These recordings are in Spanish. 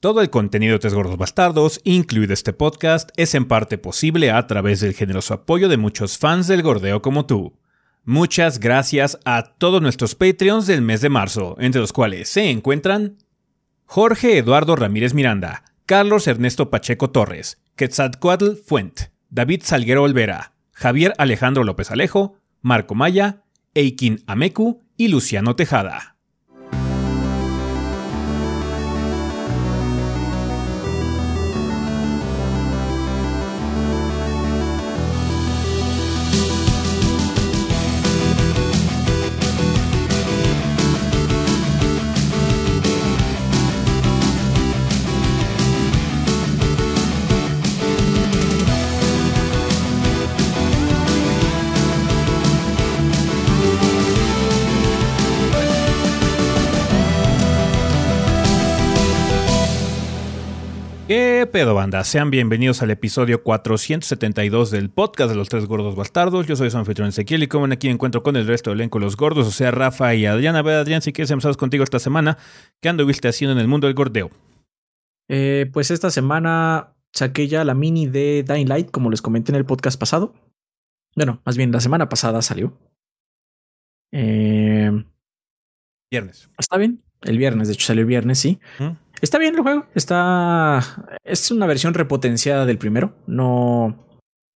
Todo el contenido de Tres Gordos Bastardos, incluido este podcast, es en parte posible a través del generoso apoyo de muchos fans del gordeo como tú. Muchas gracias a todos nuestros Patreons del mes de marzo, entre los cuales se encuentran Jorge Eduardo Ramírez Miranda, Carlos Ernesto Pacheco Torres, Quetzalcoatl Fuent, David Salguero Olvera, Javier Alejandro López Alejo, Marco Maya, Eikin Ameku y Luciano Tejada. ¿Qué pedo, banda? Sean bienvenidos al episodio 472 del podcast de los tres gordos bastardos. Yo soy su anfitrión Ezequiel y como aquí encuentro con el resto del elenco los gordos, o sea, Rafa y Adrián. A ver, Adrián, si quieres empezar contigo esta semana, ¿qué anduviste haciendo en el mundo del gordeo? Eh, pues esta semana saqué ya la mini de Dying Light, como les comenté en el podcast pasado. Bueno, más bien la semana pasada salió. Eh, viernes. Está bien. El viernes, de hecho salió el viernes, sí. Está bien el juego. Está. Es una versión repotenciada del primero. No.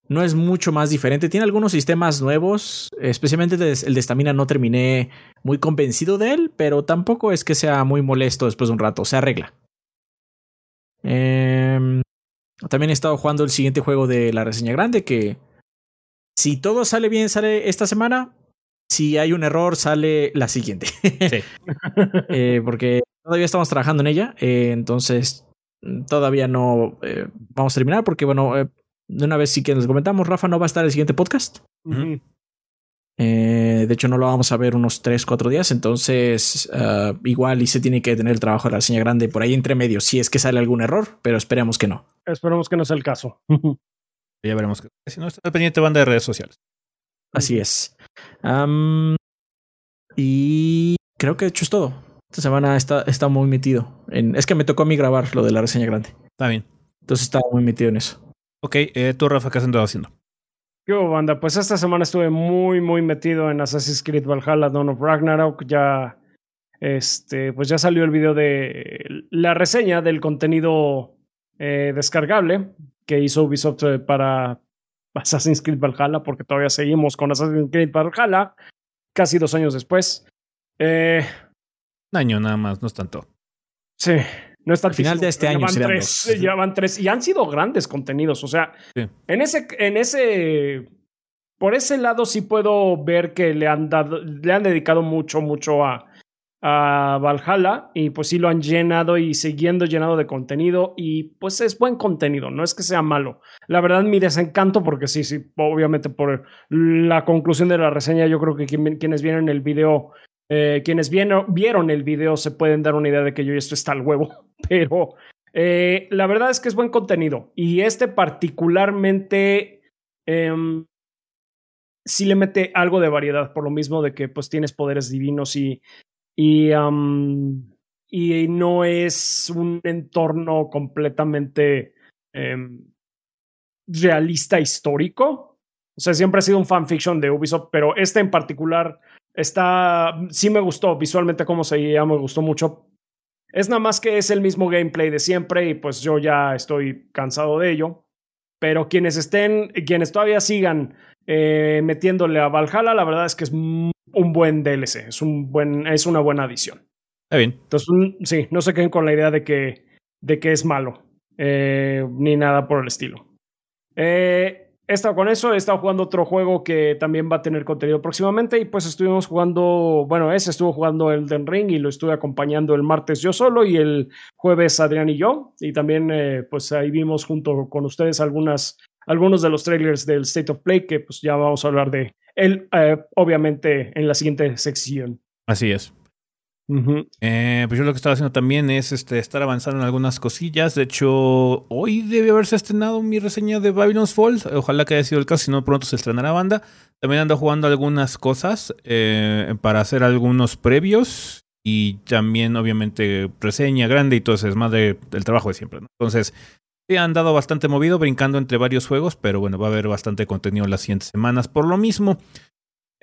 No es mucho más diferente. Tiene algunos sistemas nuevos. Especialmente el de estamina no terminé muy convencido de él. Pero tampoco es que sea muy molesto después de un rato. Se arregla. Eh, también he estado jugando el siguiente juego de la reseña grande. Que si todo sale bien, sale esta semana. Si hay un error, sale la siguiente. Sí. eh, porque Todavía estamos trabajando en ella, eh, entonces todavía no eh, vamos a terminar porque, bueno, eh, de una vez sí que les comentamos, Rafa no va a estar el siguiente podcast. Uh -huh. de hecho, no lo vamos a ver unos 3, 4 días, entonces uh, igual y se tiene que tener el trabajo de la reseña grande por ahí entre medio, si es que sale algún error, pero esperemos que no. Esperemos que no sea el caso. ya veremos. Si no, está pendiente banda de redes sociales. Así es. Um, y creo que de hecho es todo. Esta semana está, está muy metido. En, es que me tocó a mí grabar lo de la reseña grande. Está bien. Entonces estaba muy metido en eso. Ok, eh, tú, Rafa, ¿qué has andado haciendo? Yo, banda, pues esta semana estuve muy, muy metido en Assassin's Creed Valhalla Dawn of Ragnarok. Ya, este, pues ya salió el video de la reseña del contenido eh, descargable que hizo Ubisoft para Assassin's Creed Valhalla, porque todavía seguimos con Assassin's Creed Valhalla, casi dos años después. Eh, un año nada más, no es tanto. Sí, no está al final de este año. Ya van, tres, ya van tres y han sido grandes contenidos. O sea, sí. en ese, en ese, por ese lado sí puedo ver que le han dado, le han dedicado mucho, mucho a, a Valhalla y pues sí lo han llenado y siguiendo llenado de contenido y pues es buen contenido, no es que sea malo. La verdad mi desencanto porque sí, sí, obviamente por la conclusión de la reseña yo creo que quienes vieron el video eh, quienes vieron, el video se pueden dar una idea de que yo esto está al huevo, pero eh, la verdad es que es buen contenido y este particularmente eh, sí le mete algo de variedad por lo mismo de que pues tienes poderes divinos y y, y no es un entorno completamente realista histórico. O sea, siempre ha sido un fanfiction de Ubisoft, pero este en particular Está, sí me gustó visualmente cómo se veía, me gustó mucho. Es nada más que es el mismo gameplay de siempre y pues yo ya estoy cansado de ello. Pero quienes estén, quienes todavía sigan eh, metiéndole a Valhalla, la verdad es que es un buen DLC, es, un buen, es una buena adición. Está bien. Entonces, sí, no se queden con la idea de que, de que es malo, eh, ni nada por el estilo. Eh, he estado con eso, he estado jugando otro juego que también va a tener contenido próximamente y pues estuvimos jugando, bueno, ese estuvo jugando el Den Ring y lo estuve acompañando el martes yo solo y el jueves Adrián y yo y también eh, pues ahí vimos junto con ustedes algunas, algunos de los trailers del State of Play que pues ya vamos a hablar de él eh, obviamente en la siguiente sección. Así es. Uh -huh. eh, pues yo lo que estaba haciendo también es este, estar avanzando en algunas cosillas. De hecho, hoy debe haberse estrenado mi reseña de Babylon's Fall. Ojalá que haya sido el caso, si no pronto se estrenará banda. También ando jugando algunas cosas eh, para hacer algunos previos. y también obviamente reseña grande y todo eso es más del trabajo de siempre. Entonces, sí han dado bastante movido brincando entre varios juegos, pero bueno, va a haber bastante contenido las siguientes semanas. Por lo mismo,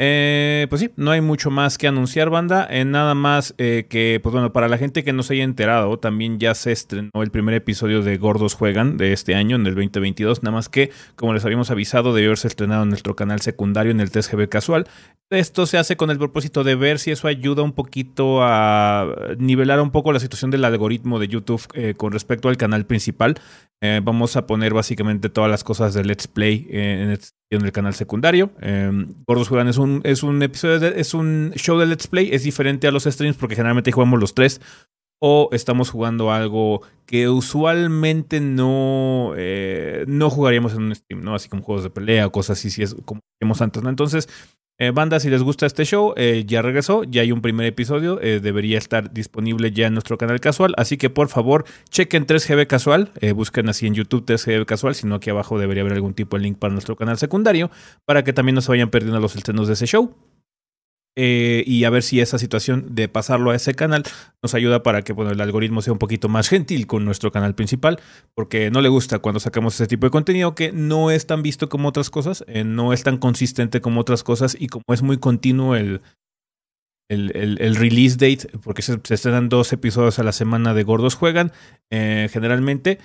eh, pues sí, no hay mucho más que anunciar, banda. Eh, nada más eh, que, pues bueno, para la gente que no se haya enterado, también ya se estrenó el primer episodio de Gordos Juegan de este año, en el 2022. Nada más que, como les habíamos avisado, debió haberse estrenado en nuestro canal secundario en el TSGB Casual. Esto se hace con el propósito de ver si eso ayuda un poquito a nivelar un poco la situación del algoritmo de YouTube con respecto al canal principal. vamos a poner básicamente todas las cosas de Let's Play en este en el canal secundario. Eh, Gordos Juegan es un, es un episodio, es un show de Let's Play, es diferente a los streams porque generalmente jugamos los tres o estamos jugando algo que usualmente no, eh, no jugaríamos en un stream, ¿no? Así como juegos de pelea o cosas así, si es como dijimos antes, ¿no? Entonces, eh, banda, si les gusta este show, eh, ya regresó, ya hay un primer episodio, eh, debería estar disponible ya en nuestro canal casual, así que por favor chequen 3GB casual, busquen así en YouTube 3GB casual, sino aquí abajo debería haber algún tipo de link para nuestro canal secundario, para que también no se vayan perdiendo los estrenos de ese show. Eh, y a ver si esa situación de pasarlo a ese canal nos ayuda para que bueno, el algoritmo sea un poquito más gentil con nuestro canal principal, porque no le gusta cuando sacamos ese tipo de contenido que no es tan visto como otras cosas, eh, no es tan consistente como otras cosas y como es muy continuo el, el, el, release date, porque se, se, estrenan dos episodios a la semana de Gordos Juegan, eh, generalmente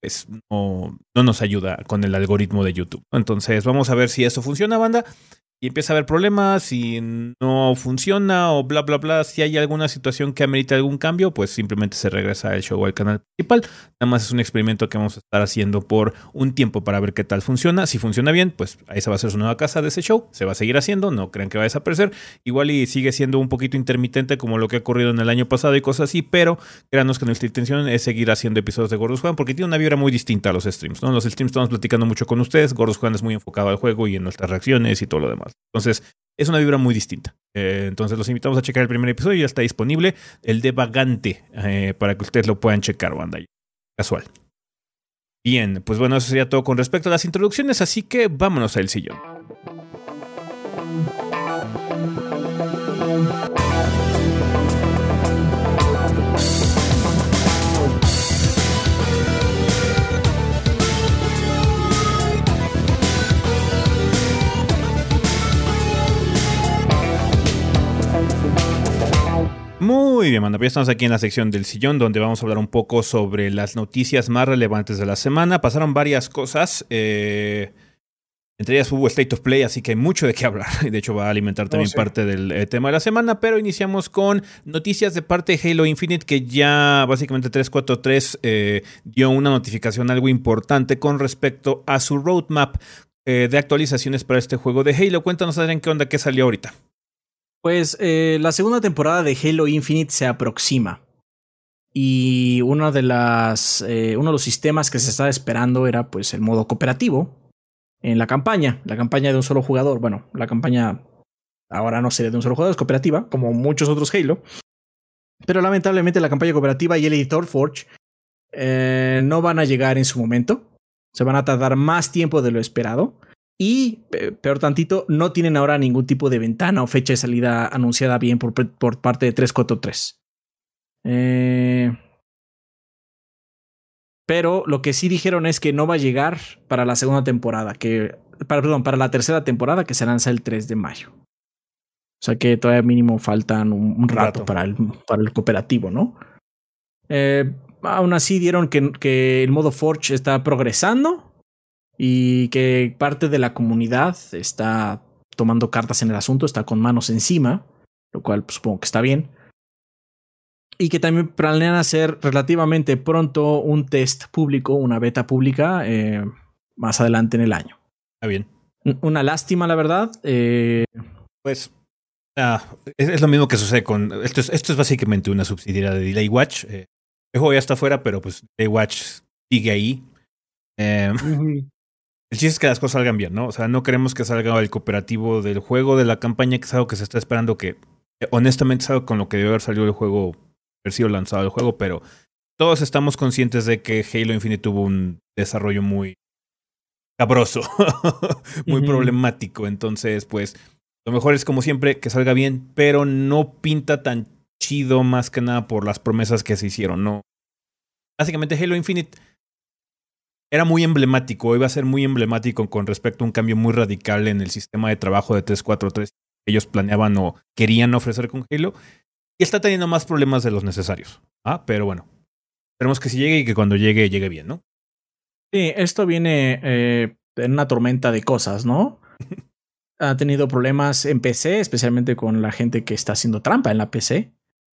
pues no, no nos ayuda con el algoritmo de YouTube. Entonces vamos a ver si eso funciona, banda y empieza a haber problemas, si no funciona o bla, bla, bla, si hay alguna situación que amerita algún cambio, pues simplemente se regresa al show o al canal principal. Nada más es un experimento que vamos a estar haciendo por un tiempo para ver qué tal funciona. Si funciona bien, pues esa va a ser su nueva casa de ese show. Se va a seguir haciendo, no crean que va a desaparecer. Igual y sigue siendo un poquito intermitente como lo que ha ocurrido en el año pasado y cosas así, pero créanos que nuestra intención es seguir haciendo episodios de Gordos Juan porque tiene una vibra muy distinta a los streams. ¿no? los streams estamos platicando mucho con ustedes, Gordos Juan es muy enfocado al juego y en nuestras reacciones y todo lo demás. Entonces, es una vibra muy distinta. Eh, entonces, los invitamos a checar el primer episodio. Ya está disponible el de Vagante eh, para que ustedes lo puedan checar, banda. Casual. Bien, pues bueno, eso sería todo con respecto a las introducciones. Así que vámonos al sillón. Muy bien, manda. Ya estamos aquí en la sección del sillón donde vamos a hablar un poco sobre las noticias más relevantes de la semana. Pasaron varias cosas. Eh, entre ellas hubo State of Play, así que hay mucho de qué hablar. De hecho, va a alimentar oh, también parte del eh, tema de la semana. Pero iniciamos con noticias de parte de Halo Infinite, que ya básicamente 343 eh, dio una notificación algo importante con respecto a su roadmap de actualizaciones para este juego de Halo. Cuéntanos, Adrián, qué onda, qué salió ahorita. Pues eh, la segunda temporada de Halo Infinite se aproxima. Y uno de, las, eh, uno de los sistemas que se estaba esperando era pues el modo cooperativo en la campaña. La campaña de un solo jugador. Bueno, la campaña ahora no sería de un solo jugador, es cooperativa, como muchos otros Halo. Pero lamentablemente la campaña cooperativa y el editor Forge eh, no van a llegar en su momento. Se van a tardar más tiempo de lo esperado. Y, peor tantito, no tienen ahora ningún tipo de ventana o fecha de salida anunciada bien por, por parte de 343. Eh, pero lo que sí dijeron es que no va a llegar para la segunda temporada, que, para, perdón, para la tercera temporada que se lanza el 3 de mayo. O sea que todavía mínimo faltan un, rato, Para, el, para el cooperativo, ¿no? Eh, aún así dieron que, que el modo Forge está progresando y que parte de la comunidad está tomando cartas en el asunto, está con manos encima, lo cual pues, supongo que está bien. Y que también planean hacer relativamente pronto un test público, una beta pública, eh, más adelante en el año. Está bien. Una lástima, la verdad. Eh, pues ah, es, lo mismo que sucede con. Esto es, esto es básicamente una subsidiaria de Delay Watch. Eh, el juego ya está fuera, pero pues Delay Watch sigue ahí. Eh, el chiste es que las cosas salgan bien, ¿no? O sea, no queremos que salga el cooperativo del juego, de la campaña, que es algo que se está esperando que, honestamente, es algo con lo que debe haber salido el juego, haber sido lanzado el juego, pero todos estamos conscientes de que Halo Infinite tuvo un desarrollo muy cabroso, muy problemático. Entonces, pues, lo mejor es como siempre que salga bien, pero no pinta tan chido más que nada por las promesas que se hicieron, ¿no? Básicamente Halo Infinite era muy emblemático, iba a ser muy emblemático con respecto a un cambio muy radical en el sistema de trabajo de 343 que ellos planeaban o querían ofrecer con Halo. Y está teniendo más problemas de los necesarios. Ah, pero bueno. Esperemos que si llegue y que cuando llegue, llegue bien, ¿no? Sí, esto viene eh, en una tormenta de cosas, ¿no? ha tenido problemas en PC, especialmente con la gente que está haciendo trampa en la PC.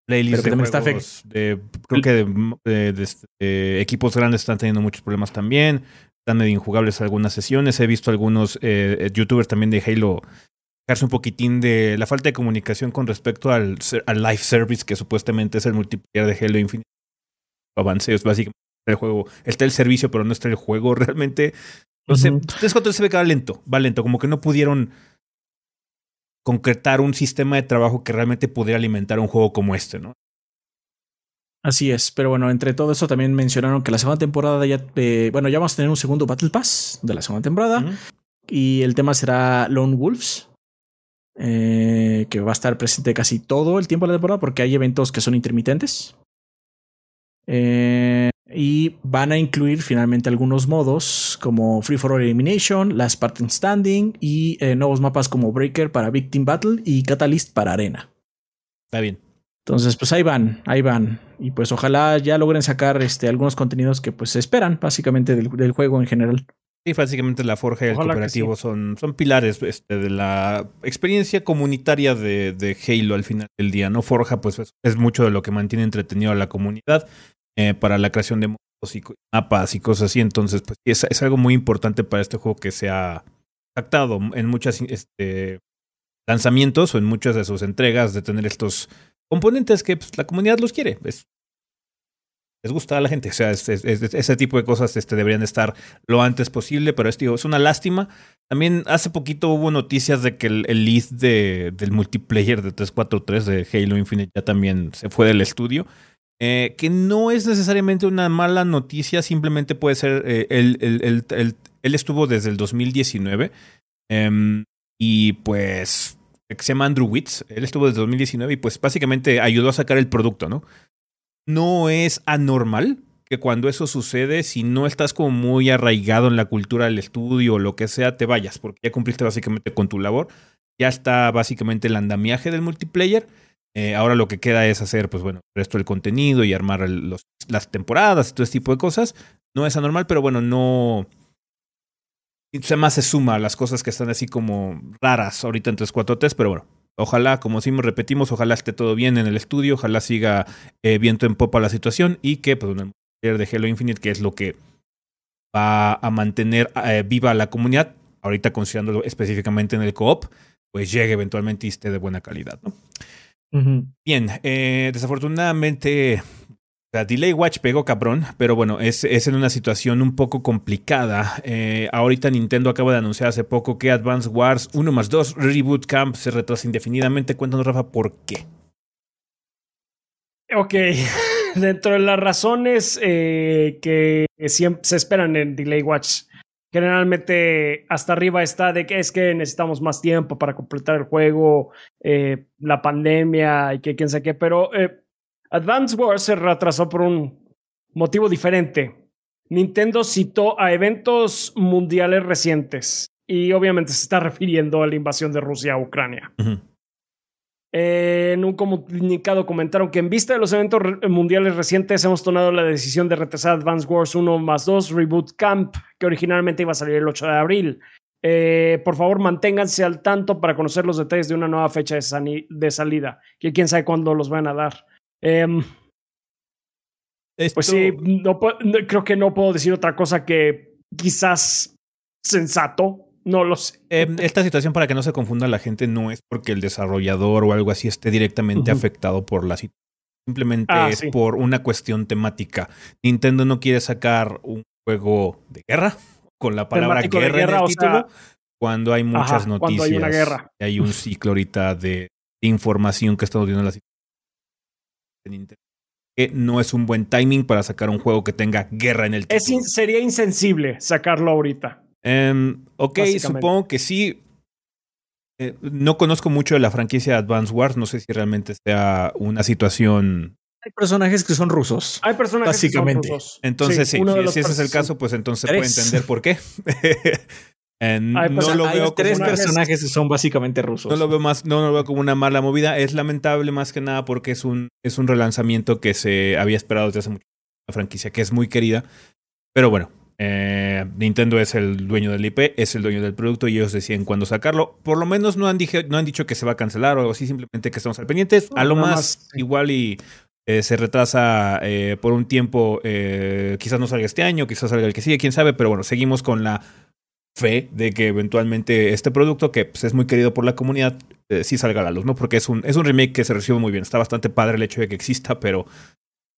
Playlist de está de, creo que de, equipos grandes están teniendo muchos problemas también. Están medio injugables algunas sesiones. He visto algunos eh, youtubers también de Halo un poquitín de la falta de comunicación con respecto al, al live service que supuestamente es el multiplayer de Halo Infinite. Avanceos, básicamente el juego. Está el servicio, pero no está el juego realmente. No sé, se ve que va lento, va lento, como que no pudieron concretar un sistema de trabajo que realmente pudiera alimentar un juego como este, ¿no? Así es, pero bueno, entre todo eso también mencionaron que la segunda temporada ya, eh, bueno, ya vamos a tener un segundo Battle Pass de la segunda temporada y el tema será Lone Wolves, eh, que va a estar presente casi todo el tiempo de la temporada porque hay eventos que son intermitentes. Eh, y van a incluir finalmente algunos modos como Free for All Elimination, Last Spartan Standing y eh, nuevos mapas como Breaker para Victim Battle y Catalyst para Arena. Está bien. Entonces, pues ahí van, ahí van. Y pues ojalá ya logren sacar este, algunos contenidos que pues se esperan básicamente del, juego en general. Sí, básicamente la forja y el cooperativo son, son pilares este, de la experiencia comunitaria de, de, Halo al final del día. No Forja, pues es mucho de lo que mantiene entretenido a la comunidad. Eh, para la creación de modos y mapas y cosas así. Entonces, pues es, es algo muy importante para este juego que se ha actado en muchos este, lanzamientos o en muchas de sus entregas de tener estos componentes que pues, la comunidad los quiere. Es, les gusta a la gente. O sea, ese tipo de cosas este, deberían estar lo antes posible, pero es, es una lástima. También hace poquito hubo noticias de que el, el lead de, del multiplayer de 343 de Halo Infinite ya también se fue del estudio. Eh, que no es necesariamente una mala noticia, simplemente puede ser, eh, él, estuvo desde el 2019 em, y pues se llama Andrew Witz, él estuvo desde el 2019 y pues básicamente ayudó a sacar el producto, ¿no? No es anormal que cuando eso sucede, si no estás como muy arraigado en la cultura del estudio o lo que sea, te vayas, porque ya cumpliste básicamente con tu labor, ya está básicamente el andamiaje del multiplayer eh, ahora lo que queda es hacer, pues bueno, el resto del contenido y armar las temporadas y todo ese tipo de cosas. No es anormal, pero bueno, no. Se más se suma a las cosas que están así como raras ahorita en 343, pero bueno, ojalá, como decimos, repetimos, ojalá esté todo bien en el estudio, ojalá siga eh, viento en popa la situación y que, pues, bueno, el de Halo Infinite, que es lo que va a mantener eh, viva la comunidad, ahorita considerándolo específicamente en el co-op, pues llegue eventualmente y esté de buena calidad, ¿no? Bien, eh, desafortunadamente la Delay Watch pegó cabrón, pero bueno, es, es en una situación un poco complicada. Eh, ahorita Nintendo acaba de anunciar hace poco que Advance Wars 1 más 2 Reboot Camp se retrasa indefinidamente. Cuéntanos, Rafa, ¿por qué? Ok, dentro de las razones eh, que siempre se esperan en Delay Watch Generalmente hasta arriba está de que es que necesitamos más tiempo para completar el juego, eh, la pandemia y que quién sabe qué, pero eh, Advance Wars se retrasó por un motivo diferente. Nintendo citó a eventos mundiales recientes y obviamente se está refiriendo a la invasión de Rusia a Ucrania en un comunicado comentaron que en vista de los eventos mundiales recientes hemos tomado la decisión de retrasar Advance Wars 1 más 2 Reboot Camp, que originalmente iba a salir el 8 de abril. Eh, por favor, manténganse al tanto para conocer los detalles de una nueva fecha de, salida, que quién sabe cuándo los van a dar. Em, pues sí, creo que no puedo decir otra cosa que quizás sensato. No lo sé. Em, esta situación, para que no se confunda la gente, no es porque el desarrollador o algo así esté directamente afectado por la situación. Simplemente ah, es por una cuestión temática. Nintendo no quiere sacar un juego de guerra con la palabra guerra, en el título cuando hay muchas noticias. Hay, una guerra. Y hay un ciclo ahorita de información que estamos viendo en la situación de Nintendo. Que no es un buen timing para sacar un juego que tenga guerra en el título. sería insensible sacarlo ahorita. Um, ok, supongo que sí. Eh, no conozco mucho de la franquicia Advance Wars, no sé si realmente sea una situación hay personajes que son rusos. Hay personajes básicamente. que son rusos. Entonces, sí, si, ese es el caso, pues entonces se puede entender por qué. hay, no lo veo tres personajes que son básicamente rusos. No lo veo más, no lo veo como una mala movida. Es lamentable más que nada porque es un, es un relanzamiento que se había esperado desde hace mucho una franquicia que es muy querida. Pero bueno, eh, Nintendo es el dueño del IP, es el dueño del producto y ellos deciden cuándo sacarlo. Por lo menos no han, no han dicho que se va a cancelar o algo así, simplemente que estamos al pendientes. a lo más, igual y eh, se retrasa eh, por un tiempo, quizás no salga este año, quizás salga el que sigue, quién sabe, pero bueno, seguimos con la fe de que eventualmente este producto, que pues, es muy querido por la comunidad, sí salga a la luz, ¿no? Porque es un, es un remake que se recibe muy bien, está bastante padre el hecho de que exista, pero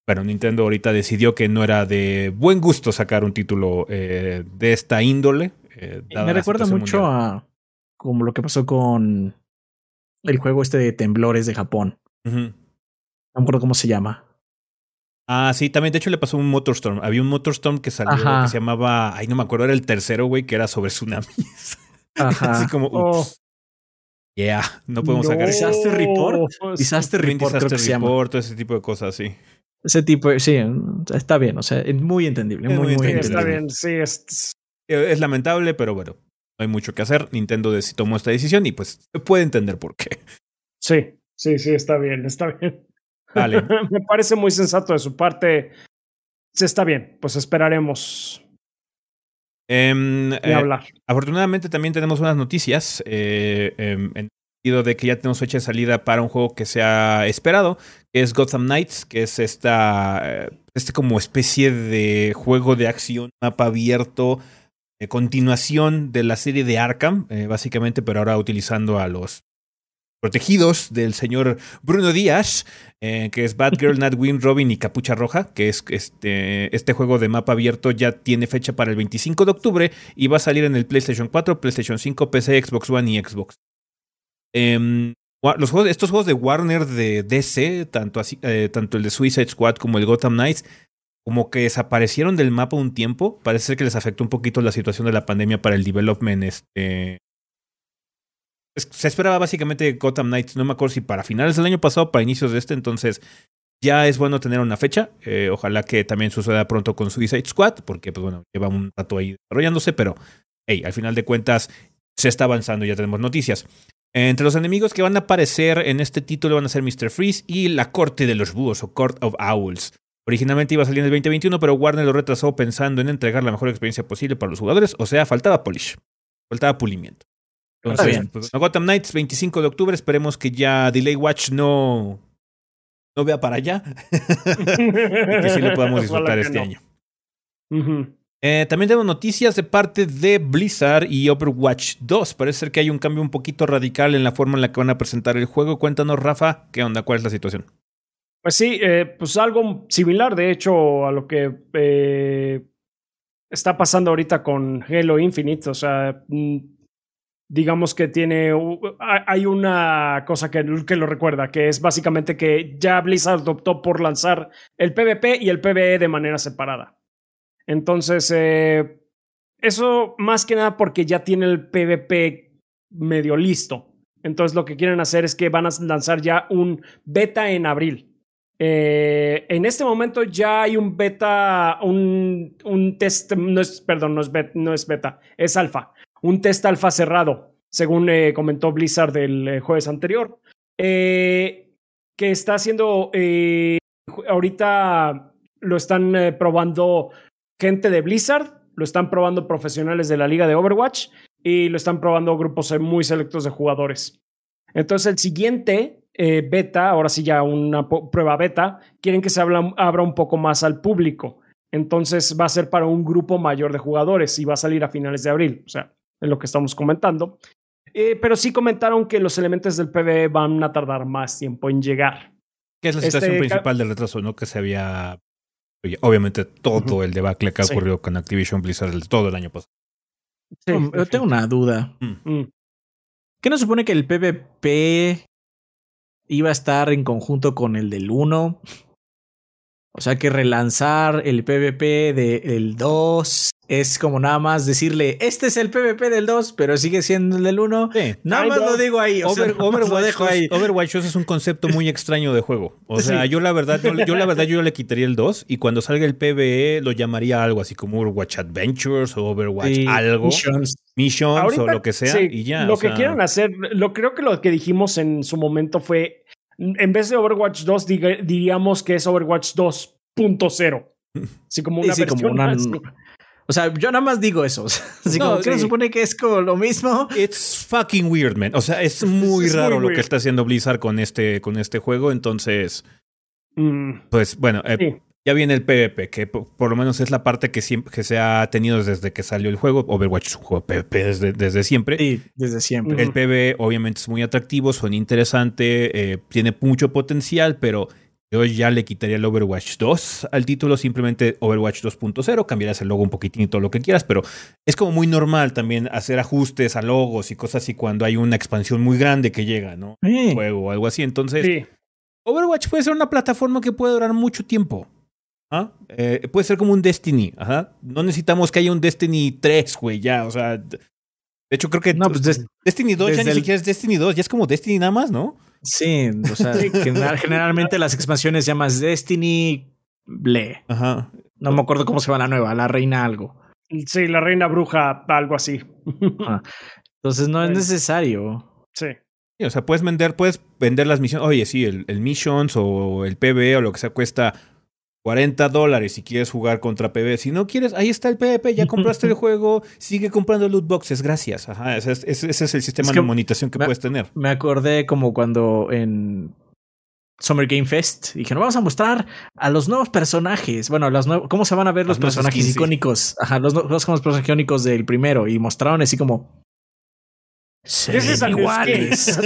bueno, Nintendo ahorita decidió que no era de buen gusto sacar un título de esta índole. Me recuerda mucho a como lo que pasó con el juego este de temblores de Japón. No me acuerdo cómo se llama. Ah, sí, también de hecho le pasó un Motorstorm. Había un Motorstorm que salió que se llamaba, ay, no me acuerdo, era el tercero, güey, que era sobre tsunamis. Ajá. Así como, oh. Yeah, no podemos sacar Disaster Report. Disaster Report. Disaster Report, todo ese tipo de cosas, sí. Ese tipo, sí, está bien, o sea, es muy entendible. muy, muy, entendible. Está bien, sí. Es... es lamentable, pero bueno, no hay mucho que hacer. Nintendo tomó esta decisión y pues se puede entender por qué. Sí, sí, sí, está bien, está bien. Me parece muy sensato de su parte. Se está bien, pues esperaremos. Em, eh, hablar. Afortunadamente también tenemos unas noticias eh, em, en sentido de que ya tenemos fecha de salida para un juego que se ha esperado, que es Gotham Knights, que es esta eh, este como especie de juego de acción mapa abierto, continuación de la serie de Arkham, básicamente, pero ahora utilizando a los protegidos del señor Bruno Díaz, eh, que es Batgirl, Nightwing, Robin y Capucha Roja, que es este, este juego de mapa abierto ya tiene fecha para el 25 de octubre y va a salir en el PlayStation 4, PlayStation 5, PC, Xbox One y Xbox. Em, estos juegos de Warner de DC, tanto, así, eh, tanto el de Suicide Squad como el Gotham Knights, como que desaparecieron del mapa un tiempo. Parece ser que les afectó un poquito la situación de la pandemia para el development este, se esperaba básicamente Gotham Knights, no me acuerdo si para finales del año pasado o para inicios de este, entonces ya es bueno tener una fecha. Eh, ojalá que también suceda pronto con Suicide Squad, porque pues bueno, lleva un rato ahí desarrollándose, pero hey, al final de cuentas se está avanzando, ya tenemos noticias. Entre los enemigos que van a aparecer en este título van a ser Mr. Freeze y la Corte de los Búhos o Court of Owls. Originalmente iba a salir en el 2021, pero Warner lo retrasó pensando en entregar la mejor experiencia posible para los jugadores, o sea, faltaba polish, faltaba pulimiento. Entonces, pues, Gotham Knights, 25 de octubre. Esperemos que ya Delay Watch no, no vea para allá. y que sí lo podamos disfrutar este año. Eh, también tenemos noticias de parte de Blizzard y Overwatch 2. Parece ser que hay un cambio un poquito radical en la forma en la que van a presentar el juego. Cuéntanos, Rafa, ¿qué onda? ¿Cuál es la situación? Pues sí, eh, pues algo similar, de hecho, a lo que eh, está pasando ahorita con Halo Infinite. O sea, mm, digamos que tiene, hay una cosa que, que, lo recuerda, que es básicamente que ya Blizzard optó por lanzar el PvP y el PvE de manera separada. Entonces, eh, eso más que nada porque ya tiene el PvP medio listo. Entonces, lo que quieren hacer es que van a lanzar ya un beta en abril. Eh, en este momento ya hay un beta, un, un test, no es, perdón, no es, no es beta, es alfa un test alfa cerrado, según eh, comentó Blizzard eh, jueves anterior, que está haciendo, ahorita lo están probando gente de Blizzard, lo están probando profesionales de la liga de Overwatch y lo están probando grupos muy selectos de jugadores. Entonces el siguiente beta, ahora sí ya una prueba beta, quieren que se abra un poco más al público. Entonces va a ser para un grupo mayor de jugadores y va a salir a finales de abril. O sea, en lo que estamos comentando. Eh, pero sí comentaron que los elementos del PvE van a tardar más tiempo en llegar. ¿Qué es la situación este, principal del retraso? ¿No? Que se había. Obviamente, todo el debacle que ha ocurrido con Activision Blizzard todo el año pasado. yo tengo una duda. Mm. Mm. ¿Qué no supone que el PvP iba a estar en conjunto con el del 1? O sea que relanzar el PvP del 2 es como nada más decirle, este es el PvP del 2, pero sigue siendo el del 1. Nada más lo digo ahí. Overwatch, 2 es un concepto muy extraño de juego. O sea, yo la verdad, yo, la verdad yo le quitaría el 2 y cuando salga el PvE lo llamaría algo así como Overwatch Adventures o Overwatch algo. Missions. o lo que sea y ya. Lo que quieran hacer, lo creo que lo que dijimos en su momento fue en vez de Overwatch 2, diríamos que es Overwatch 2.0. Así como una versión O sea, yo nada más digo eso. Así como que se supone que es como lo mismo. It's fucking weird, man. O sea, es muy raro lo que está haciendo Blizzard con este, con este juego. Entonces, mm. pues bueno, eh, ya viene el PvP, que por, lo menos es la parte que, siempre, que se ha tenido desde que salió el juego. Overwatch es un juego PvP desde, desde siempre. Sí, desde siempre. El PvE obviamente es muy atractivo, son interesante, eh, tiene mucho potencial, pero yo ya le quitaría el Overwatch 2 al título, simplemente Overwatch 2.0, cambiarías el logo un poquitín y todo lo que quieras, pero es como muy normal también hacer ajustes a logos y cosas así cuando hay una expansión muy grande que llega, ¿no? Un juego o algo así. Entonces, Overwatch puede ser una plataforma que puede durar mucho tiempo. ¿Ah? Eh, puede ser como un Destiny. Ajá. No necesitamos que haya un Destiny 3, güey, ya. O sea, de hecho, creo que no, pues Destiny 2 ya ni siquiera es Destiny 2, ya es como Destiny nada más, ¿no? Sí, o sea, generalmente las expansiones llamas Destiny Ble. Ajá. No me acuerdo cómo se va la nueva, la reina algo. Sí, la reina bruja, algo así. Entonces no es necesario. Sí. o sea, puedes vender, puedes vender las misiones. Oye, sí, el, el Missions o el PB o lo que sea cuesta 40 dólares si quieres jugar contra PB. Si no quieres, ahí está el PvP, ya compraste el juego, sigue comprando loot boxes, gracias. Ajá, ese, es, el sistema de monetización que puedes tener. Me acordé como cuando en Summer Game Fest dijeron, vamos a mostrar a los nuevos personajes. Bueno, los cómo se van a ver los, personajes icónicos. Ajá, los, los, los personajes icónicos del primero. Y mostraron así como se ven iguales.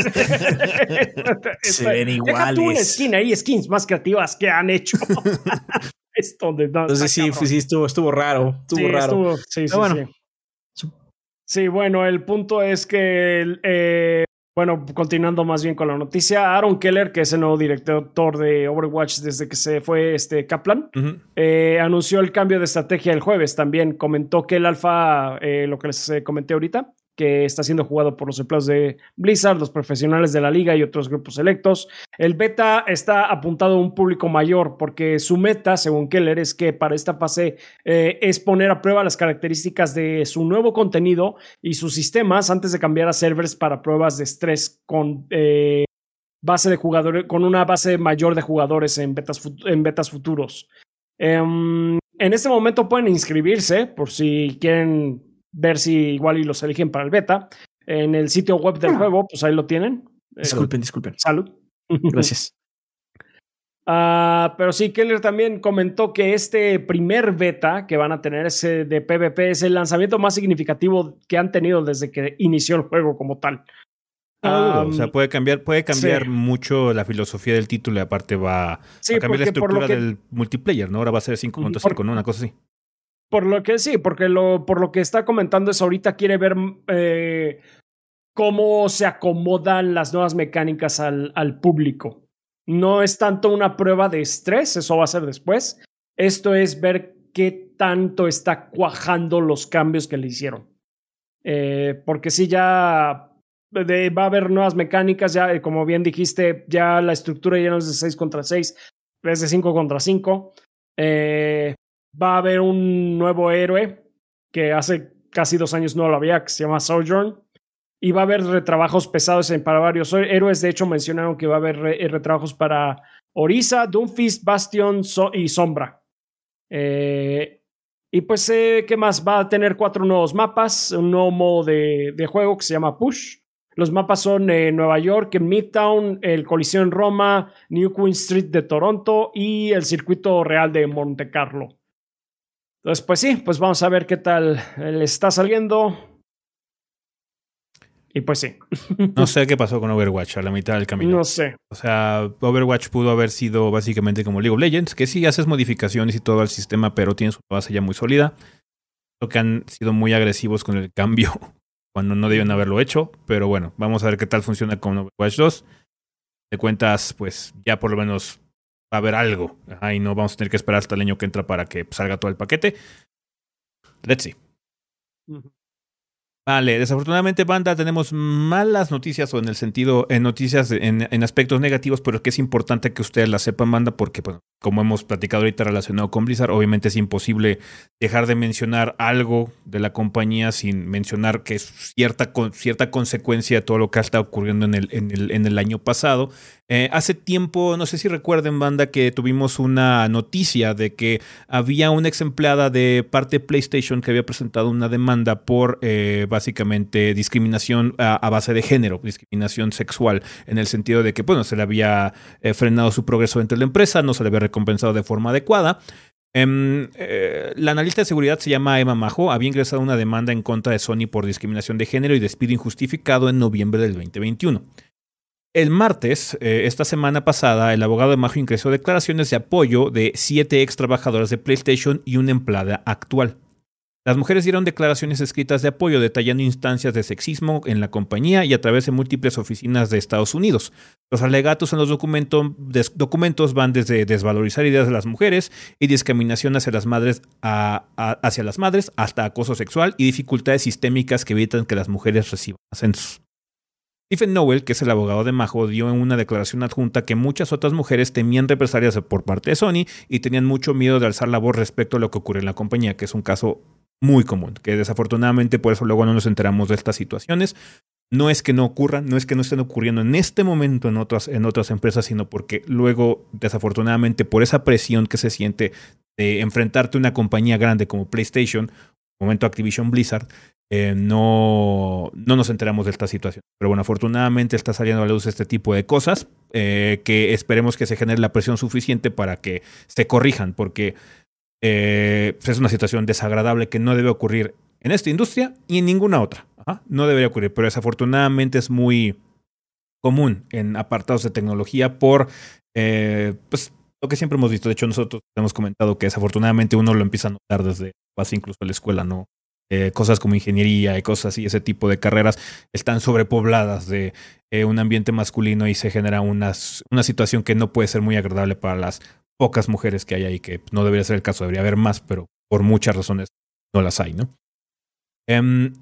se ven iguales. una skin ahí, skins más creativas que han hecho. Esto de Entonces sí, sí, estuvo, estuvo raro. Estuvo raro. sí, sí, bueno. sí. Sí, bueno, el punto es que, eh, bueno, continuando más bien con la noticia, Aaron Keller, que es el nuevo director de Overwatch desde que se fue este Kaplan, eh, anunció el cambio de estrategia el jueves. También comentó que el alfa, eh, lo que les comenté ahorita, que está siendo jugado por los empleados de Blizzard, los profesionales de la liga y otros grupos electos. El beta está apuntado a un público mayor porque su meta, según Keller, es que para esta fase eh, es poner a prueba las características de su nuevo contenido y sus sistemas antes de cambiar a servers para pruebas de estrés con eh, base de jugadores, con una base mayor de jugadores en betas, en betas futuros. Em, en este momento pueden inscribirse por si quieren ver si igual y los eligen para el beta. En el sitio web del ah. juego, pues ahí lo tienen. Disculpen, disculpen. Salud. Gracias. Uh, pero sí, Keller también comentó que este primer beta que van a tener ese de PvP es el lanzamiento más significativo que han tenido desde que inició el juego como tal. o sea, puede cambiar, puede cambiar mucho la filosofía del título y aparte va, a cambiar la estructura del multiplayer, ¿no? Ahora va a ser 5.5, ¿no? Una cosa así. Por lo que sí, porque lo, por lo que está comentando es ahorita quiere ver eh, cómo se acomodan las nuevas mecánicas al, al público. No es tanto una prueba de estrés, eso va a ser después. Esto es ver qué tanto está cuajando los cambios que le hicieron. Eh, porque si ya va a haber nuevas mecánicas, ya como bien dijiste, ya la estructura ya no es de 6 contra 6, es de 5 contra 5. Eh, va a haber un nuevo héroe que hace casi dos años no lo había, que se llama Sojourn. Y va a haber retrabajos pesados para varios héroes. De hecho, mencionaron que va a haber eh, retrabajos para Orisa, Doomfist, Bastion y Sombra. Eh, y pues, eh, ¿qué más? Va a tener cuatro nuevos mapas, un nuevo modo de, de juego que se llama Push. Los mapas son Nueva York, Midtown, el Coliseo en Roma, New Queen Street de Toronto y el circuito real de Monte Carlo. Entonces, pues sí, pues vamos a ver qué tal le está saliendo. Y pues sí. No sé qué pasó con Overwatch a la mitad del camino. No sé. O sea, Overwatch pudo haber sido básicamente como League of Legends, que sí haces modificaciones y todo al sistema, pero tiene su base ya muy sólida. Creo que han sido muy agresivos con el cambio cuando no deben haberlo hecho. Pero bueno, vamos a ver qué tal funciona con Overwatch 2. De cuentas, pues ya por lo menos va a haber algo. y no vamos a tener que esperar hasta el año que entra para que salga todo el paquete. Let's see. Vale, desafortunadamente, banda, tenemos malas noticias o en el sentido, en noticias, en, en aspectos negativos, pero que es importante que ustedes la sepan, banda, porque, bueno, como hemos platicado ahorita relacionado con Blizzard, obviamente es imposible dejar de mencionar algo de la compañía sin mencionar que es cierta, cierta consecuencia de todo lo que ha estado ocurriendo en el, en el, en el año pasado. Eh, hace tiempo, no sé si recuerden, banda, que tuvimos una noticia de que había una ex empleada de parte de PlayStation que había presentado una demanda por eh, básicamente discriminación a, base de género, discriminación sexual, en el sentido de que, bueno, se le había eh, frenado su progreso dentro de la empresa, no se le había recompensado de forma adecuada. Em, la analista de seguridad se llama Emma Majo, había ingresado una demanda en contra de Sony por discriminación de género y despido injustificado en noviembre del 2021. El martes, eh, esta semana pasada, el abogado de Majo ingresó declaraciones de apoyo de siete ex trabajadoras de PlayStation y una empleada actual. Las mujeres dieron declaraciones escritas de apoyo detallando instancias de sexismo en la compañía y a través de múltiples oficinas de Estados Unidos. Los alegatos en los documentos van desde desvalorizar ideas de las mujeres y discriminación hacia las madres, hacia las madres hasta acoso sexual y dificultades sistémicas que evitan que las mujeres reciban ascensos. Stephen Nowell, que es el abogado de Majo, dio en una declaración adjunta que muchas otras mujeres temían represalias por parte de Sony y tenían mucho miedo de alzar la voz respecto a lo que ocurre en la compañía, que es un caso muy común, que desafortunadamente por eso luego no nos enteramos de estas situaciones. No es que no ocurran, no es que no estén ocurriendo en este momento en otras, en otras empresas, sino porque luego, desafortunadamente, por esa presión que se siente de enfrentarte a una compañía grande como PlayStation, momento Activision Blizzard, eh, no, no nos enteramos de esta situación. Pero bueno, afortunadamente está saliendo a la luz este tipo de cosas eh, que esperemos que se genere la presión suficiente para que se corrijan, porque eh, pues es una situación desagradable que no debe ocurrir en esta industria y en ninguna otra. No debería ocurrir, pero desafortunadamente es muy común en apartados de tecnología por pues, lo que siempre hemos visto. De hecho, nosotros hemos comentado que desafortunadamente uno lo empieza a notar desde base incluso a la escuela, ¿no? Eh, cosas como ingeniería y cosas así, ese tipo de carreras están sobrepobladas de eh, un ambiente masculino y se genera una situación que no puede ser muy agradable para las pocas mujeres que hay ahí, que no debería ser el caso, debería haber más, pero por muchas razones no las hay, ¿no? Em,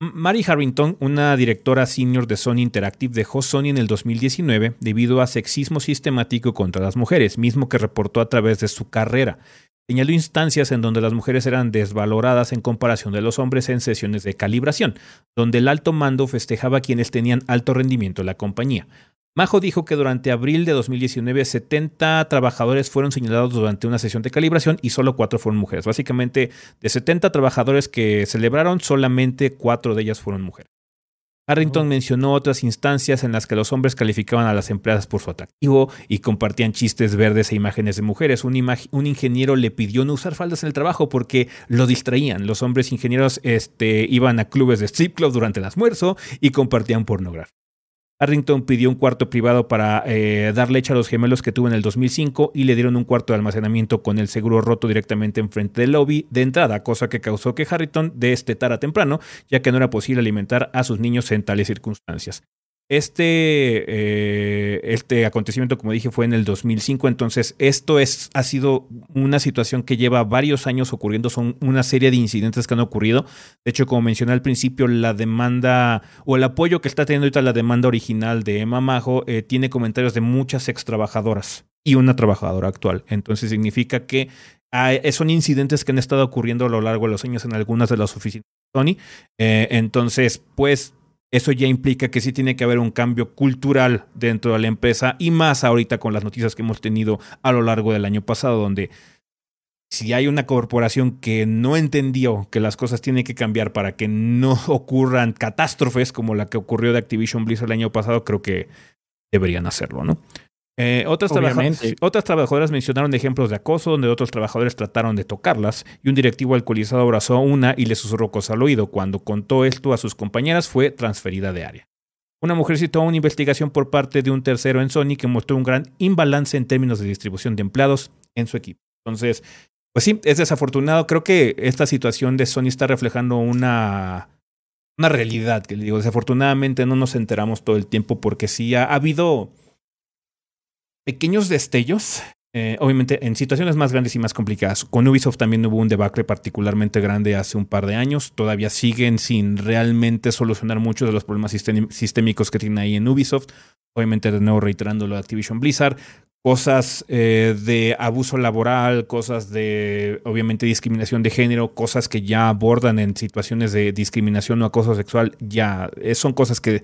Mary Harrington, una directora senior de Sony Interactive, dejó Sony en el 2019 debido a sexismo sistemático contra las mujeres, mismo que reportó a través de su carrera. Señaló instancias en donde las mujeres eran desvaloradas en comparación de los hombres en sesiones de calibración, donde el alto mando festejaba a quienes tenían alto rendimiento en la compañía. Majo dijo que durante abril de 2019 70 trabajadores fueron señalados durante una sesión de calibración y solo 4 fueron mujeres. Básicamente, de 70 trabajadores que celebraron, solamente 4 de ellas fueron mujeres. Harrington mencionó otras instancias en las que los hombres calificaban a las empleadas por su atractivo y compartían chistes verdes e imágenes de mujeres. Un, un, ingeniero le pidió no usar faldas en el trabajo porque lo distraían. Los hombres ingenieros este, iban a clubes de strip club durante el almuerzo y compartían pornografía. Harrington pidió un cuarto privado para eh, dar leche a los gemelos que tuvo en el 2005 y le dieron un cuarto de almacenamiento con el seguro roto directamente enfrente del lobby de entrada, cosa que causó que Harrington destetara temprano, ya que no era posible alimentar a sus niños en tales circunstancias. Este, eh, este acontecimiento, como dije, fue en el 2005, entonces esto es, ha sido una situación que lleva varios años ocurriendo, son una serie de incidentes que han ocurrido. De hecho, como mencioné al principio, la demanda o el apoyo que está teniendo ahorita la demanda original de Emma Majo eh, tiene comentarios de muchas ex trabajadoras y una trabajadora actual. Entonces significa que son incidentes que han estado ocurriendo a lo largo de los años en algunas de las oficinas de Sony. Eh, entonces, pues eso ya implica que sí tiene que haber un cambio cultural dentro de la empresa y más ahorita con las noticias que hemos tenido a lo largo del año pasado, donde si hay una corporación que no entendió que las cosas tienen que cambiar para que no ocurran catástrofes como la que ocurrió de Activision Blizzard el año pasado, creo que deberían hacerlo, ¿no? Eh, otras, otras, trabajadoras mencionaron ejemplos de acoso donde otros trabajadores trataron de tocarlas y un directivo alcoholizado abrazó a una y le susurró cosas al oído. Cuando contó esto a sus compañeras fue transferida de área. Una mujer citó una investigación por parte de un tercero en Sony que mostró un gran imbalance en términos de distribución de empleados en su equipo. Entonces, pues sí, es desafortunado. Creo que esta situación de Sony está reflejando una, una realidad que digo. Desafortunadamente no nos enteramos todo el tiempo porque sí ha habido pequeños destellos. Eh, obviamente en situaciones más grandes y más complicadas. Con Ubisoft también hubo un debacle particularmente grande hace un par de años. Todavía siguen sin realmente solucionar muchos de los problemas sistémicos que tienen ahí en Ubisoft. Obviamente de nuevo reiterando lo de Activision Blizzard cosas eh, de abuso laboral, cosas de, obviamente, discriminación de género, cosas que ya abordan en situaciones de discriminación o acoso sexual, ya eh, son cosas que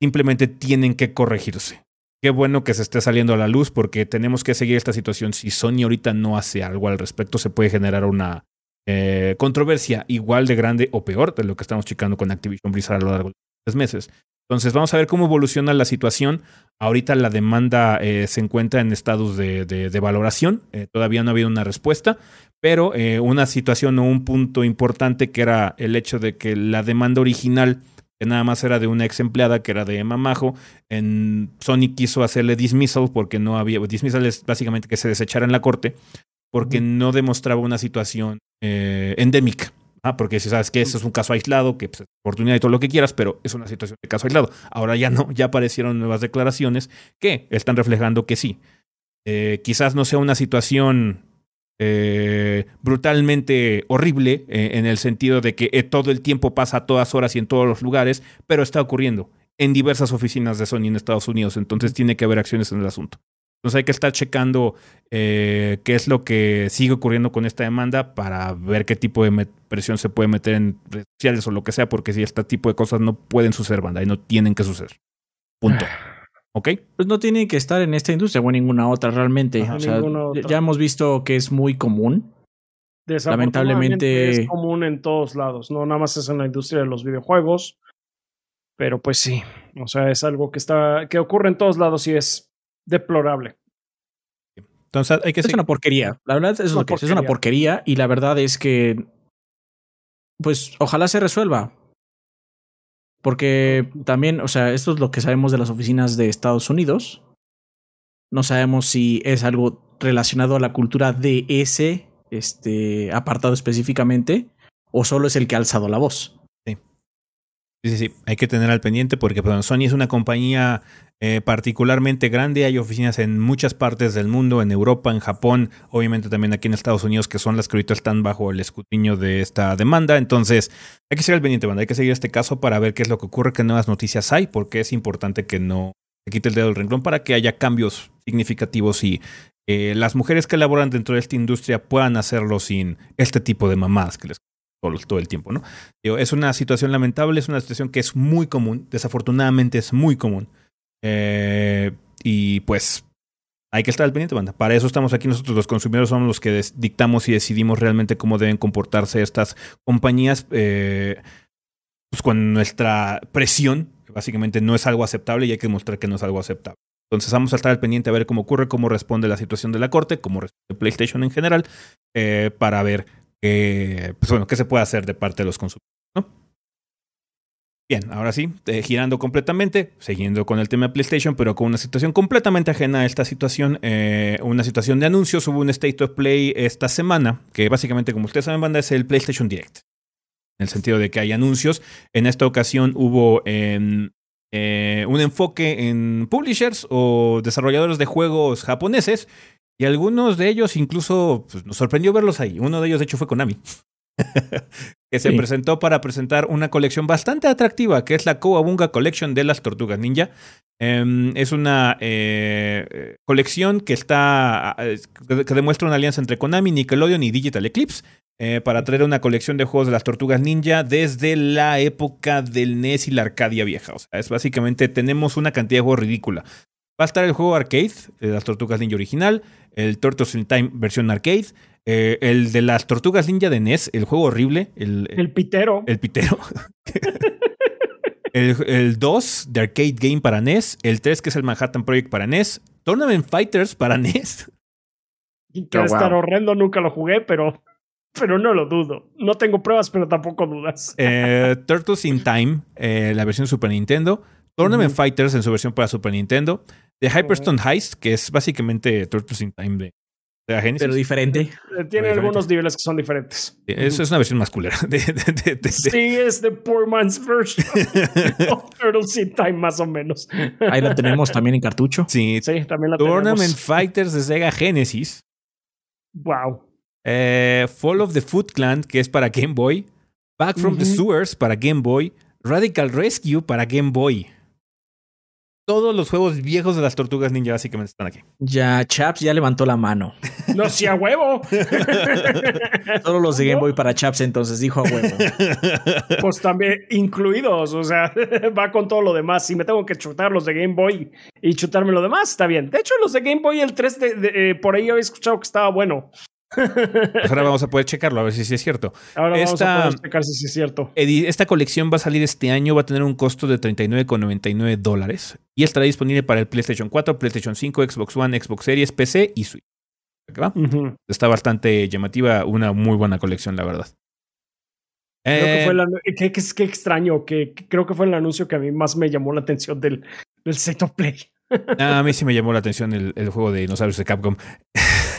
simplemente tienen que corregirse. Qué bueno que se esté saliendo a la luz porque tenemos que seguir esta situación. Si Sony ahorita no hace algo al respecto, se puede generar una eh, controversia igual de grande o peor de lo que estamos checando con Activision Blizzard a lo largo de tres meses. Entonces vamos a ver cómo evoluciona la situación. Ahorita la demanda eh, se encuentra en estados de, valoración. Eh, todavía no ha habido una respuesta, pero eh, una situación o un punto importante que era el hecho de que la demanda original, que nada más era de una ex empleada, que era de Emma Majo, en Sony quiso hacerle dismissal porque no había. Dismissal es básicamente que se desechara en la corte porque no demostraba una situación endémica. Ah, porque si sabes que eso es un caso aislado, que pues, oportunidad y todo lo que quieras, pero es una situación de caso aislado. Ahora ya no, ya aparecieron nuevas declaraciones que están reflejando que sí. Eh, quizás no sea una situación eh, brutalmente horrible eh, en el sentido de que todo el tiempo pasa a todas horas y en todos los lugares, pero está ocurriendo en diversas oficinas de Sony en Estados Unidos, entonces tiene que haber acciones en el asunto. Entonces hay que estar checando eh, qué es lo que sigue ocurriendo con esta demanda para ver qué tipo de presión se puede meter en redes sociales o lo que sea, porque si este tipo de cosas no pueden suceder, banda, y no tienen que suceder. Punto. ¿Ok? Pues no tienen que estar en esta industria o en ninguna otra realmente. o sea, ya hemos visto que es muy común. Lamentablemente es común en todos lados, no nada más es en la industria de los videojuegos, pero pues sí, o sea, es algo que está que ocurre en todos lados y es deplorable. Entonces hay que Es una porquería. La verdad es, porquería. es una porquería y la verdad es que pues ojalá se resuelva. Porque también, o sea, esto es lo que sabemos de las oficinas de Estados Unidos. No sabemos si es algo relacionado a la cultura de ese este, apartado específicamente o solo es el que ha alzado la voz. Sí. Sí, Hay que tener al pendiente porque pues, Sony es una compañía eh, particularmente grande. Hay oficinas en muchas partes del mundo, en Europa, en Japón, obviamente también aquí en Estados Unidos, que son las que ahorita están bajo el escrutinio de esta demanda. Entonces, hay que seguir al pendiente. Hay que seguir este caso para ver qué es lo que ocurre, qué nuevas noticias hay, porque es importante que no se quite el dedo del renglón para que haya cambios significativos y eh, las mujeres que laboran dentro de esta industria puedan hacerlo sin este tipo de mamás que les todo, el tiempo, ¿no? es una situación lamentable, es una situación que es muy común, desafortunadamente es muy común. Eh, y pues hay que estar al pendiente, banda. Para eso estamos aquí nosotros, los consumidores somos los que dictamos y decidimos realmente cómo deben comportarse estas compañías eh, pues con nuestra presión, que básicamente no es algo aceptable y hay que demostrar que no es algo aceptable. Entonces vamos a estar al pendiente a ver cómo ocurre, cómo responde la situación de la corte, cómo responde PlayStation en general, eh, para ver qué, pues bueno, qué se puede hacer de parte de los consumidores. Bien, ahora sí, eh, girando completamente, siguiendo con el tema de PlayStation, pero con una situación completamente ajena a esta situación, eh, una situación de anuncios. Hubo un State of Play esta semana, que básicamente, como ustedes saben, banda, es el PlayStation Direct. En el sentido de que hay anuncios. En esta ocasión hubo em, eh, un enfoque en publishers o desarrolladores de juegos japoneses. Y algunos de ellos incluso pues, nos sorprendió verlos ahí. Uno de ellos, de hecho, fue Konami. que se presentó para presentar una colección bastante atractiva, que es la Kowabunga Collection de las Tortugas Ninja. Em, es una eh, colección que está que demuestra una alianza entre Konami, Nickelodeon y Digital Eclipse eh, para traer una colección de juegos de las Tortugas Ninja desde la época del NES y la Arcadia vieja. O sea, es básicamente tenemos una cantidad de juegos ridícula. Va a estar el juego arcade de las Tortugas Ninja original, el Turtles in Time versión arcade, eh, el de las tortugas ninja de NES, el juego horrible. El, el pitero. El pitero. el, 2 de Arcade Game para NES. El 3 que es el Manhattan Project para NES. Tournament Fighters para NES. Que oh, estar horrendo, nunca lo jugué, pero, pero no lo dudo. No tengo pruebas, pero tampoco dudas. Eh, Turtles in Time, eh, la versión Super Nintendo. Tournament Fighters en su versión para Super Nintendo. The Hyperstone Heist, que es básicamente Turtles in Time de Pero diferente. Eh, tiene algunos niveles que son diferentes. Eso es una versión más culera. sí, es de poor man's version of Turtles in Time, más o menos. Ahí la tenemos también en cartucho. Sí, sí también la Tournament Fighters de Sega Genesis. Wow. Eh, Fall of the Foot Clan, que es para Game Boy. Back from the Sewers para Game Boy. Radical Rescue para Game Boy todos los juegos viejos de las tortugas ninja básicamente están aquí. Ya, Chaps ya levantó la mano. No, sí, a huevo. Solo los de Game Boy para Chaps, entonces dijo a huevo. Pues también incluidos, o sea, va con todo lo demás. Si me tengo que chutar los de Game Boy y chutarme lo demás, está bien. De hecho, los de Game Boy, el 3, de, eh, por ahí había escuchado que estaba bueno. Pues ahora vamos a poder checarlo, a ver si sí es cierto. Ahora vamos a poder checar si sí es cierto. Esta colección va a salir este año, va a tener un costo de 39,99 dólares y estará disponible para el PlayStation 4, PlayStation 5, Xbox One, Xbox Series, PC y Switch. Está bastante llamativa, una muy buena colección, la verdad. Creo que fue eh, qué, extraño, que, creo que fue el anuncio que a mí más me llamó la atención del, del State of Play. Ah, a mí sí me llamó la atención el, el juego de dinosaurios de Capcom.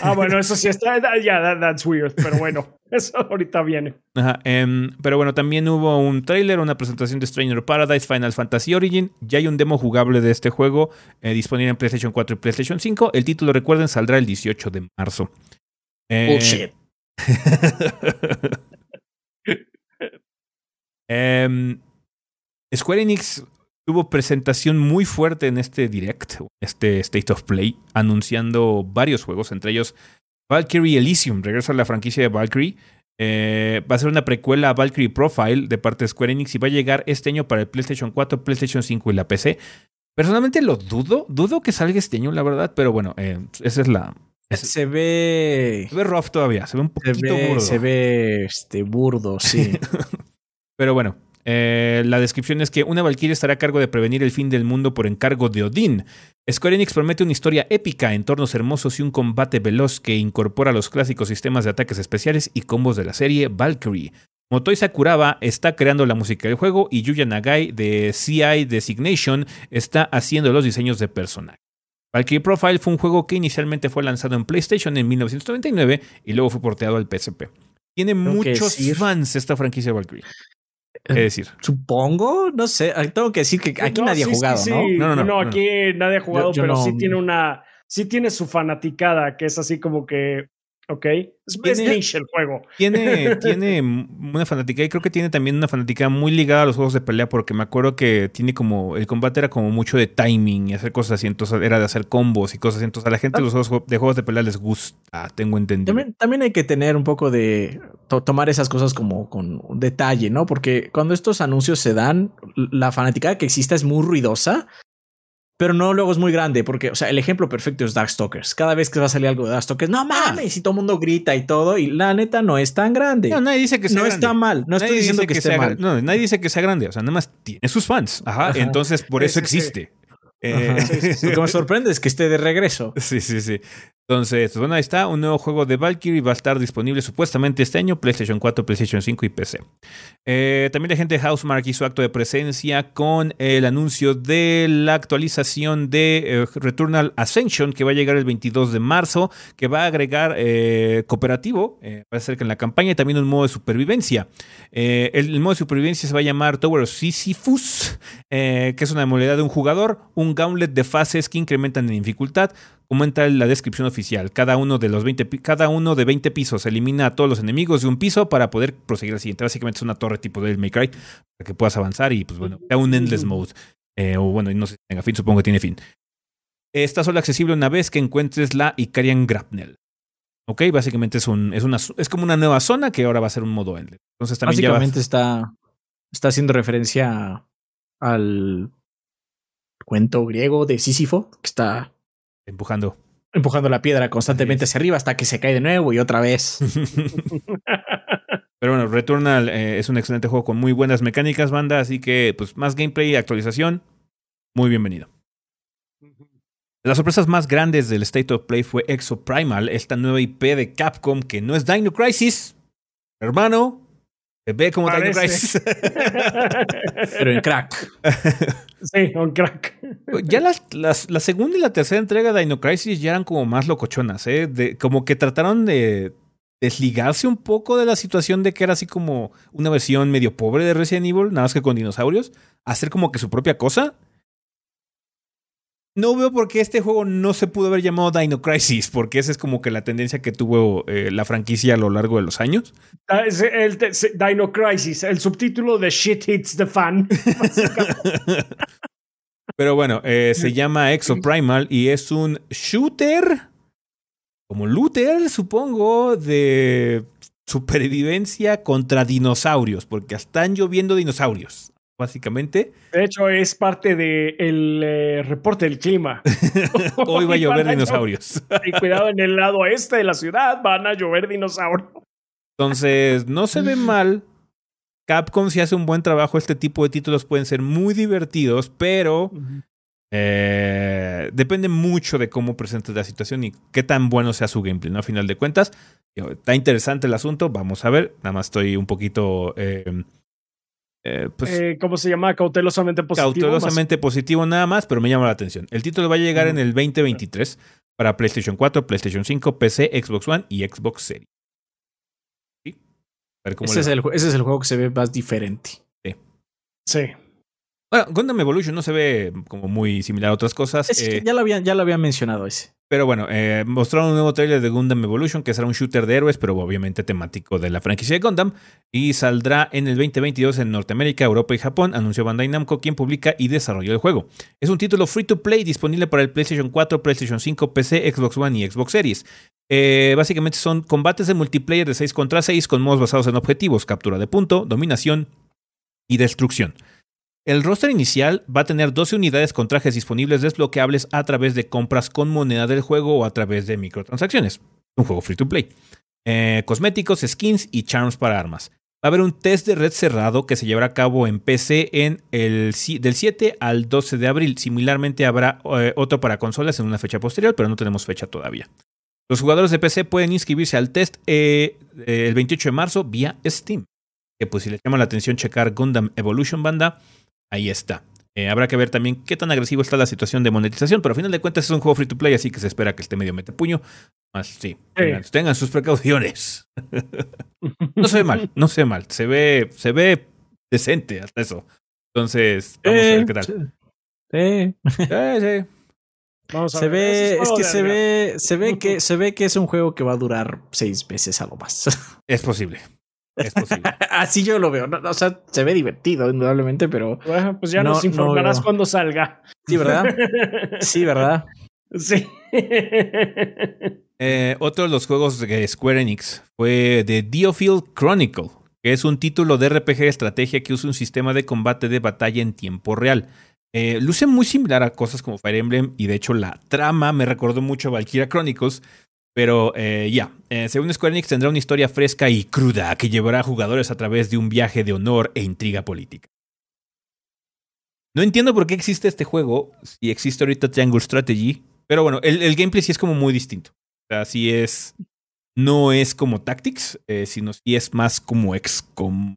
Ah, bueno, eso sí está. Ya, that's weird. Pero bueno, eso ahorita viene. Ajá. Em, pero bueno, también hubo un trailer, una presentación de Stranger Paradise Final Fantasy Origin. Ya hay un demo jugable de este juego eh, disponible en PlayStation 4 y PlayStation 5. El título, recuerden, saldrá el 18 de marzo. Eh, Bullshit. Em, Square Enix tuvo presentación muy fuerte en este direct, este State of Play, anunciando varios juegos, entre ellos Valkyrie Elysium, regresa a la franquicia de Valkyrie. Eh, va a ser una precuela a Valkyrie Profile de parte de Square Enix y va a llegar este año para el PlayStation 4, PlayStation 5 y la PC. Personalmente lo dudo, dudo que salga este año, la verdad, pero bueno, eh, esa es la. se ve. Se ve rough todavía, se ve un poquito burdo. Se ve este, burdo, sí. pero bueno, eh, la descripción es que una Valkyrie estará a cargo de prevenir el fin del mundo por encargo de Odín. Square Enix promete una historia épica, entornos hermosos y un combate veloz que incorpora los clásicos sistemas de ataques especiales y combos de la serie Valkyrie. Motoi Sakuraba está creando la música del juego y Yuya Nagai de CI Designation está haciendo los diseños de personajes. Valkyrie Profile fue un juego que inicialmente fue lanzado en PlayStation en 1999 y luego fue porteado al PSP. Tiene muchos fans esta franquicia Valkyrie. Es decir? Supongo, no sé. Tengo que decir que aquí nadie ha jugado, ¿no? No, no, aquí nadie ha jugado, pero sí tiene una. Sí tiene su fanaticada, que es así como que Ok. Es, niche el juego. Tiene, tiene una fanática y creo que tiene también una fanática muy ligada a los juegos de pelea porque me acuerdo que tiene como, el combate era como mucho de timing y hacer cosas así, entonces era de hacer combos y cosas así, entonces a la gente ah. los juegos de juegos de pelea les gusta, tengo entendido. También, también hay que tener un poco de, tomar esas cosas como con detalle, ¿no? Porque cuando estos anuncios se dan, la fanática que exista es muy ruidosa pero no luego es muy grande, porque, o sea, el ejemplo perfecto es Darkstalkers. Cada vez que va a salir algo de Darkstalkers, no mames, y todo el mundo grita y todo, y la neta no es tan grande. No, nadie dice que sea No está mal, no estoy diciendo que, esté mal. No, nadie dice que sea grande, o sea, nada más tiene sus fans. Ajá, entonces por eso existe. Eh, Lo que me sorprende es que esté de regreso. Sí, sí, sí. Entonces, bueno, ahí está, un nuevo juego de Valkyrie va a estar disponible supuestamente este año, PlayStation 4, PlayStation 5 y PC. Eh, también la gente de Housemark hizo acto de presencia con el anuncio de la actualización de eh, Returnal Ascension, que va a llegar el 22 de marzo, que va a agregar eh, cooperativo, va a ser que en la campaña y también un modo de supervivencia. El, el, modo de supervivencia se va a llamar Tower of Sisyphus, que es una modalidad de un jugador, un gauntlet de fases que incrementan en dificultad, comenta la descripción oficial. Cada uno de los 20, cada uno de 20 pisos elimina a todos los enemigos de un piso para poder proseguir al siguiente. Básicamente es una torre tipo de May Cry para que puedas avanzar y pues bueno, sea un endless mode. Eh, o bueno, no sé si tenga fin, supongo que tiene fin. Está solo accesible una vez que encuentres la Icarian Grapnel. Ok, básicamente es un, es una es como una nueva zona que ahora va a ser un modo endless. Entonces también básicamente está, está haciendo referencia al cuento griego de Sísifo, que está Empujando. Empujando la piedra constantemente hacia arriba hasta que se cae de nuevo y otra vez. Pero bueno, Returnal eh, es un excelente juego con muy buenas mecánicas, banda, así que pues más gameplay y actualización, muy bienvenido. Las sorpresas más grandes del State of Play fue Exo Primal, esta nueva IP de Capcom que no es Dino Crisis, hermano, ve como Dino Crisis. Pero en crack. sí, en crack. Ya las, las, la segunda y la tercera entrega de Dino Crisis ya eran como más locochonas, ¿eh? De, como que trataron de desligarse un poco de la situación de que era así como una versión medio pobre de Resident Evil, nada más que con dinosaurios, hacer como que su propia cosa no veo por qué este juego no se pudo haber llamado Dino Crisis, porque esa es como que la tendencia que tuvo eh, la franquicia a lo largo de los años. Ah, el, Dino Crisis, el subtítulo de Shit Hits the Fan. Pero bueno, eh, se llama Exo Primal y es un shooter, como looter, supongo, de supervivencia contra dinosaurios, porque están lloviendo dinosaurios básicamente. De hecho, es parte del de eh, reporte del clima. Hoy va a llover dinosaurios. y cuidado, en el lado este de la ciudad van a llover dinosaurios. Entonces, no se ve mal. Capcom si hace un buen trabajo, este tipo de títulos pueden ser muy divertidos, pero eh, depende mucho de cómo presentes la situación y qué tan bueno sea su gameplay, ¿no? A final de cuentas, está interesante el asunto, vamos a ver, nada más estoy un poquito eh, eh, pues, eh, ¿Cómo se llama? Cautelosamente positivo. Cautelosamente positivo nada más, pero me llama la atención. El título va a llegar en el 2023 para PlayStation 4, PlayStation 5, PC, Xbox One y Xbox Series. ese, es el, ese es el juego que se ve más diferente. Sí. Sí. Bueno, Gundam Evolution no se ve como muy similar a otras cosas. Eh, ya, lo había, ya lo mencionado ese. Pero bueno, eh, mostraron un nuevo trailer de Gundam Evolution, que será un shooter de héroes, pero obviamente temático de la franquicia de Gundam. Y saldrá en el 2022 en Norteamérica, Europa y Japón, anunció Bandai Namco, quien publica y desarrolla el juego. Es un título free to play disponible para el PlayStation 4, PlayStation 5, PC, Xbox One y Xbox Series. Eh, básicamente son combates de multiplayer de 6 contra 6 con modos basados en objetivos, captura de punto, dominación y destrucción. El roster inicial va a tener 12 unidades con trajes disponibles desbloqueables a través de compras con moneda del juego o a través de microtransacciones. Un juego free to play. Eh, cosméticos, skins y charms para armas. Va a haber un test de red cerrado que se llevará a cabo en PC en el, del 7 al 12 de abril. Similarmente habrá eh, otro para consolas en una fecha posterior, pero no tenemos fecha todavía. Los jugadores de PC pueden inscribirse al test eh, el 28 de marzo vía Steam. Que pues si les llama la atención checar Gundam Evolution Banda, ahí está. Eh, habrá que ver también qué tan agresivo está la situación de monetización, pero a final de cuentas es un juego free to play, así que se espera que esté medio mete puño. Más sí, Tengan, sus precauciones. no se ve mal, no se ve mal. Se ve, se ve decente hasta eso. Entonces, vamos a ver qué tal. Sí. sí, Vamos a se ve, es que se ve, se ve que se ve que es un juego que va a durar seis meses a lo más. Es posible. Es posible. Así yo lo veo. o sea, se ve divertido, indudablemente, pero. Bueno, pues ya nos informarás cuando salga. Sí, ¿verdad? sí, ¿verdad? Sí. Eh, otro de los juegos de Square Enix fue The Diofield Chronicle, que es un título de RPG de estrategia que usa un sistema de combate de batalla en tiempo real. Eh, luce muy similar a cosas como Fire Emblem y de hecho la trama me recordó mucho a Valkyria Chronicles, pero eh, ya, eh, según Square Enix tendrá una historia fresca y cruda que llevará a jugadores a través de un viaje de honor e intriga política. No entiendo por qué existe este juego, si existe ahorita Triangle Strategy, pero bueno, el, gameplay sí es como muy distinto. O sea, sí es, no es como Tactics, eh, sino sí es más como XCOM.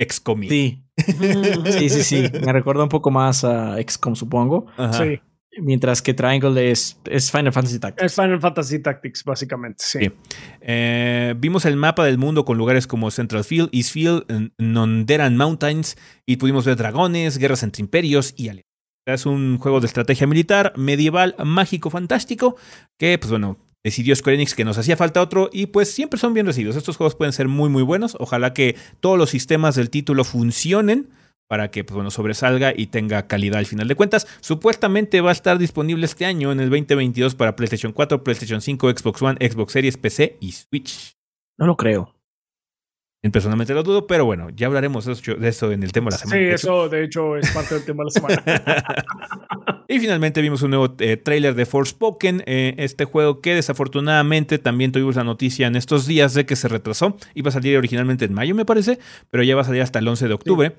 XCOM. Sí. sí, sí, sí. Me recuerda un poco más a XCOM, supongo. Sí. Mientras que Triangle es, es, Final Fantasy Tactics. Es Final Fantasy Tactics, básicamente, sí. Eh, vimos el mapa del mundo con lugares como Central Field, Eastfield, Nonderan Mountains, y pudimos ver dragones, guerras entre imperios y aliados. Es un juego de estrategia militar, medieval, mágico, fantástico, que, pues bueno, decidió Square Enix que nos hacía falta otro y pues siempre son bien recibidos. Estos juegos pueden ser muy muy buenos. Ojalá que todos los sistemas del título funcionen para que pues, bueno, sobresalga y tenga calidad al final de cuentas. Supuestamente va a estar disponible este año en el 2022 para PlayStation 4, PlayStation 5, Xbox One, Xbox Series, PC y Switch. No lo creo. Personalmente lo dudo, pero bueno, ya hablaremos de eso en el tema de la semana. Sí, eso de hecho es parte del tema de la semana. y finalmente vimos un nuevo eh, trailer de Forspoken, eh, este juego que desafortunadamente también tuvimos la noticia en estos días de que se retrasó. Iba a salir originalmente en mayo, me parece, pero ya va a salir hasta el 11 de octubre.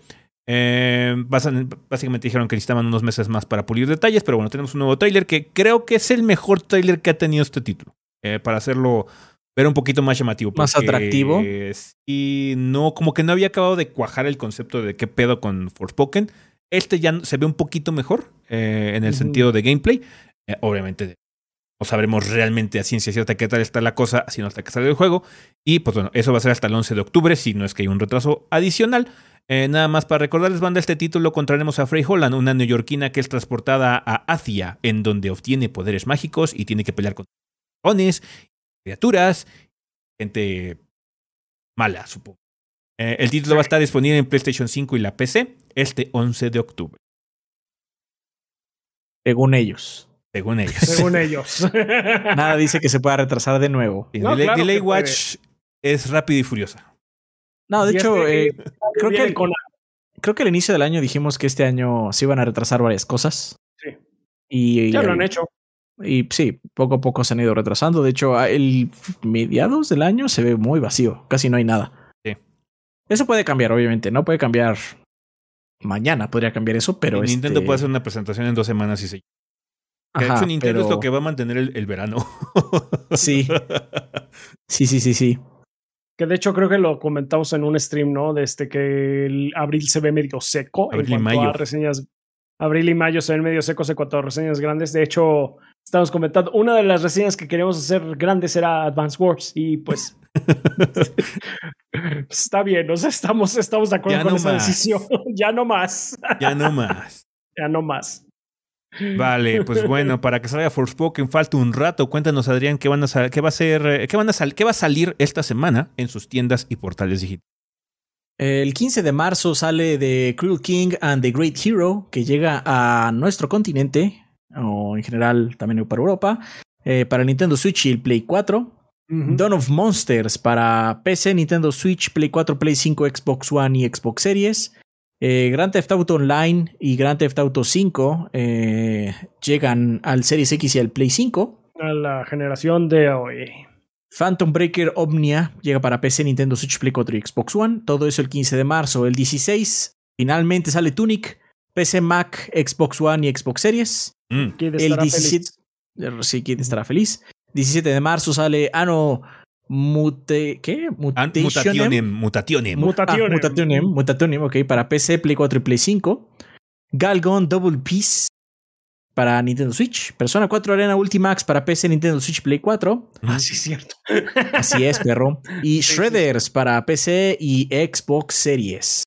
Eh, básicamente dijeron que necesitaban unos meses más para pulir detalles, pero bueno, tenemos un nuevo trailer que creo que es el mejor trailer que ha tenido este título. Eh, para hacerlo pero un poquito más llamativo. Más atractivo. Y no, como que no había acabado de cuajar el concepto de qué pedo con Forspoken. Este ya se ve un poquito mejor eh, en el sentido de gameplay. Obviamente no sabremos realmente a ciencia cierta qué tal está la cosa, sino hasta que salga el juego. Y pues bueno, eso va a ser hasta el 11 de octubre, si no es que hay un retraso adicional. Eh, nada más para recordarles, banda, este título contraremos a Frey Holland, una neoyorquina que es transportada a Asia, en donde obtiene poderes mágicos y tiene que pelear con dragones, criaturas, gente mala, supongo. Eh, el título va a estar disponible en PlayStation 5 y la PC este 11 de octubre. Según ellos. Según ellos. Según ellos. Nada dice que se pueda retrasar de nuevo. Delay, Watch es rápido y furiosa. No, de hecho, eh, creo, que creo que al inicio del año dijimos que este año se iban a retrasar varias cosas. Sí. Y, ya lo han hecho. Y sí, poco a poco se han ido retrasando. De hecho, el mediados del año se ve muy vacío. Casi no hay nada. Sí. Eso puede cambiar, obviamente. No puede cambiar mañana, podría cambiar eso, pero. Nintendo este puede hacer una presentación en dos semanas y se. De hecho, Nintendo es lo que va a mantener el, verano. sí. Sí, sí, sí, sí. Que de hecho creo que lo comentamos en un stream, ¿no? De este que el abril se ve medio seco abril en cuanto mayo. a reseñas. Abril y mayo se ven medio secos en cuanto a reseñas grandes. De hecho, estamos comentando, una de las reseñas que queríamos hacer grandes era Advance Wars y pues está bien, o sea, estamos, estamos de acuerdo Ya con no esa más. decisión. ya no más, ya no más. ya no más. Vale, pues bueno, para que salga Forspoken falta un rato. Cuéntanos, Adrián, qué van a qué va a ser, eh, qué van a qué va a salir esta semana en sus tiendas y portales digitales. El 15 de marzo sale The Cruel King and the Great Hero, que llega a nuestro continente, o en general también para Europa, eh, para Nintendo Switch y el Play 4. Ujú. Dawn of Monsters para PC, Nintendo Switch, Play 4, Play 5, Xbox One y Xbox Series. Eh, Grand Theft Auto Online y Grand Theft Auto 5 eh, llegan al Series X y al Play 5. A la generación de hoy. Phantom Breaker Omnia llega para PC, Nintendo Switch, Play 4 y Xbox One. Todo eso el 15 de marzo. El 16 finalmente sale Tunic, PC, Mac, Xbox One y Xbox Series. Mm. Kid El estará 17 feliz. Eh, Sí, ¿quién estará feliz? 17 de marzo sale Ano Mute. ¿Qué? Mutationem. Mutationem, mutationem. Mutationem. Ah, Mutationem, Mutationem, ok, para PC, Play 4 y Play 5. Galgon Double Peace para Nintendo Switch. Persona 4 Arena Ultimax para PC, Nintendo Switch, Play 4. Ah, sí, es cierto. Así es, perro. Y. Shredders para PC y Xbox Series.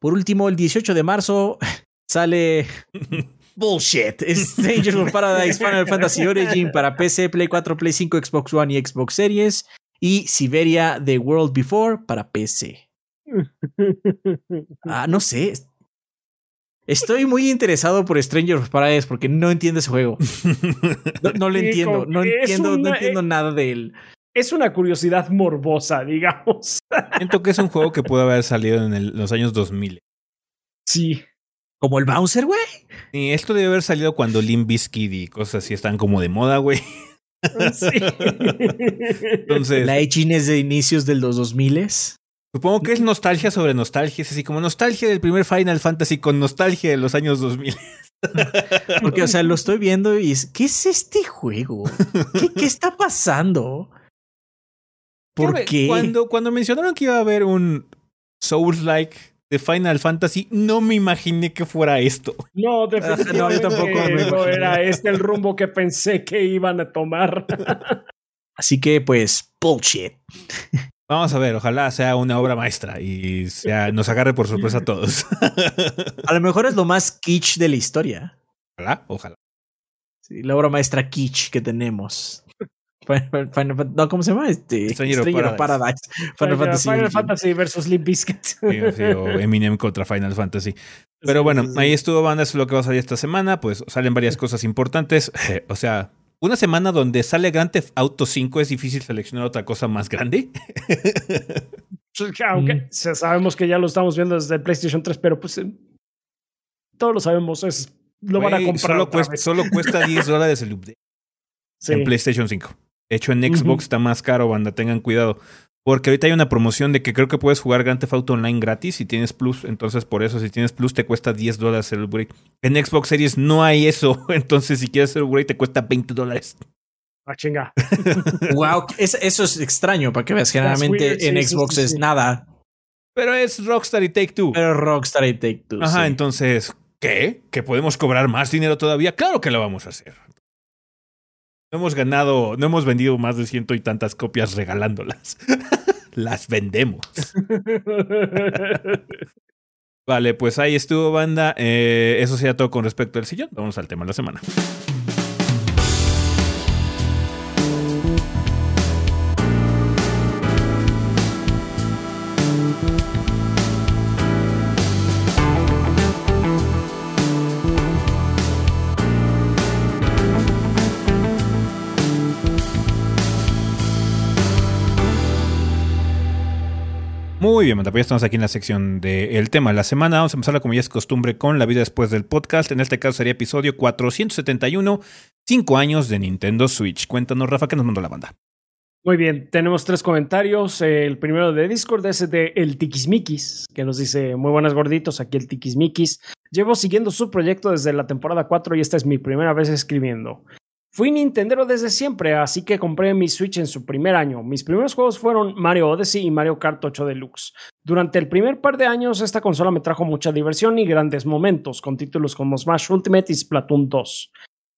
Por último, el 18 de marzo sale Bullshit. Strangers of Paradise Final Fantasy Origin para PC, Play 4, Play 5, Xbox One y Xbox Series. Y Siberia The World Before para PC. Ah, no sé. Estoy muy interesado por Strangers of Paradise porque no entiendo ese juego. No, no lo entiendo. No entiendo, no una- eh, entiendo nada de él. es una curiosidad morbosa, digamos. Siento que es un juego que pudo haber salido en el- los años 2000. Sí. Como el Bouncer, güey. Y esto debe haber salido cuando Limp Bizkit y cosas así están como de moda, güey. Sí. Entonces, La Echin es de inicios de los 2000 supongo que es nostalgia sobre nostalgia. Es así como nostalgia del primer Final Fantasy con nostalgia de los años 2000. Porque, o sea, lo estoy viendo y es, ¿qué es este juego? ¿Qué, qué está pasando? ¿Por qué? Cuando, cuando mencionaron que iba a haber un Souls-like de Final Fantasy, no me imaginé que fuera esto. No, definitivamente No, yo tampoco no era este el rumbo que pensé que iban a tomar. Así que, pues, bullshit. Vamos a ver, ojalá sea una obra maestra y sea, nos agarre por sorpresa a todos. A lo mejor es lo más kitsch de la historia. ojalá, ojalá. Sí, la obra maestra kitsch que tenemos. Final- Final no, ¿cómo se llama? Este, Stranger of Stranger of Paradise. Paradise. Final Fantasy. Final Fantasy versus Limp Bizkit. Sí, sí, o Eminem contra Final Fantasy. Pero bueno, ahí estuvo, banda, eso es lo que va a salir esta semana. Pues salen varias cosas importantes. O sea, una semana donde sale Grand Theft Auto 5 es difícil seleccionar otra cosa más grande. Aunque Mm. sa- sabemos que ya lo estamos viendo desde el PlayStation 3, pero pues eh, todos lo sabemos, es, lo van a comprar. Solo otra cuesta, vez. solo cuesta 10 dólares el update Sí. en PlayStation 5. De hecho, en Xbox está más caro, banda, tengan cuidado. Porque ahorita hay una promoción de que creo que puedes jugar Grand Theft Auto Online gratis si tienes Plus. Entonces, por eso, si tienes Plus, te cuesta 10 dólares el upgrade. En Xbox Series no hay eso. Entonces, si quieres hacer upgrade, te cuesta 20 dólares. Ah, chinga. wow, eso es extraño para que veas. Generalmente en Xbox es nada. Pero es Rockstar y Take Two. Pero Rockstar y Take Two. Ajá, entonces, ¿qué? ¿Que podemos cobrar más dinero todavía? Claro que lo vamos a hacer. No hemos ganado, no hemos vendido más de ciento y tantas copias regalándolas. Las vendemos. vale, pues ahí estuvo, banda. Eh, eso sería todo con respecto al sillón. Vamos al tema de la semana. Muy bien, pues ya estamos aquí en la sección del tema de la semana. Vamos a empezar, como ya es costumbre, con la vida después del podcast. En este caso sería episodio 471, 5 años de Nintendo Switch. Cuéntanos, Rafa, ¿qué nos mandó la banda? Muy bien, tenemos tres comentarios. El primero de Discord es de El Tiquismiquis, que nos dice, muy buenas gorditos, aquí el Tiquismiquis. Llevo siguiendo su proyecto desde la temporada 4 y esta es mi primera vez escribiendo. Fui Nintendero desde siempre, así que compré mi Switch en su primer año. Mis primeros juegos fueron Mario Odyssey y Mario Kart 8 Deluxe. Durante el primer par de años, esta consola me trajo mucha diversión y grandes momentos, con títulos como Smash Ultimate y Splatoon 2.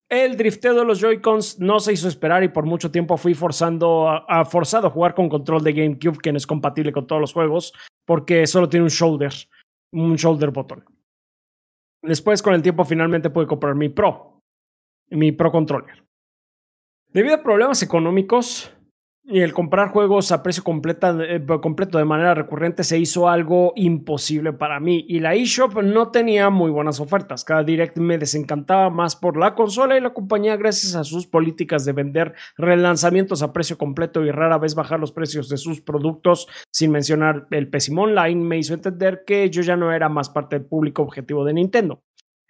El drifteo de los Joy-Cons no se hizo esperar y por mucho tiempo fui forzando forzado a jugar con control de GameCube, que no es compatible con todos los juegos, porque solo tiene un shoulder, un shoulder button. Después, con el tiempo, finalmente pude comprar mi Pro, mi Pro Controller. Debido a problemas económicos y el comprar juegos a precio eh, completo de manera recurrente se hizo algo imposible para mí y la eShop no tenía muy buenas ofertas. Cada direct me desencantaba más por la consola y la compañía gracias a sus políticas de vender relanzamientos a precio completo y rara vez bajar los precios de sus productos sin mencionar el pésimo online me hizo entender que yo ya no era más parte del público objetivo de Nintendo.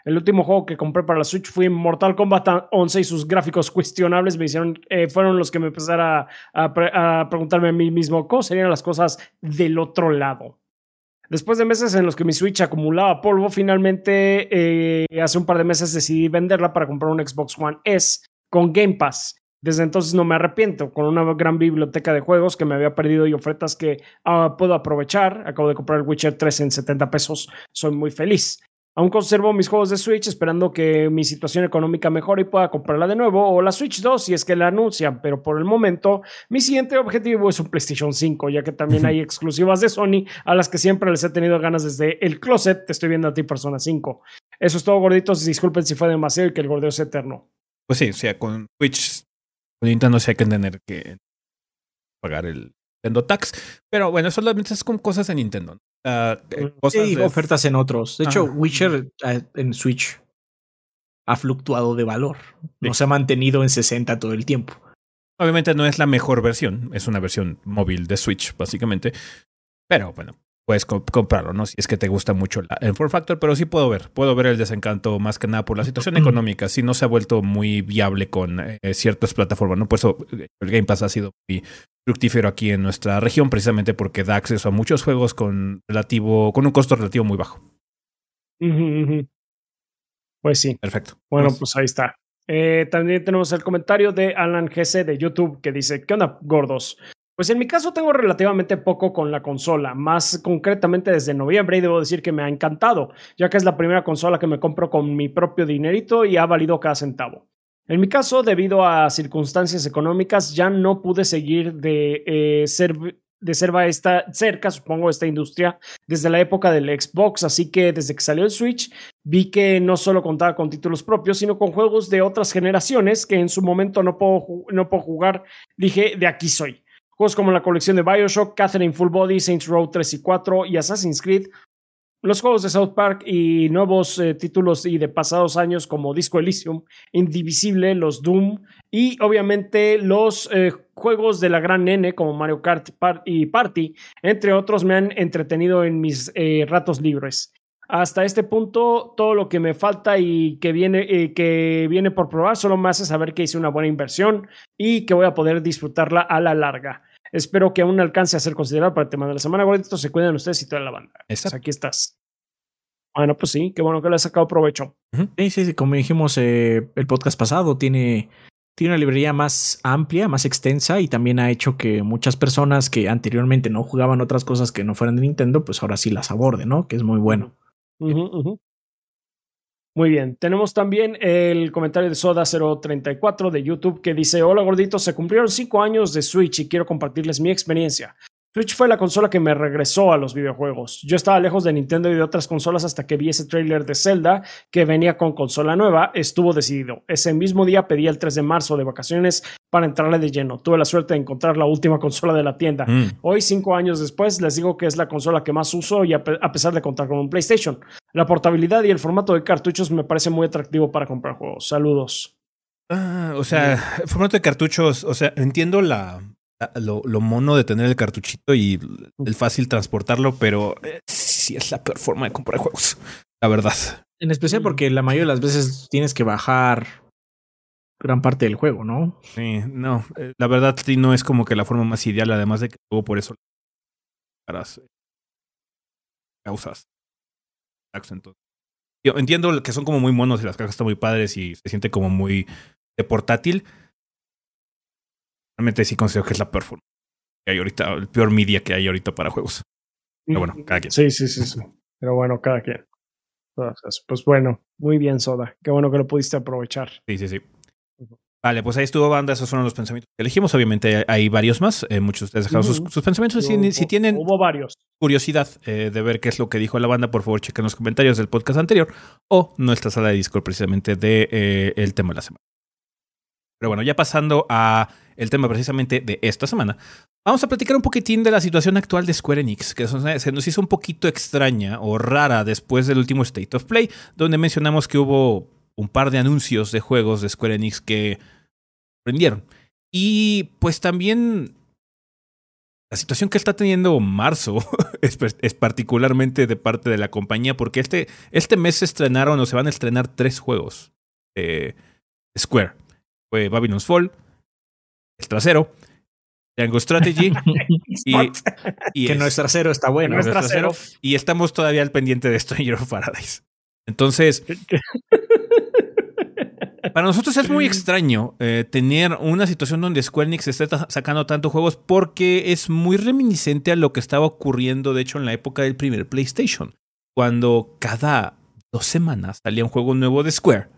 El último juego que compré para la Switch fue Mortal Kombat 11 y sus gráficos cuestionables me hicieron, eh, fueron los que me empezaron a, preguntarme a mí mismo cómo serían las cosas del otro lado. Después de meses en los que mi Switch acumulaba polvo, finalmente eh, hace un par de meses decidí venderla para comprar un Xbox One S con Game Pass. Desde entonces no me arrepiento, con una gran biblioteca de juegos que me había perdido y ofertas que ah, puedo aprovechar. Acabo de comprar el Witcher 3 en 70 pesos, soy muy feliz. Aún conservo mis juegos de Switch esperando que mi situación económica mejore y pueda comprarla de nuevo o la Switch 2 si es que la anuncian, pero por el momento mi siguiente objetivo es un PlayStation 5, ya que también hay exclusivas de Sony a las que siempre les he tenido ganas desde el closet. Te estoy viendo a ti, Persona 5. Eso es todo, gorditos. Disculpen si fue demasiado y que el gordeo es eterno. Pues sí, o sea, con Switch, con Nintendo sí hay que tener que pagar el Nintendo Tax, pero bueno, solamente es con cosas de Nintendo. Uh, sí, ofertas en otros. De hecho, Witcher eh, en Switch ha fluctuado de valor. No se ha mantenido en 60 todo el tiempo. Obviamente no es la mejor versión, es una versión móvil de Switch, básicamente. Pero bueno, puedes comprarlo, ¿no? Si es que te gusta mucho el Form Factor, pero sí puedo ver, puedo ver el desencanto más que nada por la situación económica. Si no se ha vuelto muy viable con eh, ciertas plataformas, ¿no? Por eso el Game Pass ha sido muy fructífero aquí en nuestra región, precisamente porque da acceso a muchos juegos con relativo, con un costo relativo muy bajo. Pues sí. Perfecto. Bueno, pues ahí está. Eh, también tenemos el comentario de Alan GC de YouTube que dice, ¿qué onda, gordos? Pues en mi caso tengo relativamente poco con la consola, más concretamente desde noviembre y debo decir que me ha encantado, ya que es la primera consola que me compro con mi propio dinerito y ha valido cada centavo. En mi caso, debido a circunstancias económicas, ya no pude seguir de eh, ser de esta, cerca, supongo, esta industria desde la época del Xbox, así que desde que salió el Switch vi que no solo contaba con títulos propios, sino con juegos de otras generaciones que en su momento no puedo, no puedo jugar. Dije, de aquí soy. Juegos como la colección de Bioshock, Catherine Full Body, Saints Row 3 y 4 y Assassin's Creed. Los juegos de South Park y nuevos eh, títulos y de pasados años como Disco Elysium, Indivisible, los Doom y obviamente los eh, juegos de la gran nene como Mario Kart y Party, entre otros, me han entretenido en mis eh, ratos libres. Hasta este punto, todo lo que me falta y que viene, que viene por probar solo me hace saber que hice una buena inversión y que voy a poder disfrutarla a la larga. Espero que aún alcance a ser considerado para el tema de la semana. Gorditos, se cuidan ustedes y toda la banda. Pues aquí estás. Bueno, pues sí, qué bueno que le has sacado provecho. Sí, sí, sí, como dijimos eh, el podcast pasado, tiene tiene una librería más amplia, más extensa y también ha hecho que muchas personas que anteriormente no jugaban otras cosas que no fueran de Nintendo, pues ahora sí las aborde, ¿no? Que es muy bueno. Muy bien, tenemos también el comentario de Soda034 de YouTube que dice, hola gorditos, se cumplieron cinco años de Switch y quiero compartirles mi experiencia. Switch fue la consola que me regresó a los videojuegos. Yo estaba lejos de Nintendo y de otras consolas hasta que vi ese trailer de Zelda que venía con consola nueva. Estuvo decidido. Ese mismo día pedí el 3 de marzo de vacaciones para entrarle de lleno. Tuve la suerte de encontrar la última consola de la tienda. Mm. Hoy, cinco años después, les digo que es la consola que más uso y a, pesar de contar con un PlayStation. La portabilidad y el formato de cartuchos me parece muy atractivo para comprar juegos. Saludos. Ah, o sea, el formato de cartuchos, o sea, entiendo la, lo, mono de tener el cartuchito y el fácil transportarlo, pero eh, sí es la peor forma de comprar juegos, la verdad. En especial porque la mayoría de las veces tienes que bajar gran parte del juego, ¿no? Sí, no, eh, la verdad sí no es como que la forma más ideal, además de que luego por eso caras eh, causas. Entonces, yo entiendo que son como muy monos y las cajas están muy padres y se siente como muy de portátil, Realmente sí considero que es la peor forma que hay ahorita, el peor media que hay ahorita para juegos. Pero bueno, cada quien. Sí, sí, sí, sí. Pero bueno, cada quien. pues bueno, muy bien, Soda. Qué bueno que lo pudiste aprovechar. Sí, sí, sí. Vale, pues ahí estuvo banda, esos fueron los pensamientos que elegimos. Obviamente hay varios más. Eh, muchos de ustedes dejaron sus, pensamientos. si, tienen hubo varios. curiosidad eh, de ver qué es lo que dijo la banda, por favor chequen los comentarios del podcast anterior o nuestra sala de Discord precisamente de eh, el tema de la semana. Pero bueno, ya pasando a el tema precisamente de esta semana, vamos a platicar un poquitín de la situación actual de Square Enix, que se nos hizo un poquito extraña o rara después del último State of Play, donde mencionamos que hubo un par de anuncios de juegos de Square Enix que prendieron. Y pues también la situación que está teniendo marzo es, particularmente de parte de la compañía, porque este, este mes se estrenaron o se van a estrenar tres juegos de Square. Fue Babylon's Fall, el trasero, Django Strategy y, que no es trasero, está bueno. es trasero, y estamos todavía al pendiente de Stranger of Paradise. Entonces, para nosotros es muy extraño eh, tener una situación donde Square Enix esté sacando tantos juegos porque es muy reminiscente a lo que estaba ocurriendo, de hecho, en la época del primer PlayStation, cuando cada dos semanas salía un juego nuevo de Square.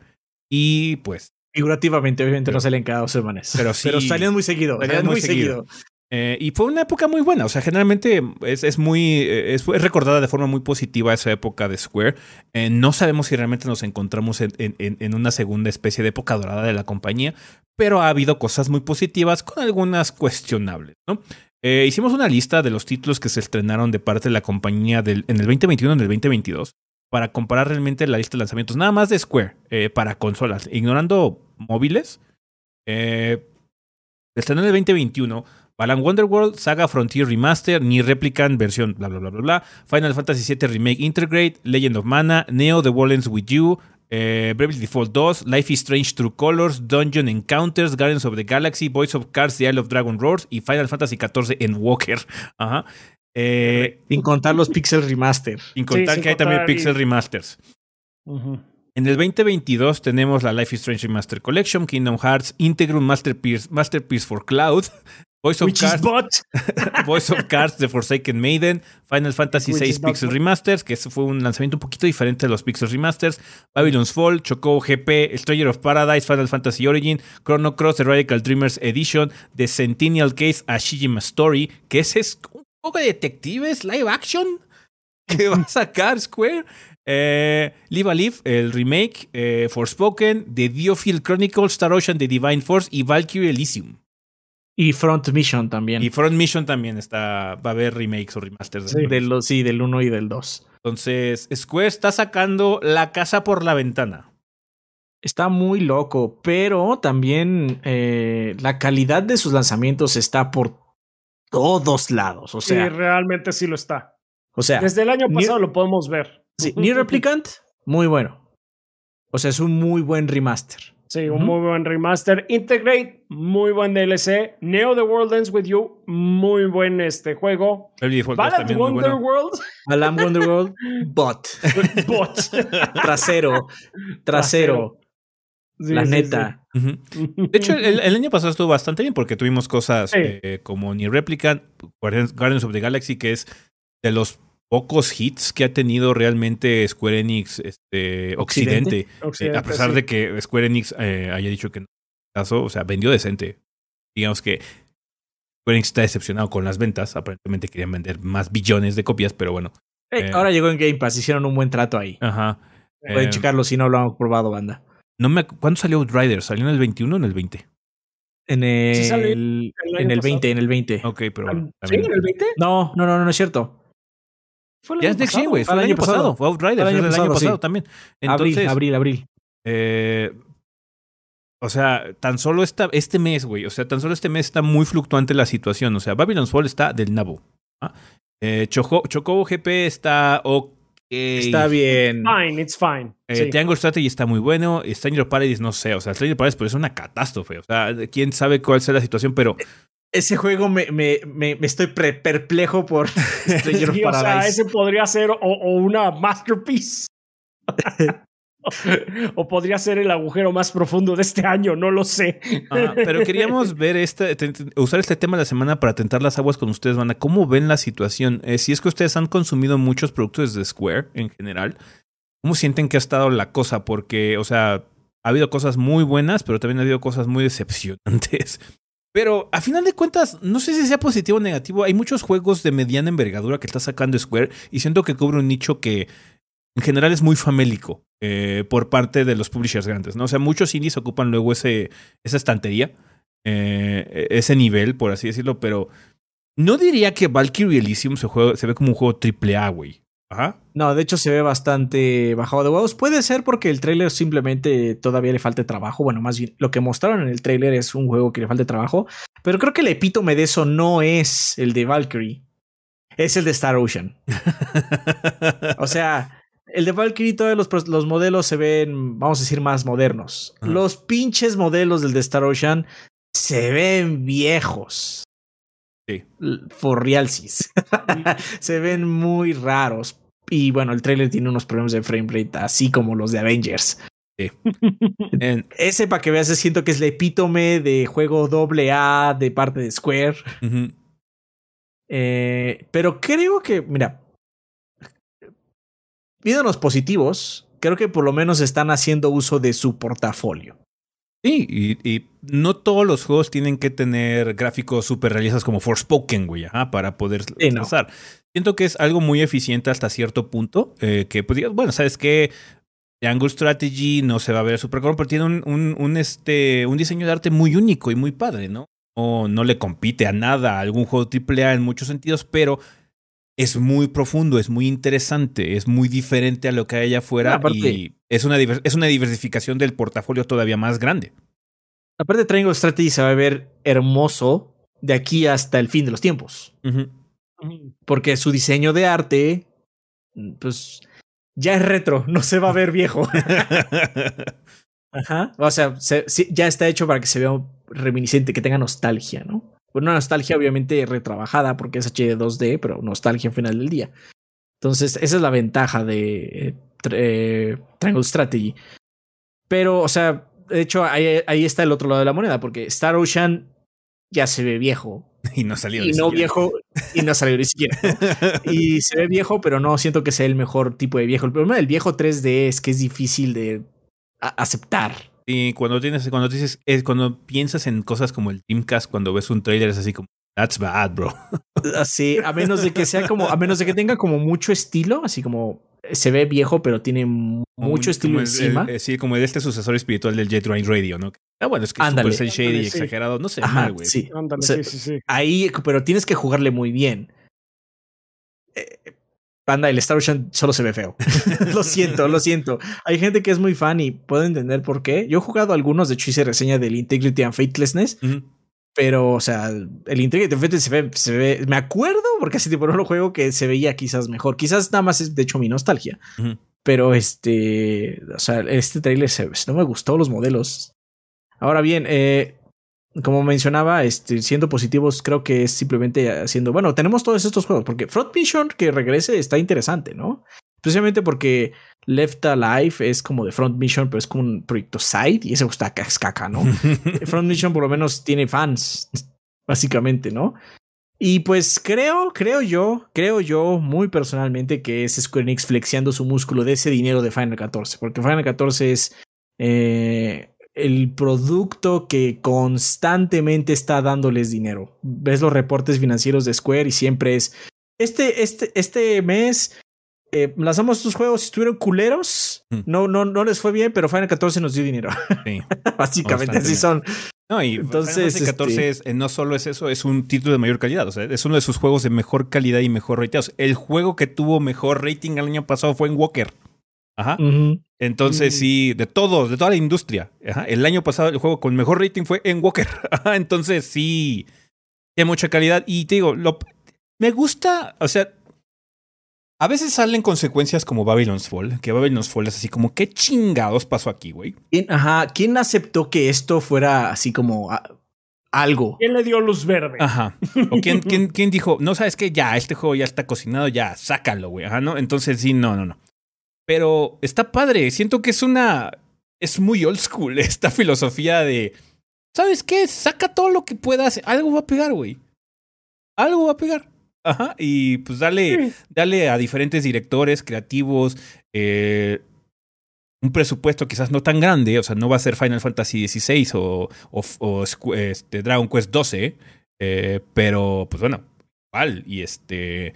Y pues Figurativamente, obviamente no salen cada dos semanas. Pero sí. Pero salían muy seguido. Salían muy, seguido. Eh, y fue una época muy buena. O sea, generalmente es, es muy. Es, recordada de forma muy positiva esa época de Square. Eh, no sabemos si realmente nos encontramos en, en, en, una segunda especie de época dorada de la compañía. Pero ha habido cosas muy positivas con algunas cuestionables, ¿no? Eh, hicimos una lista de los títulos que se estrenaron de parte de la compañía del, en el 2021 y en el 2022 para comparar realmente la lista de lanzamientos, nada más de Square, para consolas, ignorando móviles. Eh, estrenó en el 2021. Balan Wonderworld, Saga Frontier Remaster, Ni Replicant versión bla bla bla bla bla, Final Fantasy VII Remake Integrate, Legend of Mana, Neo The Wallens With You, eh, Bravely Default 2, Life is Strange True Colors, Dungeon Encounters, Guardians of the Galaxy, Voice of Cards, The Isle of Dragon Roars y Final Fantasy XIV en Walker. Ajá. Eh, sin contar los Pixel Remaster. Sin contar que hay también Pixel Remasters. En el 2022 tenemos la Life is Strange Master Collection, Kingdom Hearts, Integrum Masterpiece, Masterpiece for Cloud, Voice of Cards, Voice of Cards, The Forsaken Maiden, Final Fantasy VI Pixel Remasters, que ese fue un lanzamiento un poquito diferente de los Pixel Remasters, Babylon's Fall, Choco GP, Stranger of Paradise, Final Fantasy Origin, Chrono Cross, The Radical Dreamers Edition, The Centennial Case, Ashijima Story, que ese es un poco de detectives, live action que va a sacar Square. Eh, Live a Live, el remake, eh, Forspoken, The Diofield Chronicles, Star Ocean, The Divine Force y Valkyrie Elysium. Y Front Mission también. Y Front Mission también está. Va a haber remakes o remasters. Sí, los, sí del 1 y del 2. Entonces, Square está sacando la casa por la ventana. Está muy loco, pero también eh, la calidad de sus lanzamientos está por todos lados. O sea, sí, realmente sí lo está. O sea, desde el año pasado lo podemos ver. Sí, Ni Replicant, muy bueno. O sea, es un muy buen remaster. Sí, un muy buen remaster. Integrate, muy buen DLC. Neo The World Ends With You, muy buen este juego. Balan Wonderworld. Balan Wonderworld, bot. bot. Trasero. Trasero. la neta. De hecho, el, año pasado estuvo bastante bien porque tuvimos cosas eh, como Ni Replicant, Guardians of the Galaxy, que es de los pocos hits que ha tenido realmente Square Enix este, Occidente. Eh, a pesar de que Square Enix eh, haya dicho que no caso, o sea, vendió decente. Digamos que Square Enix está decepcionado con las ventas. Aparentemente querían vender más billones de copias, pero bueno. ahora llegó en Game Pass, hicieron un buen trato ahí. Ajá. Pueden checarlo si no lo han probado, banda. No me, ¿Cuándo salió Outrider? ¿Salió en el 21 o en el 20? En el, en el 20, en el 20. Ok, pero. ¿Sí, en el 20? No, no, no, no, es cierto. Fue el ya año es de güey. Fue el año pasado. Fue Outrider. Fue el año, pasado, pasado también. Entonces, abril, abril, abril. Eh, o sea, tan solo esta, este mes, güey. O sea, tan solo este mes está muy fluctuante la situación. O sea, Babylon's Fall está del nabo. ¿ah? Eh, Chocobo GP está ok Está bien. Fine, it's fine. Eh, Triangle Strategy está muy bueno. Stranger Paradise no sé. O sea, Stranger Paradise es una catástrofe. O sea, quién sabe cuál sea la situación, pero. Ese juego me, me, me, estoy perplejo por Stranger Paradise. O sea, ese podría ser o una masterpiece. o podría ser el agujero más profundo de este año, no lo sé. pero queríamos ver este, usar este tema de la semana para tentar las aguas con ustedes, van ¿Cómo ven la situación? Eh, si es que ustedes han consumido muchos productos de Square en general, ¿cómo sienten que ha estado la cosa? Porque, o sea, ha habido cosas muy buenas, pero también ha habido cosas muy decepcionantes. Pero a final de cuentas, no sé si sea positivo o negativo. Hay muchos juegos de mediana envergadura que está sacando Square y siento que cubre un nicho que en general es muy famélico eh, por parte de los publishers grandes, ¿no? O sea, muchos indies ocupan luego ese, esa estantería, eh, ese nivel, por así decirlo, pero no diría que Valkyrie Elysium se, se ve como un juego triple A, güey. Ajá. No, de hecho se ve bastante bajado de huevos. Puede ser porque el trailer simplemente todavía le falta trabajo. Bueno, más bien lo que mostraron en el trailer es un juego que le falta trabajo. Pero creo que el epítome de eso no es el de Valkyrie. Es el de Star Ocean. o sea, el de Valkyrie, todos los, los, modelos se ven, vamos a decir, más modernos. Los pinches modelos del de Star Ocean se ven viejos. Sí. For realsies. se ven muy raros. Y bueno, el trailer tiene unos problemas de frame rate, así como los de Avengers. Sí. Ese, para que veas, siento que es el epítome de juego doble A de parte de Square. eh, pero creo que, mira, los positivos, creo que por lo menos están haciendo uso de su portafolio. Sí, y, no todos los juegos tienen que tener gráficos super realistas como Forspoken, güey, para poder lanzar. Siento que es algo muy eficiente hasta cierto punto, eh, que pues digas, bueno, ¿sabes qué? Angle Strategy no se va a ver super pero tiene un, un, este, un diseño de arte muy único y muy padre, ¿no? O no le compite a nada a algún juego AAA en muchos sentidos, pero es muy profundo, es muy interesante, es muy diferente a lo que hay allá afuera y es una, es una diversificación del portafolio todavía más grande. Aparte, Triangle Strategy se va a ver hermoso de aquí hasta el fin de los tiempos. Porque su diseño de arte, pues, ya es retro, no se va a ver viejo. Ajá. O sea, ya está hecho para que se vea reminiscente, que tenga nostalgia, ¿no? una nostalgia obviamente retrabajada porque es HD 2D, pero nostalgia al final del día. Entonces, esa es la ventaja de eh, Triangle Strategy. Pero, o sea, de hecho, ahí, ahí, está el otro lado de la moneda, porque Star Ocean ya se ve viejo. Y no salió Y no viejo, y no salió ni siquiera. Y se ve viejo, pero no siento que sea el mejor tipo de viejo. El problema del viejo 3D es que es difícil de aceptar. Y cuando tienes, cuando dices, es cuando piensas en cosas como el Teamcast, cuando ves un trailer es así como, that's bad, bro. Así, a menos de que sea como, a menos de que tenga como mucho estilo, así como se ve viejo, pero tiene mucho estilo encima. Eh, sí, como el este sucesor espiritual del Jet Line Radio, ¿no? Ah, bueno, es que es super shady, y exagerado, no sé, mal, güey. Sí. sí, sí, sí. Ahí, pero tienes que jugarle muy bien. Eh, Panda, el Star Ocean solo se ve feo. lo siento, lo siento. Hay gente que es muy fan y puedo entender por qué. Yo he jugado algunos, de hecho hice reseña del Integrity and Faithlessness. Pero, o sea, el and Faithlessness se ve, se ve, me acuerdo, porque hace tiempo no lo juego, que se veía quizás mejor. Quizás nada más es, de hecho, mi nostalgia. Pero este, o sea, este trailer se, no me gustó los modelos. Ahora bien, eh, como mencionaba, este, siendo positivos, creo que es simplemente haciendo. Bueno, tenemos todos estos juegos, porque Front Mission que regrese está interesante, ¿no? Especialmente porque Left Alive es como de Front Mission, pero es como un proyecto side y ese gusta caca, ¿no? Front Mission por lo menos tiene fans, básicamente, ¿no? Y pues creo, creo yo, creo yo muy personalmente que es Square Enix flexiando su músculo de ese dinero de Final 14, porque Final 14 es eh, el producto que constantemente está dándoles dinero. Ves los reportes financieros de Square y siempre es, este, este, este mes eh, lanzamos estos juegos y estuvieron culeros. Hmm. No, no, no les fue bien, pero Final 14 nos dio dinero. Sí. Básicamente así son. No, y entonces Final 14 este eh, no solo es eso, es un título de mayor calidad. O sea, es uno de sus juegos de mejor calidad y mejor rateados. El juego que tuvo mejor rating el año pasado fue en Walker. Ajá. Entonces, sí, de todos, de toda la industria. Ajá. El año pasado el juego con mejor rating fue en Walker. Ajá. Entonces, sí, tiene mucha calidad. Y te digo, lo, me gusta, o sea, a veces salen consecuencias como Babylon's Fall, que Babylon's Fall es así como, ¿qué chingados pasó aquí, güey? Ajá, ¿quién aceptó que esto fuera así como algo? ¿Quién le dio luz verde? Ajá. ¿O quién, quién, quién dijo, no sabes qué, ya, este juego ya está cocinado, ya, sácalo, güey? Ajá, ¿no? Entonces sí, no, no, no. Pero está padre, siento que es una... Es muy old school esta filosofía de... ¿Sabes qué? Saca todo lo que puedas, algo va a pegar, güey. Algo va a pegar. Ajá, y pues dale, dale a diferentes directores creativos eh, un presupuesto quizás no tan grande, o sea, no va a ser Final Fantasy XVI o, o, este, Dragon Quest XII, eh, pero pues bueno, igual, y este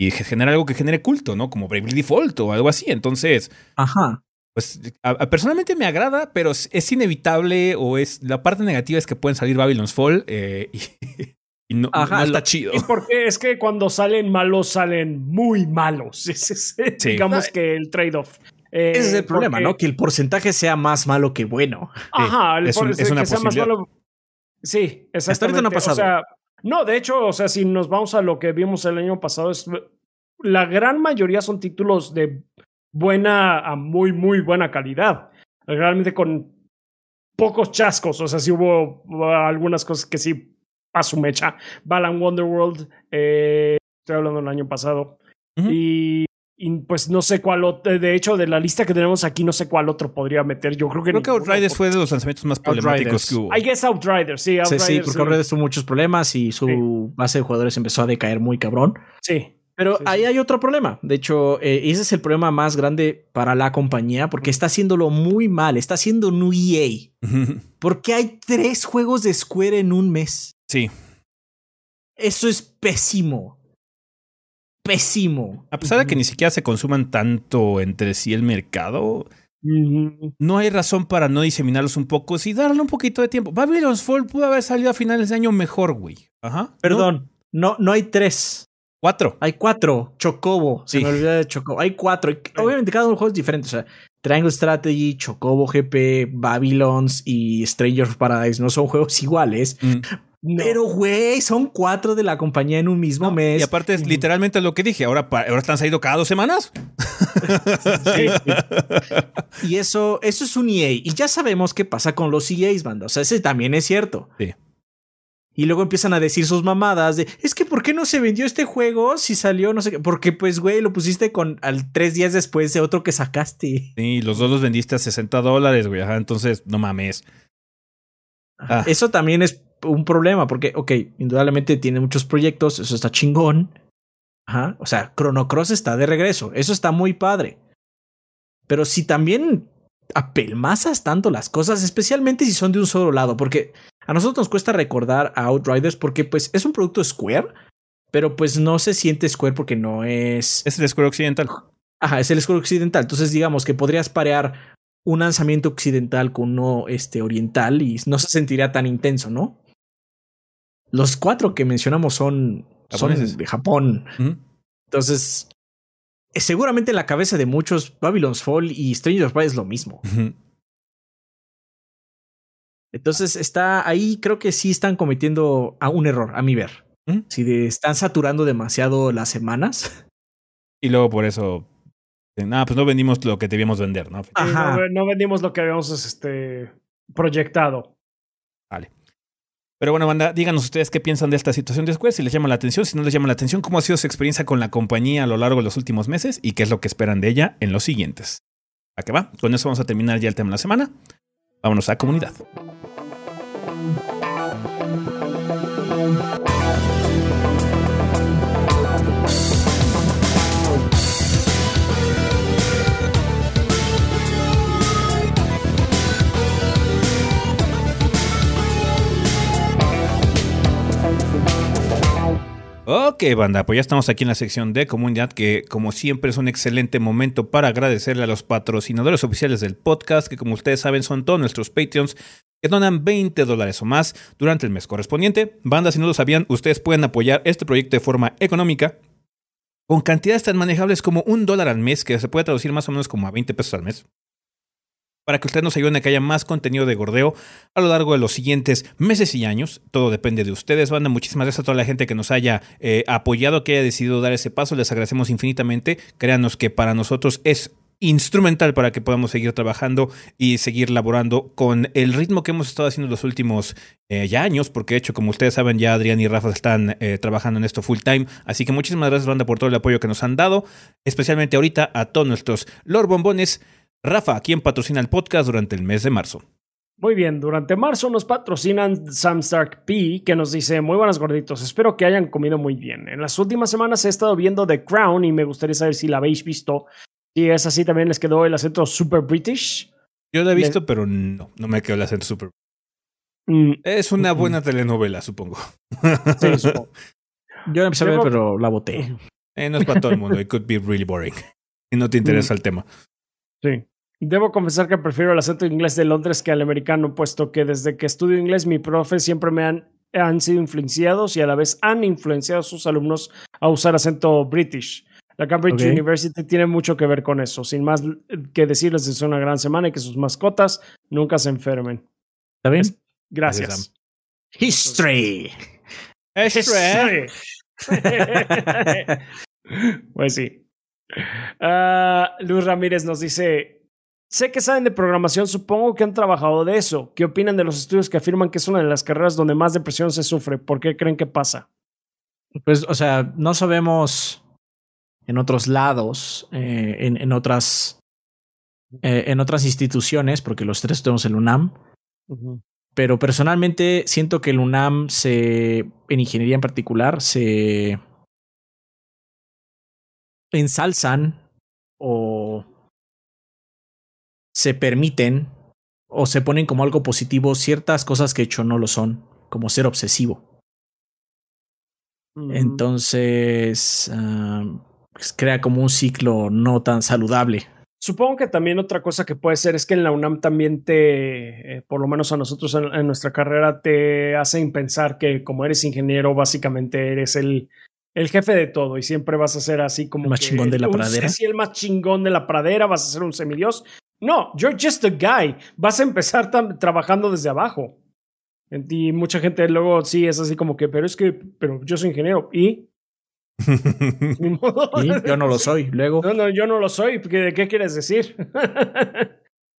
y generar algo que genere culto, ¿no? Como Bravely Default o algo así. Entonces, ajá. Pues personalmente me agrada, pero es inevitable o es la parte negativa es que pueden salir Babylon's Fall eh, y, y no, está chido. porque es que cuando salen malos, salen muy malos. Digamos que el trade-off. Ese es el problema, ¿no? Que el porcentaje sea más malo que bueno. Ajá, el es, es una que sea más malo. Sí, exactamente. Hasta ahorita no ha pasado. O sea, no, de hecho, o sea, si nos vamos a lo que vimos el año pasado, es, la gran mayoría son títulos de buena a muy, muy buena calidad. Realmente con pocos chascos. O sea, sí hubo algunas cosas que sí a su mecha. Balan Wonderworld, eh, estoy hablando del año pasado. y, pues no sé cuál otro, de hecho, de la lista que tenemos aquí, no sé cuál otro podría meter. Yo creo que. Creo que Outriders fue de los lanzamientos más problemáticos que hubo. I guess Outriders, sí. Outriders, sí, porque Outriders tuvo muchos problemas y su base de jugadores empezó a decaer muy cabrón. Sí. Pero ahí hay otro problema. De hecho, eh, ese es el problema más grande para la compañía porque está haciéndolo muy mal. Está haciendo un EA. porque hay tres juegos de Square en un mes. Sí. Eso es pésimo. Pésimo. A pesar de que ni siquiera se consuman tanto entre sí el mercado, no hay razón para no diseminarlos un poco y darle un poquito de tiempo. Babylon's Fall pudo haber salido a finales de año mejor, güey. Ajá. Perdón, no, no hay tres. Cuatro. Hay cuatro. Chocobo. Se me olvidó de Chocobo. Hay cuatro. Obviamente cada uno de los juegos es diferente. O sea, Triangle Strategy, Chocobo GP, Babylons y Stranger of Paradise no son juegos iguales. Mm. Pero, güey, son cuatro de la compañía en un mismo mes. Y aparte es literalmente lo que dije. Ahora, ahora están saliendo cada dos semanas. y eso, eso es un EA. Y ya sabemos qué pasa con los EAs, banda. O sea, ese también es cierto. Sí. Y luego empiezan a decir sus mamadas de, es que ¿por qué no se vendió este juego si salió no sé qué? Porque pues, güey, lo pusiste con al tres días después de otro que sacaste. Sí, los dos los vendiste a 60 dólares, güey. Ajá, entonces, no mames. Ah. Eso también es un problema porque, ok, indudablemente tiene muchos proyectos, eso está chingón. Ajá, o sea, Chrono Cross está de regreso, eso está muy padre. Pero si también apelmazas tanto las cosas, especialmente si son de un solo lado, porque a nosotros nos cuesta recordar a Outriders porque pues es un producto Square, pero pues no se siente Square porque no es... Es el Square occidental. Ajá, es el Square occidental. Entonces digamos que podrías parear un lanzamiento occidental con uno este, oriental y no se sentiría tan intenso, ¿no? Los cuatro que mencionamos son, son de Japón. Entonces, eh, seguramente en la cabeza de muchos, Babylon's Fall y Stranger of es lo mismo. Entonces está ahí, creo que sí están cometiendo a un error, a mi ver. Si están saturando demasiado las semanas. Y luego por eso, nada, pues no vendimos lo que debíamos vender, ¿no? No, no, vendimos lo que habíamos este, proyectado. Vale. Pero bueno, banda, díganos ustedes qué piensan de esta situación después, si les llama la atención, si no les llama la atención, cómo ha sido su experiencia con la compañía a lo largo de los últimos meses y qué es lo que esperan de ella en los siguientes. ¿A qué va? Con eso vamos a terminar ya el tema de la semana. Vámonos a comunidad. Ok, banda, pues ya estamos aquí en la sección de comunidad, que como siempre es un excelente momento para agradecerle a los patrocinadores oficiales del podcast, que como ustedes saben son todos nuestros Patreons que donan 20 dólares o más durante el mes correspondiente. Banda, si no lo sabían, ustedes pueden apoyar este proyecto de forma económica con cantidades tan manejables como un dólar al mes, que se puede traducir más o menos como a 20 pesos al mes para que ustedes nos ayuden a que haya más contenido de gordeo a lo largo de los siguientes meses y años. Todo depende de ustedes, banda. Muchísimas gracias a toda la gente que nos haya eh, apoyado, que haya decidido dar ese paso. Les agradecemos infinitamente. Créanos que para nosotros es instrumental para que podamos seguir trabajando y seguir laborando con el ritmo que hemos estado haciendo los últimos eh, ya años, porque de hecho, como ustedes saben, ya Adrián y Rafa están eh, trabajando en esto full time. Así que muchísimas gracias, banda, por todo el apoyo que nos han dado, especialmente ahorita a todos nuestros Lord Bombones. Rafa, ¿quién patrocina el podcast durante el mes de marzo? Muy bien, durante marzo nos patrocinan Sam Stark P, que nos dice, muy buenas gorditos, espero que hayan comido muy bien. En las últimas semanas he estado viendo The Crown y me gustaría saber si la habéis visto. Si es así, también les quedó el acento super British. Yo la he visto, pero no, no me quedó el acento super. Mm, es una buena telenovela, supongo. Sí, supongo. Yo la empecé a ver, pero la boté. Eh, no es para todo el mundo. It could be really boring. Y no te interesa mm. el tema. Sí. Debo confesar que prefiero el acento inglés de Londres que al americano, puesto que desde que estudio inglés mi profe siempre me han, han sido influenciados y a la vez han influenciado a sus alumnos a usar acento british. La Cambridge University tiene mucho que ver con eso. Sin más que decirles, es una gran semana y que sus mascotas nunca se enfermen. ¿Está bien? Gracias. History. History. pues sí. Ah, Luz Ramírez nos dice, sé que saben de programación, supongo que han trabajado de eso. ¿Qué opinan de los estudios que afirman que es una de las carreras donde más depresión se sufre? ¿Por qué creen que pasa? Pues, o sea, no sabemos en otros lados, eh, en, otras, eh, en otras instituciones, porque los tres tenemos el UNAM. Pero personalmente siento que el UNAM se, en ingeniería en particular, se ensalzan o se permiten o se ponen como algo positivo ciertas cosas que hecho no lo son, como ser obsesivo. Entonces, ah, pues, crea como un ciclo no tan saludable. Supongo que también otra cosa que puede ser es que en la UNAM también te, eh, por lo menos a nosotros en, nuestra carrera, te hacen pensar que como eres ingeniero, básicamente eres el, el jefe de todo y siempre vas a ser así como. El más chingón de la pradera. Sí, el más chingón de la pradera, vas a ser un semidios. No, you're just a guy. Vas a empezar trabajando desde abajo. Y mucha gente luego sí es así como que, pero es que, pero yo soy ingeniero. ¿Y? Yo no lo soy. Luego. No, no, yo no lo soy. ¿Qué, qué quieres decir?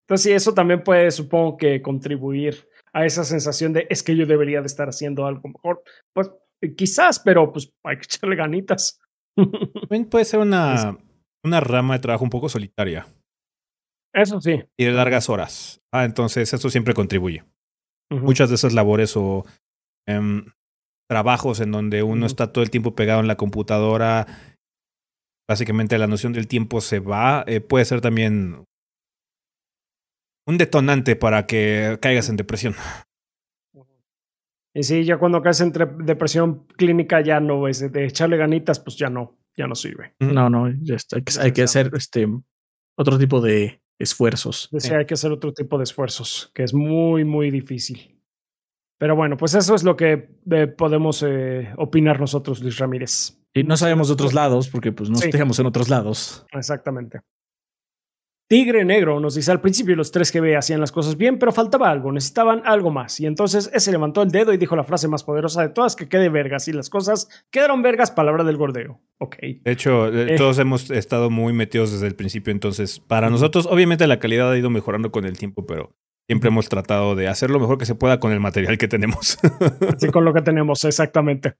Entonces, sí, eso también puede, supongo que, contribuir a esa sensación de es que yo debería de estar haciendo algo mejor. Pues Quizás, pero pues hay que echarle ganitas. También puede ser una, una rama de trabajo un poco solitaria. Eso sí. Y de largas horas. Ah, entonces eso siempre contribuye. Muchas de esas labores o em, trabajos en donde uno está todo el tiempo pegado en la computadora, básicamente la noción del tiempo se va, eh, puede ser también un detonante para que caigas en depresión. Y sí, ya cuando caes en depresión clínica ya no, es de echarle ganitas, pues ya no, ya no sirve. No, no, ya está, hay, que, hacer este otro tipo de esfuerzos. Sí, hay que hacer otro tipo de esfuerzos, que es muy, muy difícil. Pero bueno, pues eso es lo que eh, podemos eh, opinar nosotros, Luis Ramírez. Y no sabemos de otros lados, porque pues no estamos en otros lados. Exactamente. Tigre Negro nos dice al principio los tres GB hacían las cosas bien, pero faltaba algo, necesitaban algo más. Y entonces ese levantó el dedo y dijo la frase más poderosa de todas, que quede vergas. Y las cosas quedaron vergas, palabra del gordeo. Ok. De hecho, eh, eh. todos hemos estado muy metidos desde el principio, entonces para nosotros obviamente la calidad ha ido mejorando con el tiempo, pero siempre hemos tratado de hacer lo mejor que se pueda con el material que tenemos. sí, con lo que tenemos, exactamente.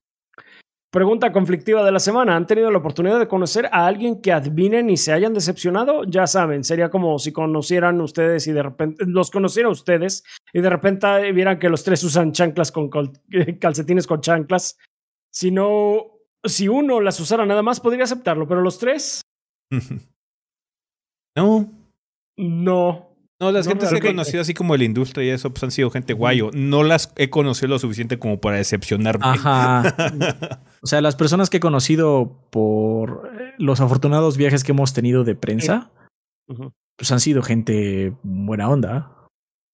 Pregunta conflictiva de la semana. ¿Han tenido la oportunidad de conocer a alguien que adminen y se hayan decepcionado? Ya saben, sería como si conocieran ustedes y de repente los conociera ustedes y de repente vieran que los tres usan chanclas con calcetines con chanclas. Si no, si uno las usara nada más, podría aceptarlo, pero los tres. no. No. No, las gentes que he conocido así como el industria y eso, pues han sido gente guayo. No las he conocido lo suficiente como para decepcionarme. Ajá. o sea, las personas que he conocido por los afortunados viajes que hemos tenido de prensa, pues han sido gente buena onda.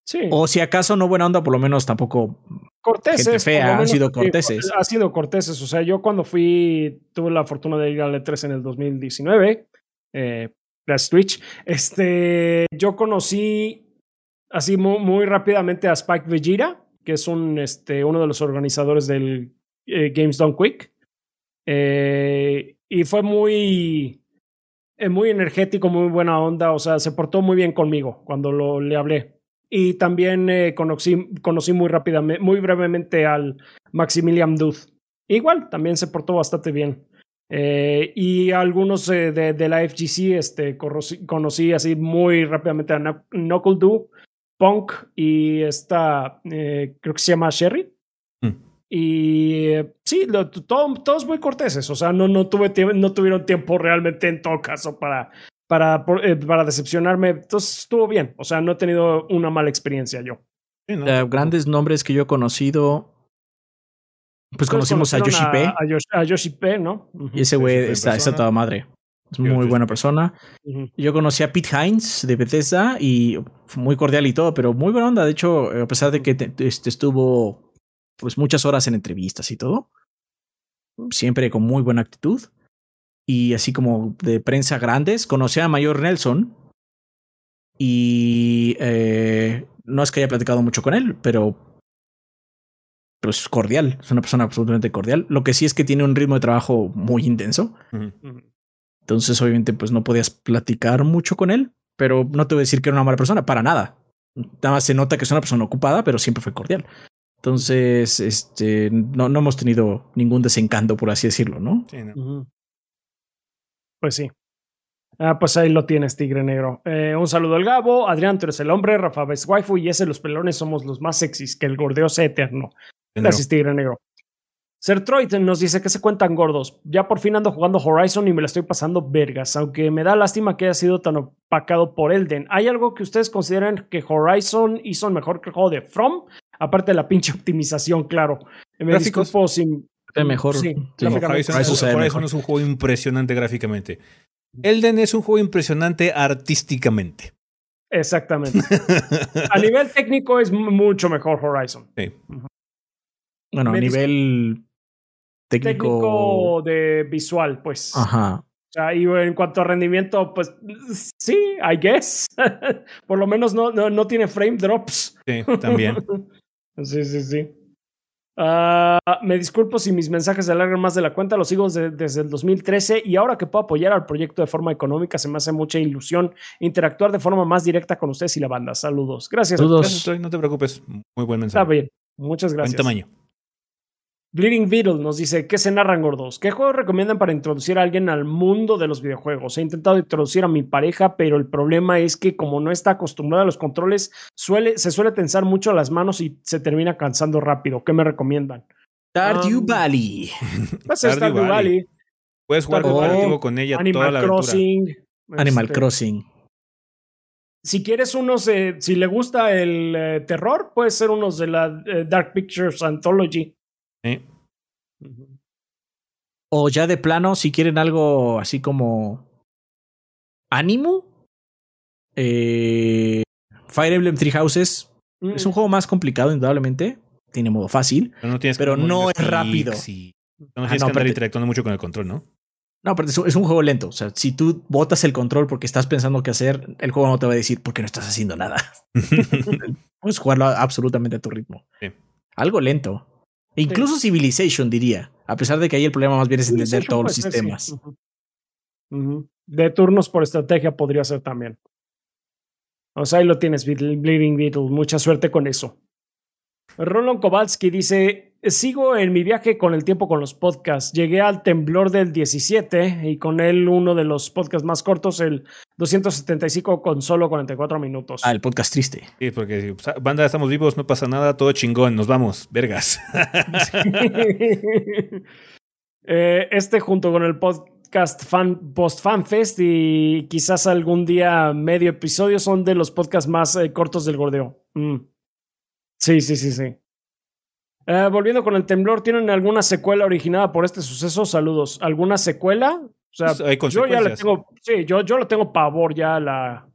Sí. O si acaso no buena onda, por lo menos tampoco. Corteses. Gente fea, han sido corteses. Ha sido corteses. O sea, yo cuando fui, tuve la fortuna de ir al E3 en el 2019. Eh, las Twitch. Este, yo conocí así muy, rápidamente a Spike Vegeta, que es un, este, uno de los organizadores del eh, Games Done Quick. Eh, y fue muy, eh, muy energético, muy buena onda, o sea, se portó muy bien conmigo cuando lo, le hablé. Y también conocí, conocí muy rápidamente, muy brevemente al Maximilian Duth. Igual, también se portó bastante bien. Eh, y algunos eh, de, de, la FGC este, conocí, así muy rápidamente a Knuckle Doo, Punk y esta, eh, creo que se llama Sherry. Mm. Y sí, todos muy corteses, o sea, no, no, tuve no tuvieron tiempo realmente en todo caso para, para, para decepcionarme. Entonces estuvo bien, o sea, no he tenido una mala experencia yo. grandes nombres que yo he conocido, pues conocimos a Yoshi P. A, Yoshi, P, ¿no? Y ese güey está, está toda madre. Es muy buena persona. Yo conocí a Pete Hines de Bethesda y muy cordial y todo, pero muy buena onda. De hecho, a pesar de que este, estuvo pues muchas horas en entrevistas y todo, siempre con muy buena actitud. Y así como de prensa grandes, conocí a Mayor Nelson y eh, no es que haya platicado mucho con él, pero pues cordial, es una persona absolutamente cordial. Lo que sí es que tiene un ritmo de trabajo muy intenso. Entonces, obviamente, pues no podías platicar mucho con él, pero no te voy a decir que era una mala persona, para nada. Nada más se nota que es una persona ocupada, pero siempre fue cordial. Entonces, este, no, no hemos tenido ningún desencanto, por así decirlo, ¿no? Pues sí. Ah, pues ahí lo tienes, Tigre Negro. Eh, un saludo al Gabo. Adrián, tú eres el hombre. Rafa ves waifu. Y ese, los pelones, somos los más sexys. Que el gordeo sea eterno. Gracias, Tigre Negro. Sertroid nos dice que se cuentan gordos. Ya por fin ando jugando Horizon y me la estoy pasando vergas, aunque me da lástima que haya sido tan opacado por Elden. ¿Hay algo que ustedes consideren que Horizon hizo mejor que el juego de From? Aparte de la pinche optimización, claro. Me disculpo sin. Mejor. Sí, Horizon, es un juego impresionante gráficamente. Elden es un juego impresionante artísticamente. Exactamente. a nivel técnico es mucho mejor Horizon. Sí. Bueno, a nivel técnico... de visual, pues. Ajá. O sea, y en cuanto a rendimiento, pues sí, I guess. Por lo menos no, no, no, tiene frame drops. Sí, también. sí, sí, sí. Uh, me disculpo si mis mensajes se alargan más de la cuenta, los sigo desde el 2013 y ahora que puedo apoyar al proyecto de forma económica, se me hace mucha ilusión interactuar de forma más directa con ustedes y la banda. Saludos. Gracias. Saludos. no te preocupes. Muy buen mensaje. Está bien. Muchas gracias. Buen tamaño. Bleeding Beetle nos dice, ¿qué se narran gordos? ¿Qué juegos recomiendan para introducir a alguien al mundo de los videojuegos? He intentado introducir a mi pareja, pero el problema es que como no está acostumbrada a los controles, suele, se suele tensar mucho las manos y se termina cansando rápido. ¿Qué me recomiendan? Stardew um, Valley. Pues Stardew, Valley. Puedes jugar cooperativo con ella Animal toda la Crossing. Animal este, Crossing. Si quieres unos, eh, si le gusta el eh, terror, puede ser unos de la eh, Dark Pictures Anthology. O ya de plano, si quieren algo así como ánimo, eh, Fire Emblem Three Houses es un mm. juego más complicado, indudablemente. Tiene modo fácil, pero no, es rápido. No tienes que estar interactuando mucho con el control, ¿no? No, pero es un, juego lento. O sea, si tú botas el control porque estás pensando qué hacer, el juego no te va a decir por qué no estás haciendo nada. Puedes jugarlo absolutamente a tu ritmo. Algo lento. E incluso Civilization, diría. A pesar de que ahí el problema más bien es entender todos los sistemas. De turnos por estrategia podría ser también. O sea, ahí lo tienes, Bleeding Beetle. Mucha suerte con eso. Roland Kowalski dice: Sigo en mi viaje con el tiempo con los podcasts. Llegué al temblor del 17 y con él uno de los podcasts más cortos, el 275 con solo 44 minutos. Ah, el podcast triste. Sí, porque banda, estamos vivos, no pasa nada, todo chingón, nos vamos, vergas. Eh, este junto con el podcast fan, Post Fan Fest y quizás algún día medio episodio son de los podcasts más eh, cortos del gordeo. Mm. Sí, sí, sí, sí. Eh, volviendo con el temblor, ¿tienen alguna secuela originada por este suceso? Saludos. ¿Alguna secuela? O sea, pues, yo ya le tengo, sí, yo, yo le tengo pavor ya a la,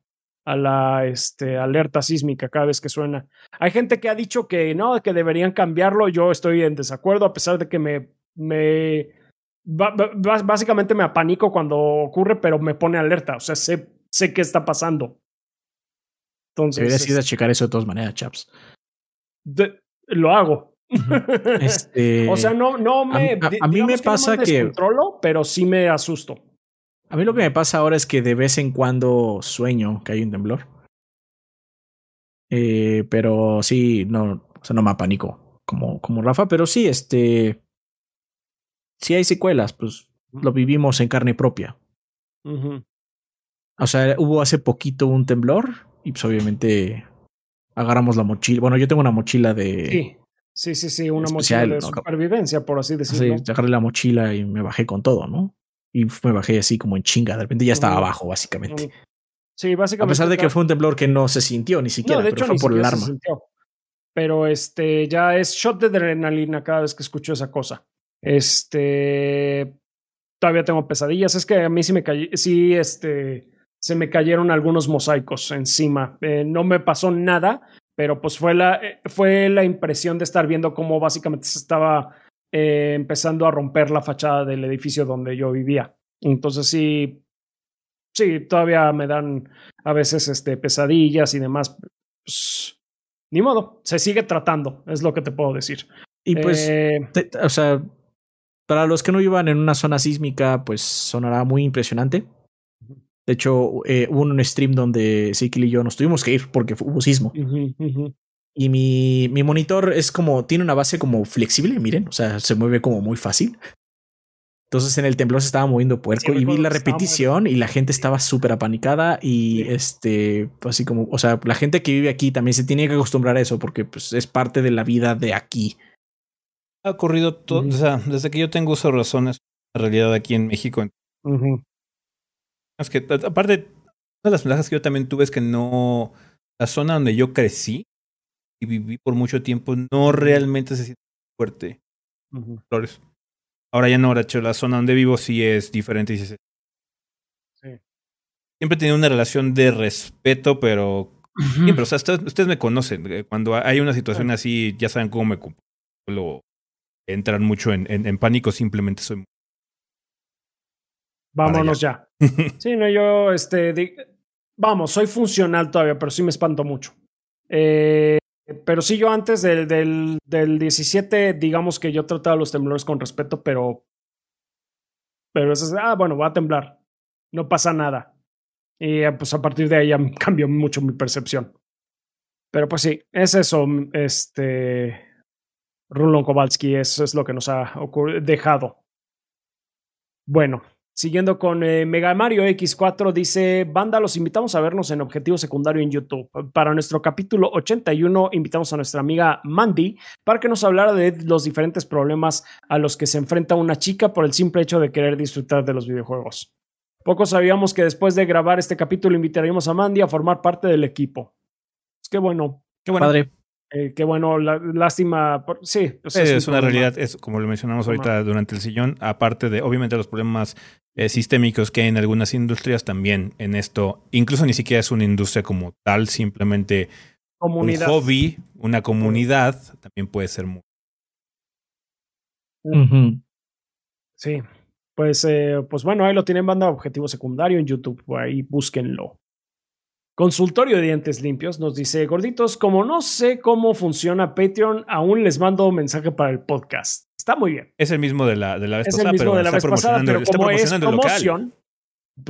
a la este, alerta sísmica cada vez que suena. Hay gente que ha dicho que no, que deberían cambiarlo. Yo estoy en desacuerdo, a pesar de que me, me básicamente me apanico cuando ocurre, pero me pone alerta. O sea, sé, sé qué está pasando. Entonces. Deberías ir a checar eso de todas maneras, chaps. lo hago. Este, o sea, no, no me. A, mí me pasa que. Controlo, pero sí me asusto. A mí lo que me pasa ahora es que de vez en cuando sueño que hay un temblor. Eh, pero sí, no, o sea, no me apanico como, como Rafa, pero sí, este. Si hay secuelas, pues lo vivimos en carne propia. O sea, hubo hace poquito un temblor y pues obviamente agarramos la mochila. Bueno, yo tengo una mochila de. Sí, sí, sí, sí una mochila de supervivencia, por así decirlo. Sí, agarré la mochila y me bajé con todo, ¿no? Y me bajé así como en chinga. De repente ya estaba abajo, básicamente. Sí, básicamente. A pesar de que fue un temblor que no se sintió ni siquiera, de pero fue por el arma. Pero este ya es shot de adrenalina cada vez que escucho esa cosa. Este todavía tengo pesadillas. Es que a mí sí me cayó, sí, este se me cayeron algunos mosaicos encima. Eh, no me pasó nada, pero pues fue la, eh, fue la impresión de estar viendo cómo básicamente se estaba eh, empezando a romper la fachada del edificio donde yo vivía. Entonces sí, sí, todavía me dan a veces este, pesadillas y demás. Pues, ni modo, se sigue tratando, es lo que te puedo decir. Y pues, o sea, para los que no vivan en una zona sísmica, pues sonará muy impresionante. De hecho, eh, hubo un stream donde Sikil y yo nos tuvimos que ir porque hubo sismo. Y mi, mi monitor es como, tiene una base como flexible, miren, o sea, se mueve como muy fácil. Entonces en el temblor se estaba moviendo puerco y vi la repetición y la gente estaba súper apanicada y este, pues así como, o sea, la gente que vive aquí también se tiene que acostumbrar a eso porque pues, es parte de la vida de aquí. Ha ocurrido todo, o sea, desde que yo tengo uso de razones, la realidad aquí en México. Es que, aparte, una de las ventajas que yo también tuve es que no. La zona donde yo crecí y viví por mucho tiempo no realmente se siente fuerte. Flores. Ahora ya no, hecho, la zona donde vivo sí es diferente. Y sí. Siempre he tenido una relación de respeto, pero. Siempre, o sea, ustedes, me conocen. Eh, cuando hay una situación así, ya saben cómo me lo entran mucho en, en, en pánico, simplemente soy Vámonos ya. sí, no, yo, este, vamos, soy funcional todavía, pero sí me espanto mucho. Eh, pero sí, yo antes del, del, del 17, digamos que yo trataba los temblores con respeto, pero. Pero eso es, ah, bueno, va a temblar. No pasa nada. Y eh, pues a partir de ahí ya cambió mucho mi percepción. Pero pues sí, es eso, este. Rulon Kowalski, eso es lo que nos ha dejado. Bueno, Siguiendo con eh, Mega Mario X4, dice, banda, los invitamos a vernos en Objetivo Secundario en YouTube. Para nuestro capítulo 81, invitamos a nuestra amiga Mandy para que nos hablara de los diferentes problemas a los que se enfrenta una chica por el simple hecho de querer disfrutar de los videojuegos. Poco sabíamos que después de grabar este capítulo invitaríamos a Mandy a formar parte del equipo. Es que bueno. Qué bueno. Padre. Eh, qué bueno, lástima. sí, pues es, una realidad, es como lo mencionamos ahorita durante el sillón, aparte de obviamente los problemas eh, sistémicos que hay en algunas industrias, también en esto, incluso ni siquiera es una industria como tal, simplemente comunidad. un hobby, una comunidad, también puede ser muy. Sí, pues, eh, pues bueno, ahí lo tienen banda objetivo secundario en YouTube, ahí búsquenlo. Consultorio de Dientes Limpios nos dice, gorditos, como no sé cómo funciona Patreon, aún les mando mensaje para el podcast. Está muy bien. Es el mismo de la, de la vez es pasada, el mismo de la vez pasada, pero como es promoción,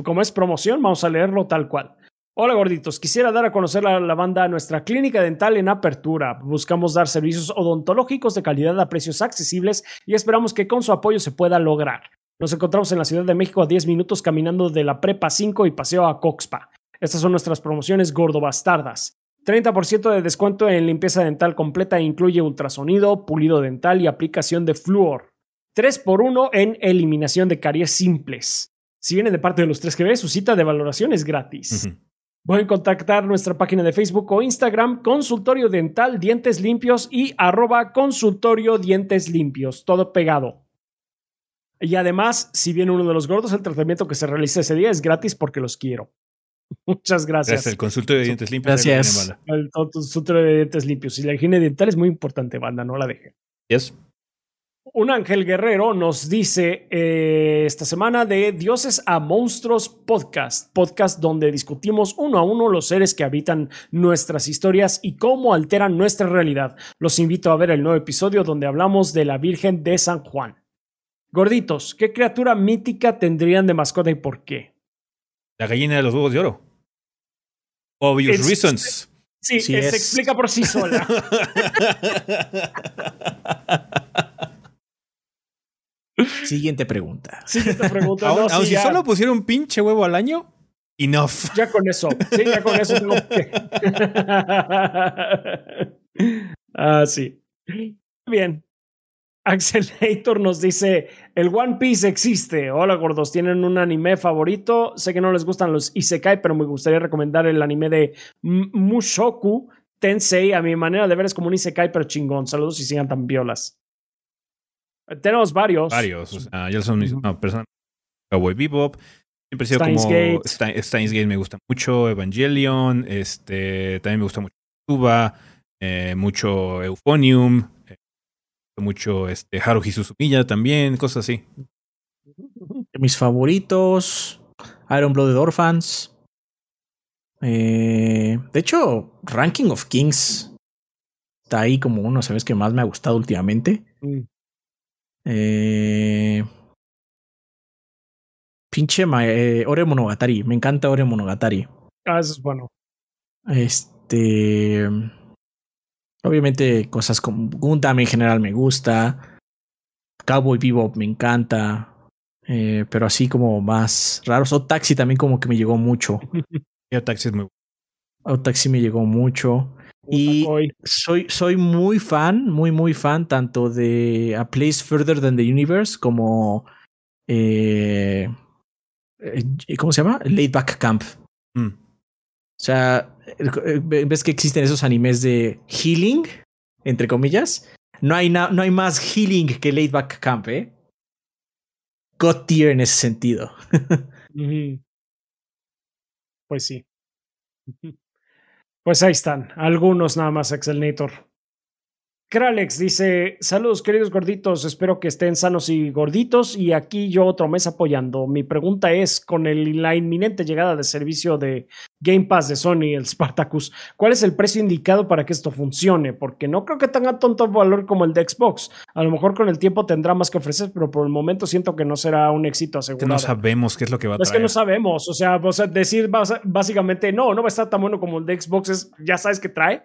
como es promoción, vamos a leerlo tal cual. Hola gorditos, quisiera dar a conocer a la banda nuestra clínica dental en apertura. Buscamos dar servicios odontológicos de calidad a precios accesibles y esperamos que con su apoyo se pueda lograr. Nos encontramos en la Ciudad de México a 10 minutos caminando de la Prepa 5 y paseo a Coxpa. Estas son nuestras promociones gordo bastardas. 30% de descuento en limpieza dental completa incluye ultrasonido, pulido dental y aplicación de flúor. 3 por 1 en eliminación de caries simples. Si viene de parte de los 3 que ve, su cita de valoración es gratis. Pueden contactar nuestra página de Facebook o Instagram, Consultorio Dental Dientes Limpios y arroba Consultorio Dientes Limpios, todo pegado. Y además, si viene uno de los gordos, el tratamiento que se realiza ese día es gratis porque los quiero. Muchas gracias. Es el consultorio de dientes limpios. Gracias. El consultorio de dientes limpios. Y la higiene dental es muy importante, banda, no la dejen. Yes. Un ángel guerrero nos dice eh, esta semana de Dioses a Monstruos Podcast, podcast donde discutimos uno a uno los seres que habitan nuestras historias y cómo alteran nuestra realidad. Los invito a ver el nuevo episodio donde hablamos de la Virgen de San Juan. Gorditos, ¿qué criatura mítica tendrían de mascota y por qué? La gallina de los huevos de oro. Obvious Es- reasons. Sí, Sí es. se explica por sí sola. Siguiente pregunta. Siguiente pregunta. Aún, No, sí, aún si ya, solo pusiera un pinche huevo al año, enough. ya con eso. Sí, ya con eso tengo que. ah, sí. Bien. Axelator nos dice: El One Piece existe. Hola, gordos. ¿Tienen un anime favorito? Sé que no les gustan los Isekai, pero me gustaría recomendar el anime de M- Mushoku Tensei. A mi manera de ver es como un Isekai, pero chingón. Saludos y sigan tan violas. Tenemos varios. Varios. O sea, ya son mis no, personas. Cowboy Bebop. Siempre he sido Steins como. Gate. Stein- Steins Gate me gusta mucho. Evangelion. Este. También me gusta mucho Tuba. eh, mucho Euphonium. Mucho este, Haruhi Suzumiya también. Cosas así. De mis favoritos, Iron Blooded Orphans. Eh, de hecho, Ranking of Kings está ahí como uno, ¿sabes? Que más me ha gustado últimamente. Mm. Eh, pinche ma- eh, Ore Monogatari. Me encanta Ore Monogatari. Ah, eso es bueno. Este. Obviamente, cosas como Gundam en general me gusta. Cowboy Bebop me encanta. eh, pero así como más raros. O Taxi también como que me llegó mucho. Yo Taxi es muy O Taxi me llegó mucho. Y soy, soy muy fan, muy, muy fan tanto de A Place Further Than the Universe como. eh, eh, ¿Cómo se llama? Laid Back Camp. Mm. O sea, eh, ves que existen esos animes de healing, entre comillas. No hay, no hay más healing que Laid Back Camp, ¿eh? God tier en ese sentido. Pues sí. Pues ahí están, algunos nada más, Excelnator. Kralex dice: Saludos, queridos gorditos. Espero que estén sanos y gorditos. Y aquí yo otro mes apoyando. Mi pregunta es: con el- la inminente llegada de servicio de Game Pass de Sony, el Spartacus, ¿cuál es el precio indicado para que esto funcione? Porque no creo que tenga tanto valor como el de Xbox. A lo mejor con el tiempo tendrá más que ofrecer, pero por el momento siento que no será un éxito Que asegurado. no sabemos qué es lo que va a Es traer. que no sabemos, o sea, o sea, decir básicamente no, no va a estar tan bueno como el de Xbox, es, ya sabes que trae.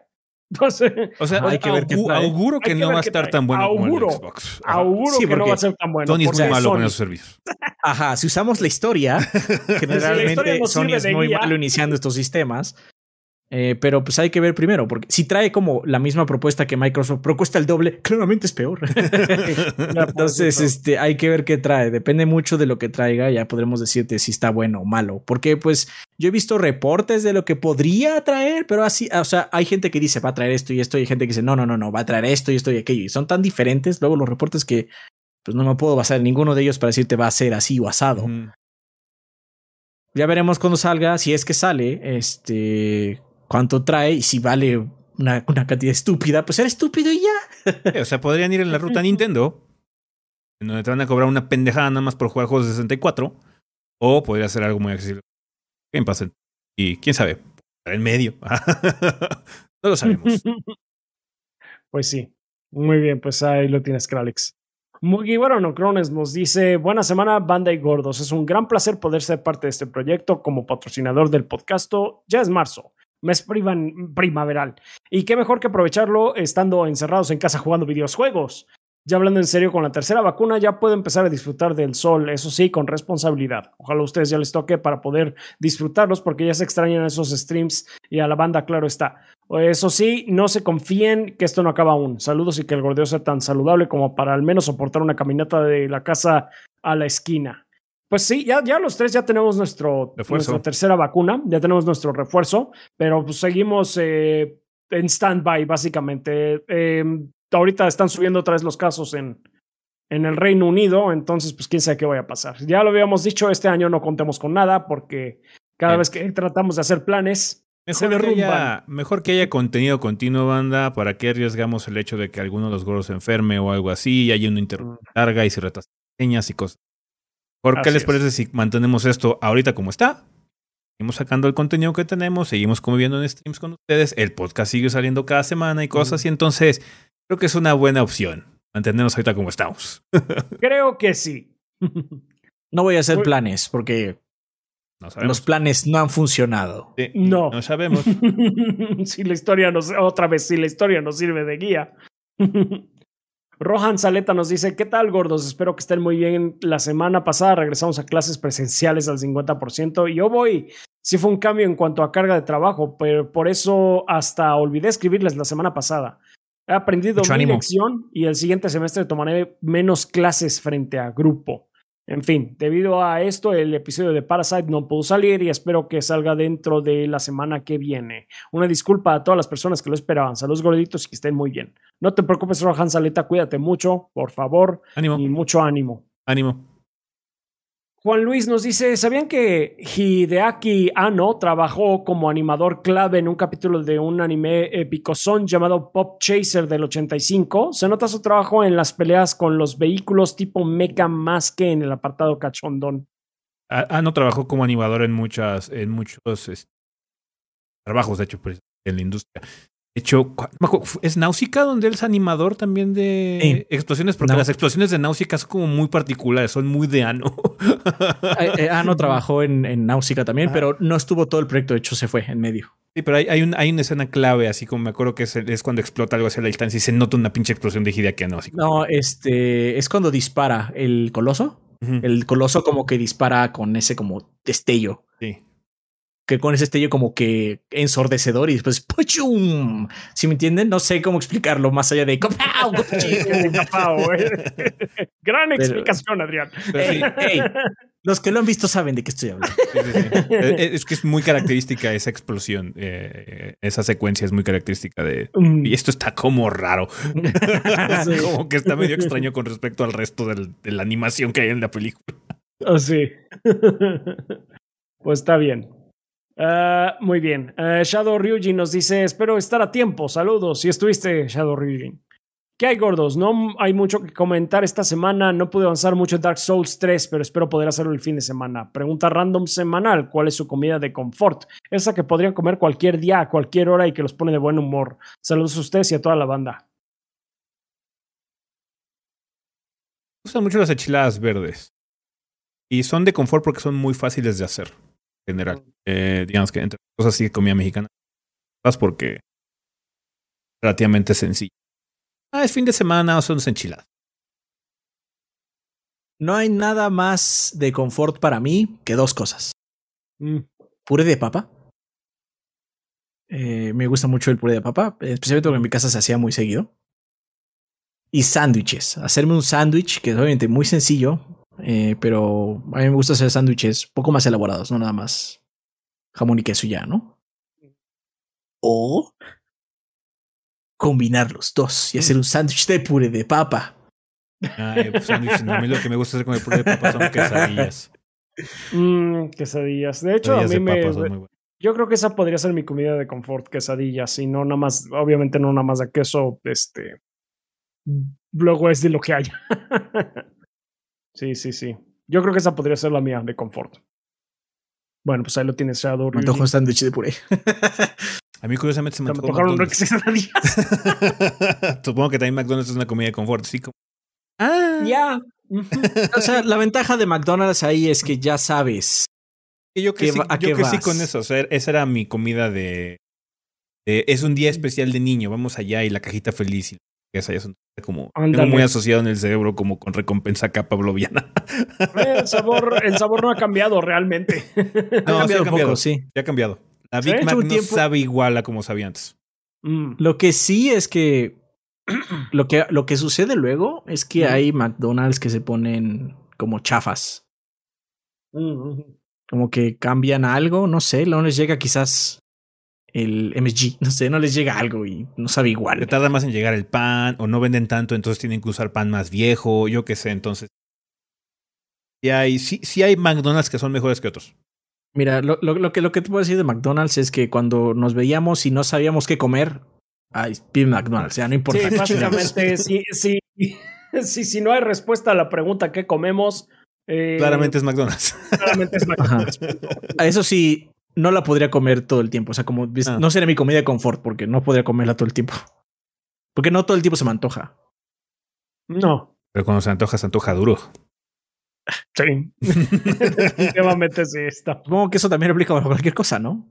Entonces, O sea, Hay que ver trae. auguro que que no ver va a estar tan bueno como el Xbox. Ajá. auguro Sí, que no va a ser tan bueno. Sony es porque muy malo con esos servicios. Ajá, si usamos la historia, generalmente historia Sony es muy guía. malo iniciando estos sistemas. Eh, pero pues hay que ver primero, porque si trae como la misma propuesta que Microsoft, pero cuesta el doble, claramente es peor. Entonces, este, hay que ver qué trae. Depende mucho de lo que traiga, ya podremos decirte si está bueno o malo. Porque, pues, yo he visto reportes de lo que podría traer, pero así, o sea, hay gente que dice va a traer esto y esto, y hay gente que dice no, no, no, no, va a traer esto y esto y aquello. Y son tan diferentes luego los reportes que, pues, no me puedo basar en ninguno de ellos para decirte va a ser así o asado. Ya veremos cuando salga, si es que sale, este, cuánto trae y si vale una, una cantidad estúpida, pues era estúpido y ya. O sea, podrían ir en la ruta Nintendo, en donde te van a cobrar una pendejada nada más por jugar juegos de 64, o podría ser algo muy accesible. Game Pass. Y quién sabe, en medio. no lo sabemos. Pues sí, muy bien, pues ahí lo tienes, Kralex. Mugiwara Crones nos dice, buena semana, banda y gordos. Es un gran placer poder ser parte de este proyecto como patrocinador del podcast. Ya es marzo, mes primaveral. Y qué mejor que aprovecharlo estando encerrados en casa jugando videojuegos. Ya hablando en serio, con la tercera vacuna ya puedo empezar a disfrutar del sol, eso sí, con responsabilidad. Ojalá a ustedes ya les toque para poder disfrutarlos porque ya se extrañan esos streams y a la banda, claro está. Eso sí, no se confíen que esto no acaba aún. Saludos y que el gordeo sea tan saludable como para al menos soportar una caminata de la casa a la esquina. Pues sí, ya, ya los tres ya tenemos nuestro, nuestra tercera vacuna, ya tenemos nuestro refuerzo, pero pues seguimos eh, en stand-by, básicamente. Eh, ahorita están subiendo otra vez los casos en, en el Reino Unido, entonces pues quién sabe qué vaya a pasar. Ya lo habíamos dicho, este año no contemos con nada porque cada vez que tratamos de hacer planes, Mejor se Que haya, mejor que haya contenido continuo, banda. ¿Para qué arriesgamos el hecho de que alguno de los gorros se enferme o algo así y haya una interrupción mm. larga y se retrasan señas y cosas? ¿Por qué les parece si mantenemos esto ahorita como está? Seguimos sacando el contenido que tenemos, seguimos conviviendo en streams con ustedes, el podcast sigue saliendo cada semana y cosas, y entonces Creo que es una buena opción mantenernos ahorita como estamos. Creo que sí. No voy a hacer planes porque los planes no han funcionado. no. No sabemos. si la historia nos, otra vez, si la historia nos sirve de guía. Rohan Saleta nos dice, ¿qué tal gordos? Espero que estén muy bien. La semana pasada regresamos a clases presenciales al 50% y yo voy. Sí fue un cambio en cuanto a carga de trabajo, pero por eso hasta olvidé escribirles la semana pasada. He aprendido mi lección y el siguiente semestre tomaré menos clases frente a grupo. En fin, debido a esto, el episodio de Parasite no pudo salir y espero que salga dentro de la semana que viene. Una disculpa a todas las personas que lo esperaban. Saludos gorditos y que estén muy bien. No te preocupes, Rohan Saleta, cuídate mucho, por favor. Ánimo. Y mucho ánimo. Ánimo. Juan Luis nos dice, ¿sabían que Hideaki Anno trabajó como animador clave en un capítulo de un anime son llamado Pop Chaser del 85? Se nota su trabajo en las peleas con los vehículos tipo mecha más que en el apartado cachondón. Anno trabajó como animador en muchas, en muchos este, trabajos, de hecho, pues, en la industria hecho, ¿es Náusica donde él es animador también de explosiones? Porque las explosiones de Náusica son como muy particulares, son muy de Ano. Eh, eh, ano trabajó en, en Náusica también, ah. pero no estuvo todo el proyecto, de hecho se fue en medio. Sí, pero hay, hay, un, hay una escena clave, así como me acuerdo que es, cuando explota algo hacia la distancia y se nota una pinche explosión de Hideaki Anno. No, este, es cuando dispara el coloso. El coloso como que dispara con ese como destello. Sí que con ese estello como que ensordecedor y después ¡puchum! Si me entienden, no sé cómo explicarlo más allá de Gran explicación, Adrián. los que lo han visto saben de qué estoy hablando. Eh, eh, es que es muy característica esa explosión, eh, esa secuencia es muy característica de... Mm. Y esto está como raro. como que está medio extraño con respecto al resto de la animación que hay en la película. Oh, sí. pues está bien. Ah, muy bien. Uh, Shadow Ryujin nos dice: Espero estar a tiempo. Saludos. Si estuviste, Shadow Ryujin. ¿Qué hay, gordos? No hay mucho que comentar esta semana. No pude avanzar mucho en Dark Souls 3, pero espero poder hacerlo el fin de semana. Pregunta random semanal: ¿Cuál es su comida de confort? Esa que podrían comer cualquier día, a cualquier hora y que los pone de buen humor. Saludos a ustedes y a toda la banda. Me gustan mucho las enchiladas verdes. Y son de confort porque son muy fáciles de hacer general. Eh, digamos que entre cosas sí comida mexicana. Porque relativamente sencillo. Ah, es fin de semana o son enchiladas. No hay nada más de confort para mí que dos cosas. Mm. Puré de papa. Eh, me gusta mucho el puré de papa, especialmente porque en mi casa se hacía muy seguido. Y sándwiches. Hacerme un sándwich, que es obviamente muy sencillo, eh, pero a mí me gusta hacer sándwiches poco más elaborados, no nada más jamón y queso ya, ¿no? O combinar los dos y hacer un sándwich de puré de papa. Ay, pues a mí lo que me gusta hacer con el puré de papa son quesadillas. Mm, quesadillas. De hecho, a mí me. Yo creo que esa podría ser mi comida de confort, quesadillas, y no nada más, obviamente no nada más de queso, este. Luego es de lo que haya. Sí, sí, sí. Yo creo que esa podría ser la mía de confort. Bueno, pues ahí lo tienes, Shadow. Me antojo un sándwich de puré. A mí curiosamente se me, antojó un Supongo que también McDonald's es una comida de confort, sí. Como... Ah, ya. o sea, la ventaja de McDonald's ahí es que ya sabes. Yo crecí, yo crecí con eso. O sea, esa era mi comida de, Es un día especial de niño. Vamos allá y la cajita feliz. Y esa ya son como muy asociado en el cerebro como con recompensa acá pavloviana. El sabor, el sabor no ha cambiado realmente. No, ha cambiado, un poco, sí. Ya ha cambiado. La Big Mac no sabe igual a como sabía antes. Mm. Lo que sí es que lo que, lo que sucede luego es que hay McDonald's que se ponen como chafas. Como que cambian algo, no sé, no les llega quizás el MSG, no sé, no les llega algo y no sabe igual. Le tarda más en llegar el pan o no venden tanto, entonces tienen que usar pan más viejo, yo qué sé, entonces. Sí hay, sí, sí hay McDonald's que son mejores que otros. Mira, lo, lo, que, lo que te puedo decir de McDonald's es que cuando nos veíamos y no sabíamos qué comer, ay, pide McDonald's, ya no importa. Sí, básicamente, sí, sí, sí, si no hay respuesta a la pregunta ¿qué comemos? Eh, claramente es McDonald's. Claramente es McDonald's. Eso sí, no la podría comer todo el tiempo. O sea, como ah. no sería mi comida de confort porque no podría comerla todo el tiempo. Porque no todo el tiempo se me antoja. No. Pero cuando se antoja, se antoja duro. Sí. Definitivamente sí está. Supongo que eso también aplica para cualquier cosa, ¿no?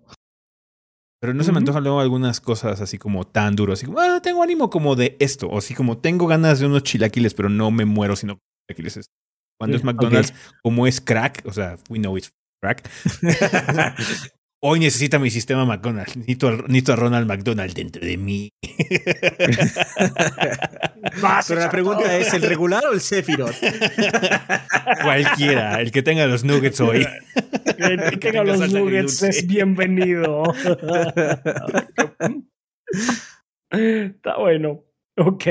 Pero no se me antojan luego algunas cosas así como tan duro, así como, ah, tengo ánimo como de esto, o así como tengo ganas de unos chilaquiles, pero no me muero sino chilaquiles. Cuando es McDonald's, como es crack, o sea, we know it's crack. Hoy necesita mi sistema McDonald's. Necesito, a Ronald McDonald dentro de mí. Pero la pregunta es: ¿el regular o el Sephiroth? Cualquiera, el que tenga los nuggets hoy. El que tenga los nuggets es bienvenido. Está bueno. Ok.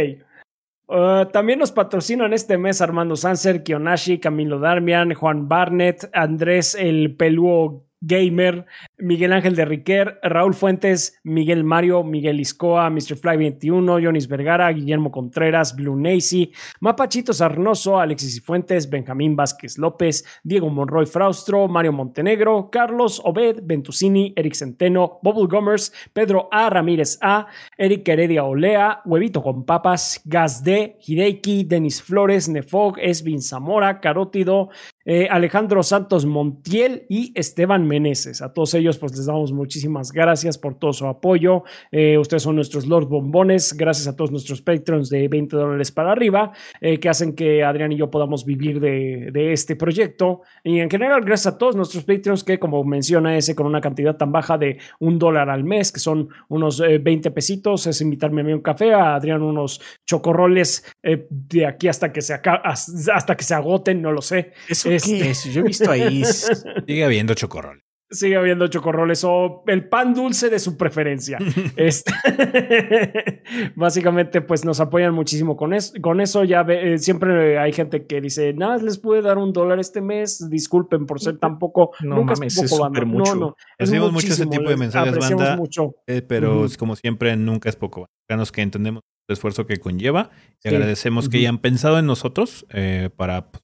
Uh, también nos patrocinan este mes Armando Sanser, Kionashi, Camilo Darmian, Juan Barnett, Andrés el Pelúo Gamer, Miguel Ángel de Riquer, Raúl Fuentes, Miguel Mario, Miguel Iscoa, Mr. Fly 21, Jonis Vergara, Guillermo Contreras, Blue Nacy, Mapachito Sarnoso, Alexis Fuentes, Benjamín Vázquez López, Diego Monroy Fraustro, Mario Montenegro, Carlos Obed, Ventusini, Eric Centeno, Bubble Gomers, Pedro A. Ramírez A, Eric Heredia Olea, Huevito con Papas, Gazde, Hideiki, Denis Flores, Nefog, Esvin Zamora, Carótido, eh, Alejandro Santos Montiel y Esteban Meneses. A todos ellos, pues les damos muchísimas gracias por todo su apoyo. Eh, ustedes son nuestros Lord Bombones. Gracias a todos nuestros patrons de 20 dólares para arriba, eh, que hacen que Adrián y yo podamos vivir de, de, este proyecto. Y en general, gracias a todos nuestros patrons que, como menciona ese, con una cantidad tan baja de un dólar al mes, que son unos 20 pesitos, es invitarme a mí un café, a Adrián unos chocorroles de aquí hasta que se hasta que se agoten, no lo sé. Este, yo he visto ahí. Sigue habiendo chocorroles. Sigue habiendo chocorroles o el pan dulce de su preferencia. este, básicamente, pues nos apoyan muchísimo con eso. Con eso ya eh, siempre hay gente que dice, nada, les puede dar un dólar este mes. Disculpen por ser tan poco. No, nunca es poco, No, no. Recibimos mucho ese tipo de mensajes, banda. Mucho. Eh, pero como siempre, nunca es poco. Ganos que entendemos el esfuerzo que conlleva. Y agradecemos que hayan pensado en nosotros eh, para pues,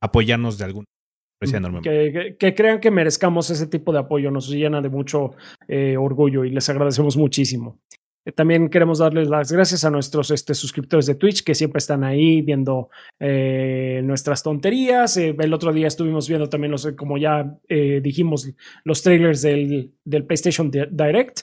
apoyarnos de algún que, crean que merezcamos ese tipo de apoyo nos llena de mucho eh, orgullo y les agradecemos muchísimo. Eh, también queremos darles las gracias a nuestros este, suscriptores de Twitch que siempre están ahí viendo eh, nuestras tonterías. Eh, el otro día estuvimos viendo también, los, como ya dijimos, los trailers del, del PlayStation Direct.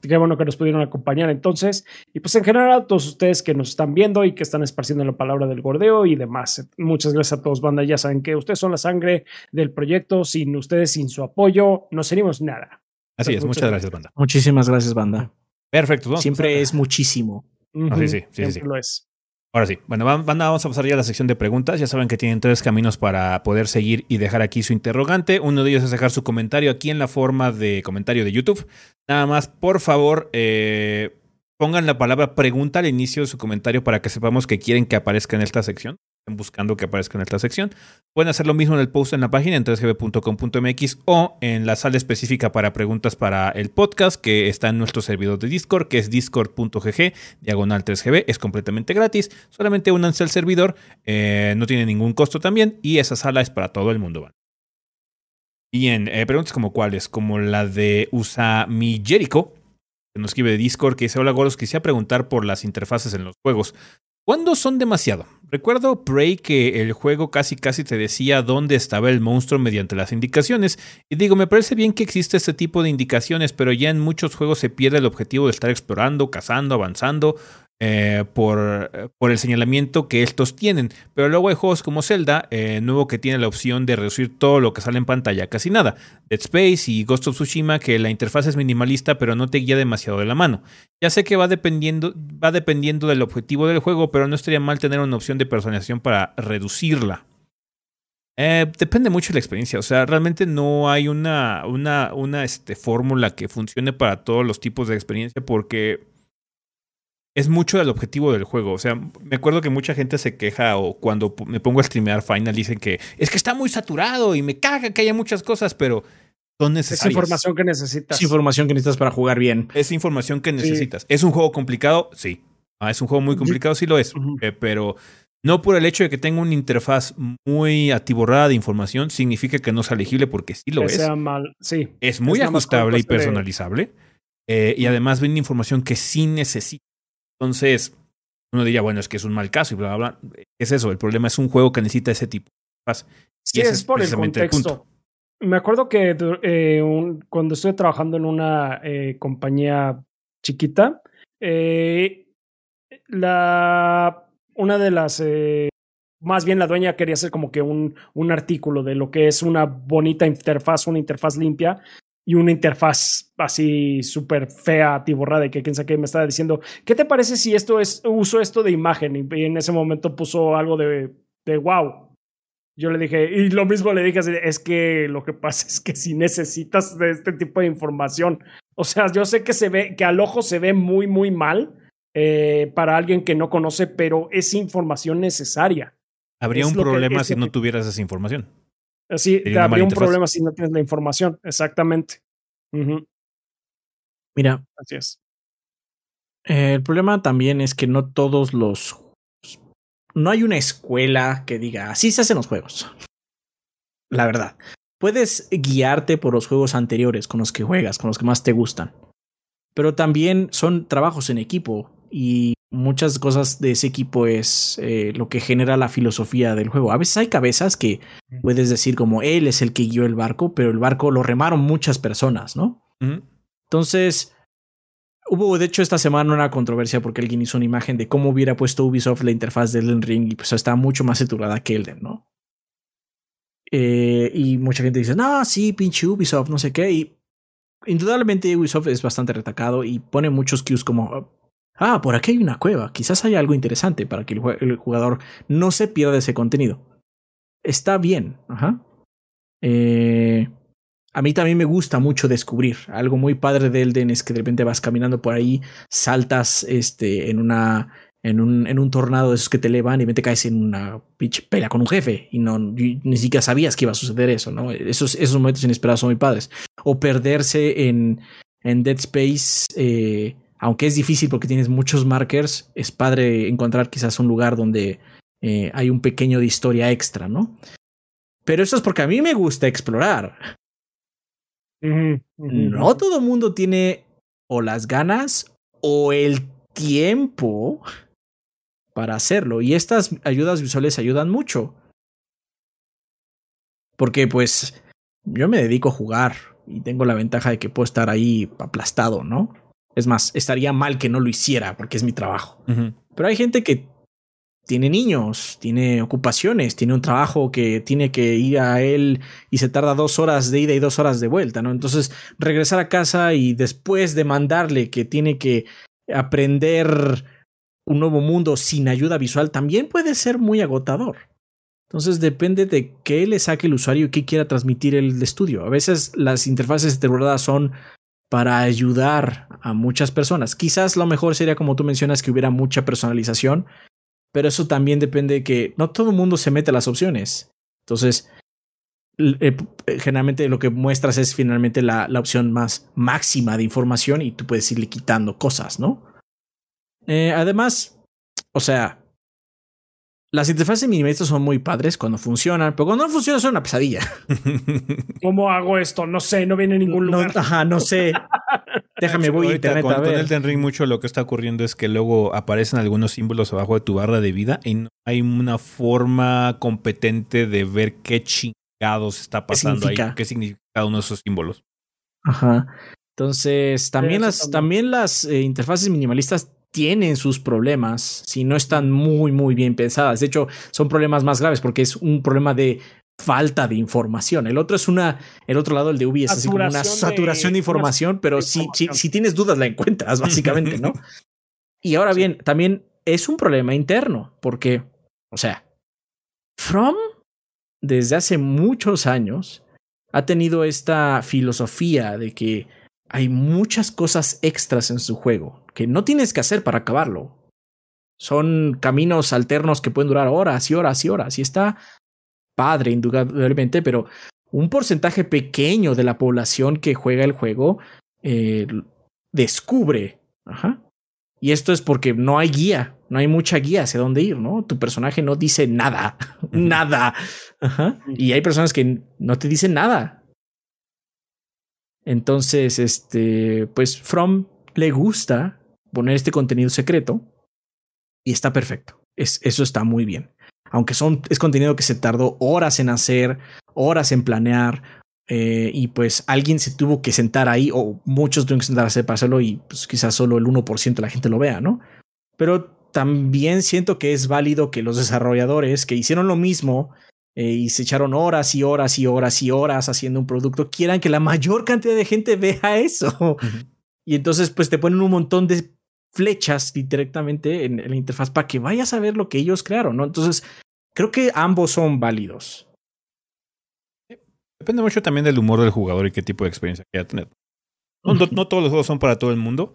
Qué bueno que nos pudieron acompañar entonces. Y pues en general a todos ustedes que nos están viendo y que están esparciendo la palabra del gordeo y demás. Muchas gracias a todos, banda. Ya saben que ustedes son la sangre del proyecto. Sin ustedes, sin su apoyo, no seríamos nada. Así es, muchas gracias, banda. Muchísimas gracias, banda. Perfecto. Siempre es muchísimo. Ah, sí, sí, sí, Lo es. Ahora sí, bueno, vamos a pasar ya a la sección de preguntas. Ya saben que tienen tres caminos para poder seguir y dejar aquí su interrogante. Uno de ellos es dejar su comentario aquí en la forma de comentario de YouTube. Nada más, por favor, eh, pongan la palabra pregunta al inicio de su comentario para que sepamos que quieren que aparezca en esta sección buscando que aparezca en esta sección. Pueden hacer lo mismo en el post en la página en 3gb.com.mx o en la sala específica para preguntas para el podcast que está en nuestro servidor de Discord, que es discord.gg diagonal 3gb. Es completamente gratis. Solamente únanse al servidor. Eh, no tiene ningún costo también. Y esa sala es para todo el mundo. Bien, eh, preguntas como cuáles, como la de Usami Jericho, que nos escribe de Discord, que dice, hola gordos, quisiera preguntar por las interfaces en los juegos. ¿Cuándo son demasiado? Recuerdo Prey que el juego casi casi te decía dónde estaba el monstruo mediante las indicaciones. Y digo, me parece bien que existe este tipo de indicaciones, pero ya en muchos juegos se pierde el objetivo de estar explorando, cazando, avanzando eh, por, por, el señalamiento que estos tienen. Pero luego hay juegos como Zelda, eh, nuevo que tiene la opción de reducir todo lo que sale en pantalla, casi nada. Dead Space y Ghost of Tsushima, que la interfaz es minimalista, pero no te guía demasiado de la mano. Ya sé que va dependiendo, va dependiendo del objetivo del juego, pero no estaría mal tener una opción de personalización para reducirla. Eh, depende mucho de la experiencia. O sea, realmente no hay una, una, una este, fórmula que funcione para todos los tipos de experiencia porque es mucho del objetivo del juego. O sea, me acuerdo que mucha gente se queja o cuando me pongo a streamear Final dicen que es que está muy saturado y me caga que haya muchas cosas, pero son necesarias. Es información que necesitas. Es información que necesitas para jugar bien. Es información que necesitas. ¿Es un juego complicado? Sí. Ah, es un juego muy complicado, sí lo es. Eh, pero no por el hecho de que tenga una interfaz muy atiborrada de información significa que no sea legible porque sí lo que es. Sea mal. Sí. Es muy ajustable y personalizable. Eh, y además viene información que sí necesita. Entonces, uno diría, bueno, es que es un mal caso y bla, bla, bla. ¿Qué es eso? El problema es un juego que necesita ese tipo de Sí, es, por el contexto. Me acuerdo que eh, cuando estuve trabajando en una eh, compañía chiquita, eh, la, una de las, más bien la dueña quería hacer como que un, un artículo de lo que es una bonita interfaz, una interfaz limpia y una interfaz así súper fea, atiborrada, y que quién sabe qué me estaba diciendo, ¿qué te parece si esto es, uso esto de imagen? Y, en ese momento puso algo de, de wow. Yo le dije, y lo mismo le dije, es que lo que pasa es que si necesitas de este tipo de información, o sea, yo sé que se ve, que al ojo se ve muy, muy mal eh, para alguien que no conoce, pero es información necesaria. Habría un problema si no tuvieras esa información. Así te habría un problema si no tienes la información. Exactamente. Mira. Así es. el problema también es que no todos los. No hay una escuela que diga así se hacen los juegos. La verdad. Puedes guiarte por los juegos anteriores con los que juegas, con los que más te gustan. Pero también son trabajos en equipo y muchas cosas de ese equipo es eh, lo que genera la filosofía del juego. A veces hay cabezas que puedes decir como él es el que guió el barco, pero el barco lo remaron muchas personas, ¿no? Entonces, hubo de hecho esta semana una controversia porque alguien hizo una imagen de cómo hubiera puesto Ubisoft la interfaz de Elden Ring y pues está mucho más saturada que Elden, ¿no? Eh, y mucha gente dice, no, sí, pinche Ubisoft, no sé qué. Y indudablemente Ubisoft es bastante retacado y pone muchos cues como ah, por aquí hay una cueva, quizás hay algo interesante para que el, jugador no se pierda ese contenido. Está bien, ajá. Eh, a mí también me gusta mucho descubrir. Algo muy padre de Elden es que de repente vas caminando por ahí, saltas este, en una. En un, en un tornado de esos que te elevan y te caes en una pinche pelea con un jefe y no ni siquiera sabías que iba a suceder eso, ¿no? Esos, esos momentos inesperados son muy padres. O perderse en, en Dead Space eh, aunque es difícil porque tienes muchos markers, es padre encontrar quizás un lugar donde eh, hay un pequeño de historia extra, ¿no? Pero eso es porque a mí me gusta explorar. No todo mundo tiene o las ganas o el tiempo para hacerlo. Y estas ayudas visuales ayudan mucho. Porque pues yo me dedico a jugar y tengo la ventaja de que puedo estar ahí aplastado, ¿no? Es más, estaría mal que no lo hiciera porque es mi trabajo. Pero hay gente que tiene niños, tiene ocupaciones, tiene un trabajo que tiene que ir a él y se tarda dos horas de ida y dos horas de vuelta, ¿no? Entonces, regresar a casa y después de mandarle que tiene que aprender un nuevo mundo sin ayuda visual también puede ser muy agotador. Entonces depende de qué le saque el usuario y qué quiera transmitir el estudio. A veces las interfaces de verdad son para ayudar a muchas personas. Quizás lo mejor sería, como tú mencionas, que hubiera mucha personalización, pero eso también depende de que no todo el mundo se mete a las opciones. Entonces, eh, generalmente lo que muestras es finalmente la, la, opción más máxima de información y tú puedes irle quitando cosas, ¿no? Eh, además, o sea, las interfaces minimalistas son muy padres cuando funcionan, pero cuando no funcionan son una pesadilla. ¿Cómo hago esto? No sé, no viene a ningún lugar. No, ajá, no sé. déjame voy a internet con, a ver. Con Ring mucho lo que está ocurriendo es que luego aparecen algunos símbolos abajo de tu barra de vida y no hay una forma competente de ver qué chingados está pasando ahí, qué significa cada uno de esos símbolos. Ajá. Entonces, también las, también. las eh, interfaces minimalistas tienen sus problemas si no están muy, muy bien pensadas. De hecho, son problemas más graves porque es un problema de falta de información. El otro es una, el otro lado, el de Ubi, es así como una saturación de, información, pero si, si, si, tienes dudas la encuentras, básicamente, ¿no? y ahora bien, también es un problema interno, porque, o sea, From, desde hace muchos años, ha tenido esta filosofía de que hay muchas cosas extras en su juego que no tienes que hacer para acabarlo. Son caminos alternos que pueden durar horas y horas y horas. Y está padre, indudablemente, pero un porcentaje pequeño de la población que juega el juego eh, descubre. Ajá. Y esto es porque no hay guía, no hay mucha guía hacia dónde ir, ¿no? Tu personaje no dice nada, nada. Ajá. Y hay personas que no te dicen nada. Entonces, este, pues From le gusta poner este contenido secreto y está perfecto. Es, eso está muy bien. Aunque son, es contenido que se tardó horas en hacer, horas en planear, eh, y pues alguien se tuvo que sentar ahí, o muchos tuvieron que sentarse para hacerlo, y pues quizás solo el 1% de la gente lo vea, ¿no? Pero también siento que es válido que los desarrolladores que hicieron lo mismo eh, y se echaron horas y horas y horas y horas haciendo un producto, quieran que la mayor cantidad de gente vea eso. Y entonces pues te ponen un montón de flechas directamente en, la interfaz para que vayas a ver lo que ellos crearon, ¿no? Entonces, creo que ambos son válidos. Depende mucho también del humor del jugador y qué tipo de experiencia quiera tener. No, no, todos los juegos son para todo el mundo,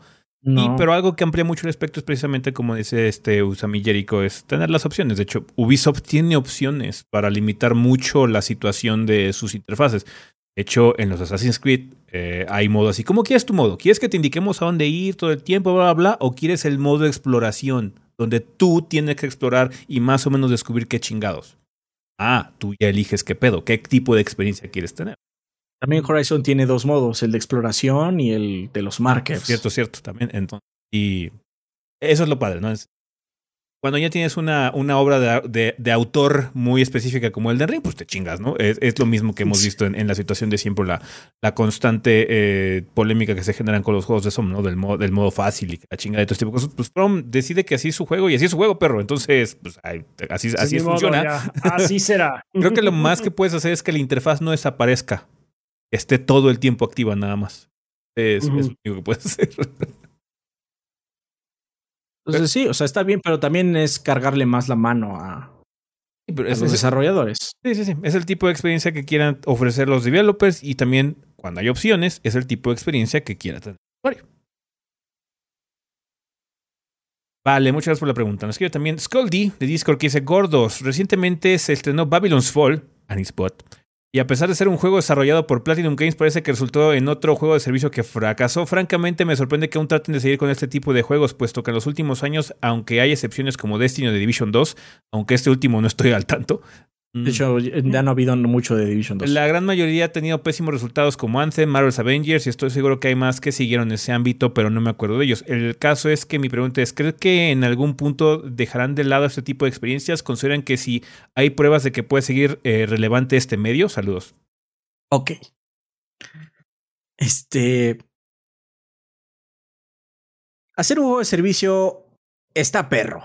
pero algo que amplía mucho el espectro es precisamente como dice este Usami Jericho, es tener las opciones. De hecho, Ubisoft tiene opciones para limitar mucho la situación de sus interfaces. De hecho, en los Assassin's Creed eh, hay modo así. ¿Cómo quieres tu modo? ¿Quieres que te indiquemos a dónde ir todo el tiempo, bla, bla, bla? ¿O quieres el modo de exploración, donde tú tienes que explorar y más o menos descubrir qué chingados? Ah, tú ya eliges qué pedo, qué tipo de experiencia quieres tener. También Horizon tiene dos modos, el de exploración y el de los markers. Cierto, cierto, también. Entonces, y eso es lo padre, ¿no? Es, cuando ya tienes una, una obra de, de, autor muy específica como el de Ring, pues te chingas, ¿no? Es, es lo mismo que hemos visto en, en, la situación de siempre, la, la constante eh, polémica que se generan con los juegos de SOM, ¿no? Del modo, del modo fácil y la chingada de todo este tipo de cosas. Pues From decide que así es su juego y así es su juego, perro. Entonces, pues así, así funciona. así será. Creo que lo más que puedes hacer es que la interfaz no desaparezca esté todo el tiempo activa nada más. Es, lo único que puedes hacer. Entonces sí, o sea, está bien, pero también es cargarle más la mano a, los desarrolladores. Sí, sí, sí. Es el tipo de experiencia que quieran ofrecer los developers y también, cuando hay opciones, es el tipo de experiencia que quiera tener el usuario. Vale, muchas gracias por la pregunta. Nos escribe también Scoldy de Discord que dice: Gordos, recientemente se estrenó Babylon's Fall, Anispot, y a pesar de ser un juego desarrollado por Platinum Games, parece que resultó en otro juego de servicio que fracasó. Francamente, me sorprende que aún traten de seguir con este tipo de juegos, puesto que en los últimos años, aunque hay excepciones como Destiny o The Division 2, aunque este último no estoy al tanto, de hecho, ya no ha habido mucho de Division 2. La gran mayoría ha tenido pésimos resultados como Anthem, Marvel's Avengers y estoy seguro que hay más que siguieron ese ámbito, pero no me acuerdo de ellos. El caso es que mi pregunta es, ¿crees que en algún punto dejarán de lado este tipo de experiencias? ¿Consideran que si hay pruebas de que puede seguir eh, relevante este medio? Saludos. Ok. Este... Hacer un juego de servicio está perro.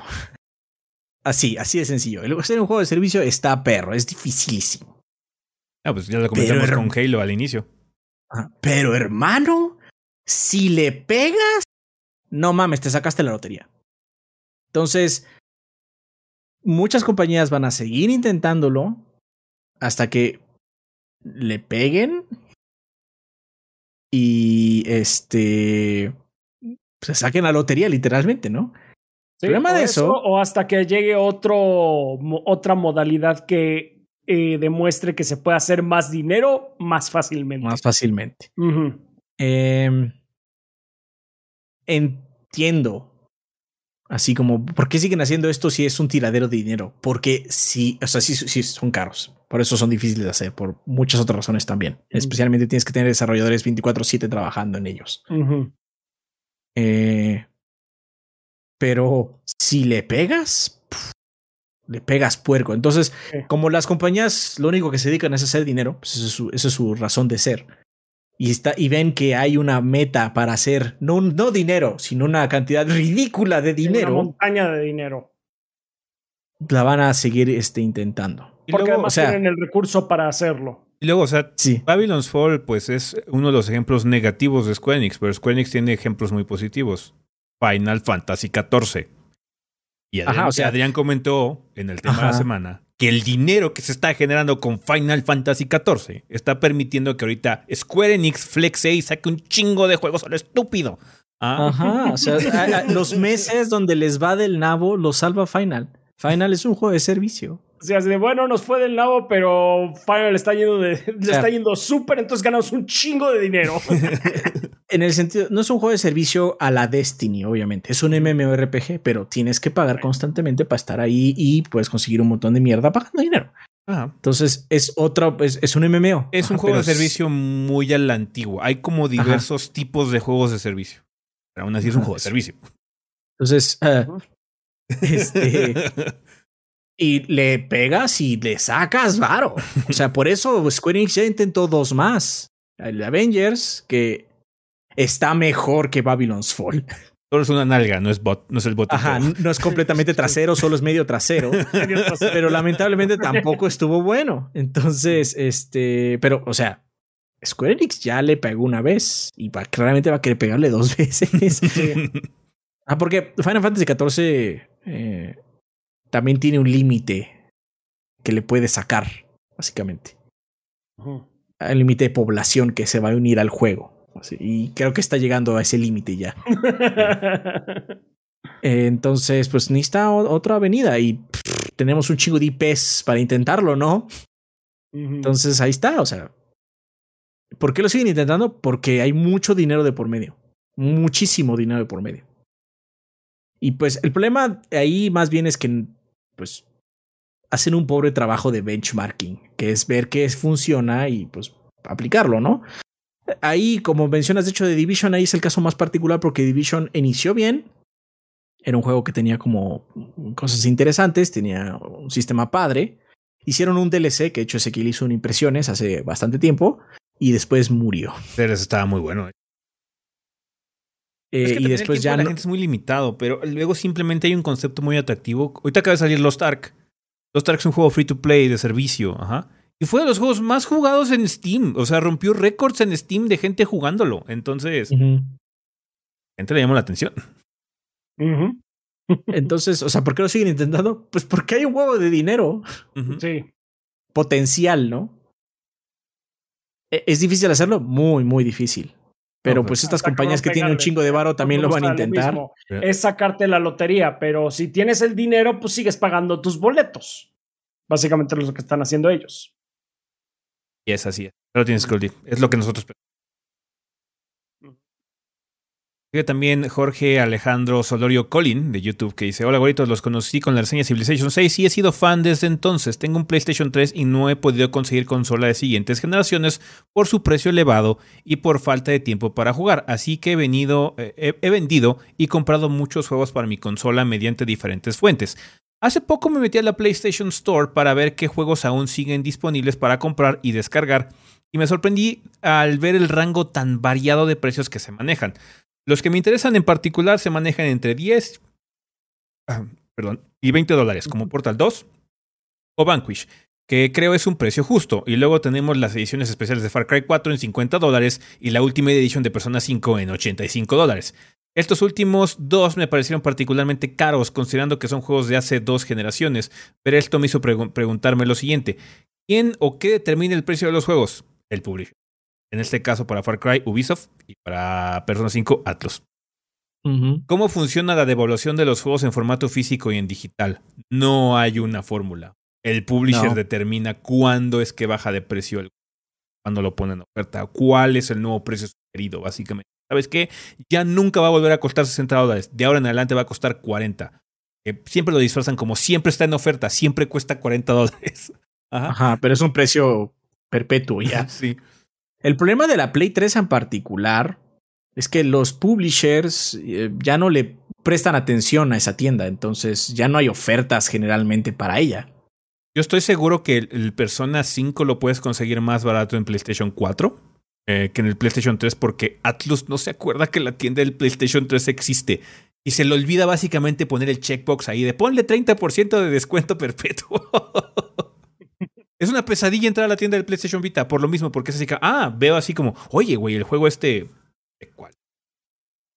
Así, así de sencillo. El hacer un juego de servicio está perro, es dificilísimo. Ah, pues ya lo comentamos con Halo al inicio. Pero hermano, si le pegas, no mames, te sacaste la lotería. Entonces, muchas compañías van a seguir intentándolo hasta que le peguen y este se saquen la lotería literalmente, ¿no? Problema de eso, O hasta que llegue otro, otra modalidad que eh, demuestre que se puede hacer más dinero más fácilmente. Más fácilmente. Em, entiendo. Así como, ¿por qué siguen haciendo esto si es un tiradero de dinero? Porque sí, o sea, sí, sí son caros. Por eso son difíciles de hacer, por muchas otras razones también. Especialmente tienes que tener desarrolladores 24/7 trabajando en ellos. Eh, pero si le pegas, le pegas puerco. Entonces, como las compañías lo único que se dedican es hacer dinero, pues esa es su, razón de ser. Y, está, y ven que hay una meta para hacer, no, no dinero, sino una cantidad ridícula de dinero. Una montaña de dinero. La van a seguir este, intentando. Porque además tienen el recurso para hacerlo. Y luego, o sea, Babylon's Fall, pues es uno de los ejemplos negativos de Square Enix, pero Square Enix tiene ejemplos muy positivos. Final Fantasy XIV. Y Adrián, comentó en el tema de la semana que el dinero que se está generando con Final Fantasy XIV está permitiendo que ahorita Square Enix Flex y saque un chingo de juegos a lo estúpido. ¿Ah? Ajá, o sea, los meses donde les va del nabo los salva Final. Final es un juego de servicio. O sea, de bueno, nos fue del lado, pero Final está yendo de, le está yendo súper, entonces ganamos un chingo de dinero. en el sentido, no es un juego de servicio a la Destiny, obviamente. Es un MMORPG, pero tienes que pagar constantemente para estar ahí y puedes conseguir un montón de mierda pagando dinero. Entonces es otro, es, un MMO. Es un juego de servicio muy a la antigua. Hay como diversos tipos de juegos de servicio. Pero aún así es un juego de servicio. Entonces, ah, este, y le pegas y le sacas varo. O sea, por eso Square Enix ya intentó dos más. El Avengers, que está mejor que Babylon's Fall. Solo es una nalga, no es, bot, no es el bot. Ajá, no es completamente trasero, solo es medio trasero. pero lamentablemente tampoco estuvo bueno. Entonces, este, pero, o sea, Square Enix ya le pegó una vez y claramente va a querer pegarle dos veces. ah, porque Final Fantasy XIV eh, también tiene un límite que le puede sacar, básicamente. El límite de población que se va a unir al juego. Y creo que está llegando a ese límite ya. Entonces, pues necesita otra avenida y tenemos un chingo de IPs para intentarlo, ¿no? Entonces ahí está, o sea. ¿Por qué lo siguen intentando? Porque hay mucho dinero de por medio. Muchísimo dinero de por medio. Y pues el problema ahí más bien es que pues hacen un pobre trabajo de benchmarking, que es ver qué funciona y pues aplicarlo, ¿no? Ahí, como mencionas, de hecho, de Division, ahí es el caso más particular porque Division inició bien. Era un juego que tenía como cosas interesantes, tenía un sistema padre. Hicieron un DLC, que de hecho Ezequiel hizo en impresiones hace bastante tiempo, y después murió. Pero estaba muy bueno. Eh, y después ya. La gente es muy limitado, pero luego simplemente hay un concepto muy atractivo. Ahorita acaba de salir Lost Ark. Lost Ark es un juego free to play de servicio. Ajá. Y fue de los juegos más jugados en Steam. O sea, rompió récords en Steam de gente jugándolo. Entonces, gente le llamó la atención. Entonces, o sea, ¿por qué lo siguen intentando? Pues porque hay un juego de dinero. Sí. Potencial, ¿no? E, ¿Es difícil hacerlo? Muy, muy difícil. Pero pues estas compañías que tienen un chingo de varo también lo van a intentar. Es sacarte la lotería, pero si tienes el dinero, pues sigues pagando tus boletos. Básicamente es lo que están haciendo ellos. Y es así. Pero tienes que Es lo que nosotros también Jorge Alejandro Solorio Colin de YouTube que dice, hola goritos, los conocí con la reseña Civilization 6 y he sido fan desde entonces. Tengo un PlayStation 3 y no he podido conseguir consola de siguientes generaciones por su precio elevado y por falta de tiempo para jugar. Así que he, venido, eh, he vendido y comprado muchos juegos para mi consola mediante diferentes fuentes. Hace poco me metí a la PlayStation Store para ver qué juegos aún siguen disponibles para comprar y descargar y me sorprendí al ver el rango tan variado de precios que se manejan. Los que me interesan en particular se manejan entre 10 ah, perdón, y 20 dólares, como Portal 2 o Vanquish, que creo es un precio justo. Y luego tenemos las ediciones especiales de Far Cry 4 en 50 dólares y la última edición de Persona 5 en 85 dólares. Estos últimos dos me parecieron particularmente caros, considerando que son juegos de hace dos generaciones, pero esto me hizo preguntarme lo siguiente. ¿Quién o qué determina el precio de los juegos? El publisher. En este caso, para Far Cry, Ubisoft y para Persona 5, Atlus. ¿Cómo funciona la devolución de los juegos en formato físico y en digital? No hay una fórmula. El publisher determina cuándo es que baja de precio el cuando lo ponen en oferta, cuál es el nuevo precio sugerido, básicamente. ¿Sabes qué? Ya nunca va a volver a costar 60 dólares. De ahora en adelante va a costar 40. siempre lo disfrazan como siempre está en oferta, siempre cuesta 40 dólares. Ajá, pero es un precio perpetuo ya. sí. El problema de la Play 3 en particular es que los publishers eh, ya no le prestan atención a esa tienda, entonces ya no hay ofertas generalmente para ella. Yo estoy seguro que el, Persona 5 lo puedes conseguir más barato en PlayStation 4 eh, que en el PlayStation 3 porque Atlus no se acuerda que la tienda del PlayStation 3 existe. Y se le olvida básicamente poner el checkbox ahí de ponle 30% de descuento perpetuo. es una pesadilla entrar a la tienda del PlayStation Vita por lo mismo, porque es así que, ah, veo así como, oye, güey, el juego este, ¿cuál?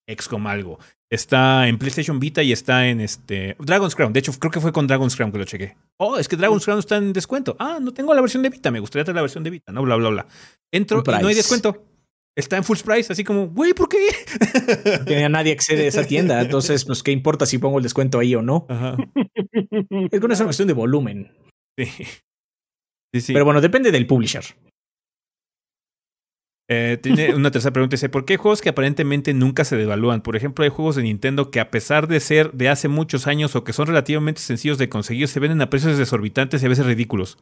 XCOM algo. Está en PlayStation Vita y está en este Dragon's Crown. De hecho, creo que fue con Dragon's Crown que lo chequé. Oh, es que Dragon's Crown está en descuento. Ah, no tengo la versión de Vita. Me gustaría tener la versión de Vita. No, bla, bla, bla. Entro y no hay descuento. Está en full price, así como, güey, ¿por qué? Que nadie accede a esa tienda. Entonces, pues, ¿qué importa si pongo el descuento ahí o no? No es una cuestión de volumen. Sí. sí, sí. Pero bueno, depende del publisher. Eh, tiene una tercera pregunta. Dice, ¿por qué juegos que aparentemente nunca se devalúan? Por ejemplo, hay juegos de Nintendo que a pesar de ser de hace muchos años o que son relativamente sencillos de conseguir, se venden a precios desorbitantes y a veces ridículos.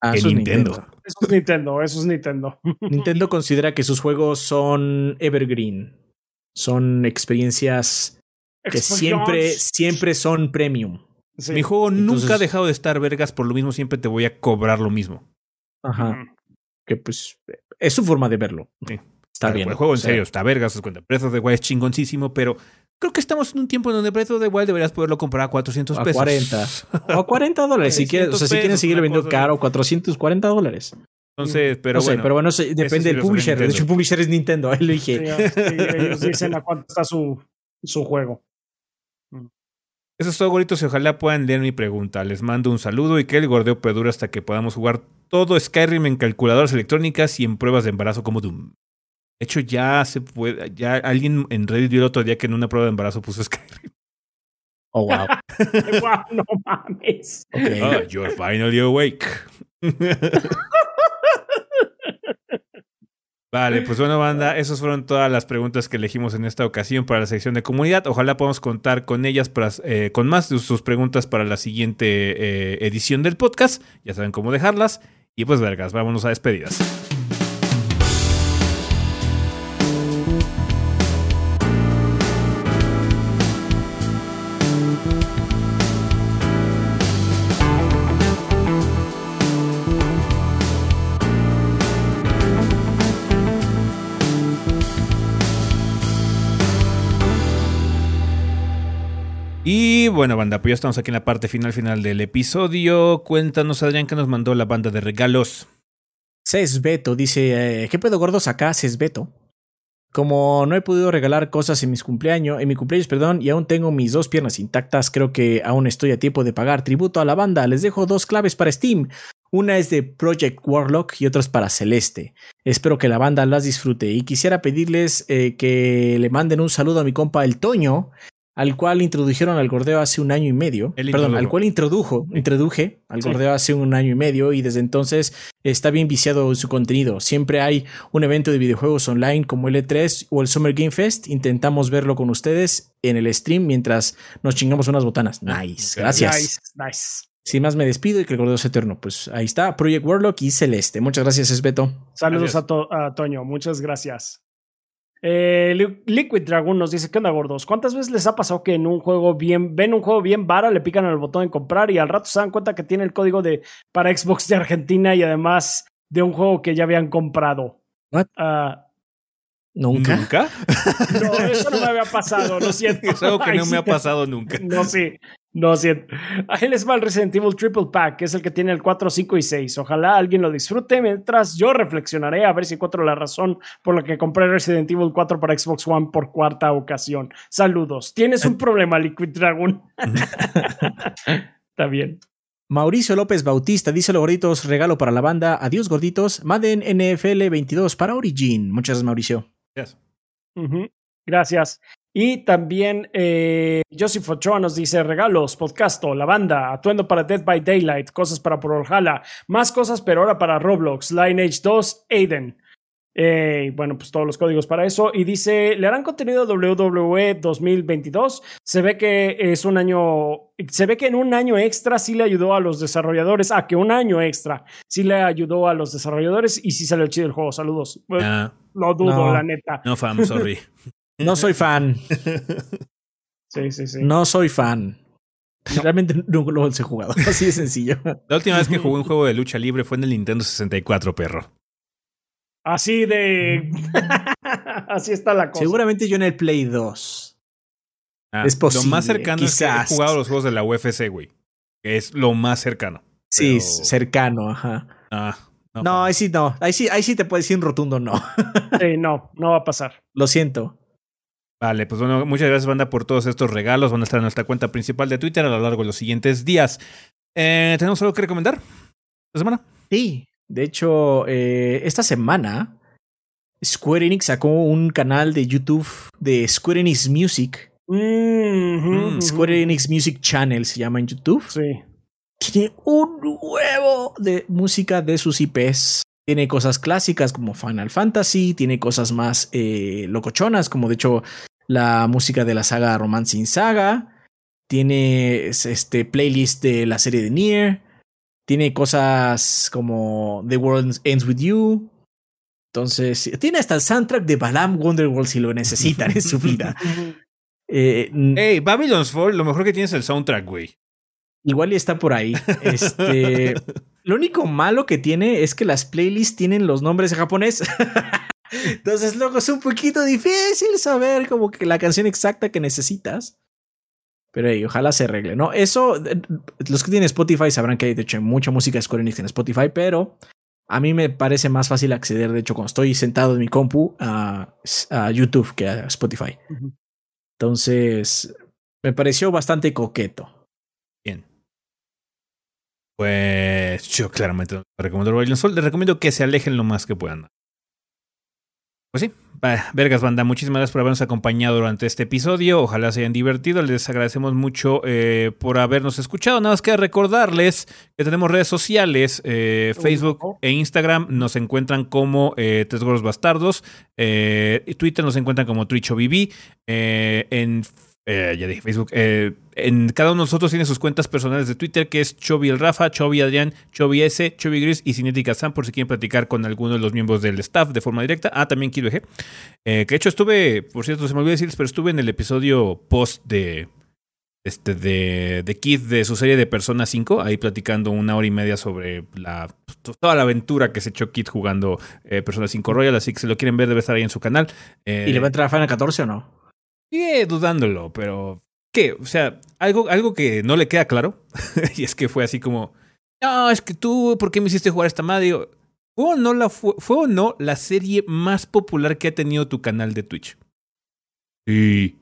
Ah, eso Nintendo. Eso es Nintendo, eso es Nintendo. Nintendo considera que sus juegos son evergreen. Son experiencias que siempre, siempre son premium. Mi juego nunca ha dejado de estar vergas, por lo mismo siempre te voy a cobrar lo mismo. Ajá. Que pues es su forma de verlo. Está bien. El juego en serio está vergas, cuenta. Breath of the Wild es chingoncísimo, pero creo que estamos en un tiempo en donde Breath of the Wild deberías poderlo comprar a 400 pesos. A 40. o a 40 dólares. si, quieres, o sea, si quieren seguir vendiendo caro, 440 dólares. Entonces, pero bueno. pero bueno, depende del publisher. De hecho, el publisher es Nintendo. Él dije. ellos dicen a cuánto está su, su juego. Eso es todo, goritos, y ojalá puedan leer mi pregunta. Les mando un saludo y que el gordeo perdure hasta que podamos jugar todo Skyrim en calculadoras electrónicas y en pruebas de embarazo como Doom. De hecho, ya se puede. Ya alguien en Reddit vio el otro día que en una prueba de embarazo puso Skyrim. Oh, wow. wow, no mames. Okay. Oh, you're finally awake. Vale, pues bueno, banda, esas fueron todas las preguntas que elegimos en esta ocasión para la sección de comunidad. Ojalá podamos contar con ellas, para, eh, con más de sus preguntas para la siguiente eh, edición del podcast. Ya saben cómo dejarlas. Y pues, vergas, vámonos a despedidas. Y bueno, banda, pues ya estamos aquí en la parte final final del episodio. Cuéntanos, Adrián, que nos mandó la banda de regalos. Beto dice, eh, ¿qué pedo gordos acá, Beto? Como no he podido regalar cosas en mis cumpleaños, en mi cumpleaños, perdón, y aún tengo mis dos piernas intactas, creo que aún estoy a tiempo de pagar tributo a la banda. Les dejo dos claves para Steam. Una es de Project Warlock y otra es para Celeste. Espero que la banda las disfrute y quisiera pedirles eh, que le manden un saludo a mi compa El Toño, al cual introdujeron al gordeo hace un año y medio. perdón, al cual introdujo, introduje al gordeo hace un año y medio y desde entonces está bien viciado en su contenido. Siempre hay un evento de videojuegos online como el E3 o el Summer Game Fest. Intentamos verlo con ustedes en el stream mientras nos chingamos unas botanas. Nice, gracias. Nice, nice. Sin más me despido y que el gordeo sea eterno. Pues ahí está, Project Warlock y Celeste. Muchas gracias, Esbeto. Saludos a, a Toño, muchas gracias. Eh, Liquid Dragon nos dice, ¿qué onda gordos? ¿Cuántas veces les ha pasado que en un juego bien, ven un juego bien vara, le pican el botón de comprar y al rato se dan cuenta que tiene el código de para Xbox de Argentina y además de un juego que ya habían comprado? Ah, ¿Nunca? ¿Nunca? No, eso no me había pasado, lo siento. Es algo que no me ha pasado nunca. No, sí. No, siento. Ahí les va el Resident Evil Triple Pack, que es el que tiene el 4, 5 y 6. Ojalá alguien lo disfrute mientras yo reflexionaré a ver si encuentro la razón por la que compré Resident Evil 4 para Xbox One por cuarta ocasión. Saludos. Tienes un problema, Liquid Dragon. Está bien. Mauricio López Bautista dice los gorditos, regalo para la banda. Adiós, gorditos. Madden NFL 22 para Origin. Muchas gracias, Mauricio. Gracias. Gracias. Y también eh, Joseph Ochoa nos dice regalos, podcasto, la banda, atuendo para Dead by Daylight, cosas para Brawlhalla, más cosas pero ahora para Roblox, Lineage 2, Aiden. Eh, bueno, pues todos los códigos para eso. Y dice, ¿le harán contenido WWE 2022? Se ve que es un año, se ve que en un año extra sí le ayudó a los desarrolladores. Ah, que un año extra sí le ayudó a los desarrolladores y sí salió chido el juego. Saludos. Ah. lo dudo, la neta. No, fam, sorry. No soy fan. Sí, sí, sí. No soy fan. Realmente nunca lo he jugado. Así de sencillo. La última vez que jugué un juego de lucha libre fue en el Nintendo 64, perro. Así de. Así está la cosa. Seguramente yo en el Play 2. Ah, es posible. Lo más cercano es que he jugado los juegos de la UFC, güey. Es lo más cercano. Sí, cercano, ajá. Ah, no, no ahí sí no. Ahí sí, ahí sí te puedes decir rotundo no. sí, no, no va a pasar. Lo siento. Vale, pues bueno, muchas gracias, banda, por todos estos regalos. Van a estar en nuestra cuenta principal de Twitter a lo largo de los siguientes días. Eh, ¿Tenemos algo que recomendar esta semana? Sí, de hecho, eh, esta semana Square Enix sacó un canal de YouTube de Square Enix Music. Mm, Square Enix Music Channel se llama en YouTube. Sí. Tiene un huevo de música de sus IPs. Tiene cosas clásicas como Final Fantasy, tiene cosas más eh, locochonas, como de hecho la música de la saga Romancing Saga. Tiene este playlist de la serie de Nier. Tiene cosas como The World Ends With You. Entonces, tiene hasta el soundtrack de Balam Wonderworld si lo necesitan en su vida. Eh, hey, Babylon's Fall, lo mejor que tiene es el soundtrack, güey. Igual y está por ahí. Este, lo único malo que tiene es que las playlists tienen los nombres en japonés. Entonces, luego es un poquito difícil saber como que la canción exacta que necesitas. Pero ojalá se arregle, ¿no? Eso, los que tienen Spotify sabrán que hay, de hecho, mucha música de Square Enix en Spotify, pero a mí me parece más fácil acceder, de hecho, cuando estoy sentado en mi compu, a, YouTube que a Spotify. Entonces, me pareció bastante coqueto. Pues yo claramente no recomiendo Rolling Sol. Les recomiendo que se alejen lo más que puedan. Pues sí, vergas banda, muchísimas gracias por habernos acompañado durante este episodio. Ojalá se hayan divertido. Les agradecemos mucho eh, por habernos escuchado. Nada más que recordarles que tenemos redes sociales, eh, Facebook e Instagram. Nos encuentran como eh, Tres Gorros Bastardos. Twitter nos encuentran como TwitchOBB. en eh, ya dije Facebook. Eh, en cada uno de nosotros tiene sus cuentas personales de Twitter, que es Chovy el Rafa, Chovy Adrián, Chovy S, Chovy Gris y Cinética Sam, por si quieren platicar con alguno de los miembros del staff de forma directa. Ah, también Kilo Eje. Eh, que de hecho estuve, por cierto, se me olvidó decirles, pero estuve en el episodio post de. Este, de, de Kid de su serie de Persona 5, ahí platicando una hora y media sobre la, toda la aventura que se echó Kid jugando Persona 5 Royal, así que si lo quieren ver debe estar ahí en su canal. ¿Y le va a entrar a Final 14 o no? Sigue dudándolo, pero ¿qué? O sea, algo, algo que no le queda claro, y es que fue así como, no, es que tú, ¿por qué me hiciste jugar esta madre? ¿fue o, no la fue, ¿Fue o no la serie más popular que ha tenido tu canal de Twitch? Sí.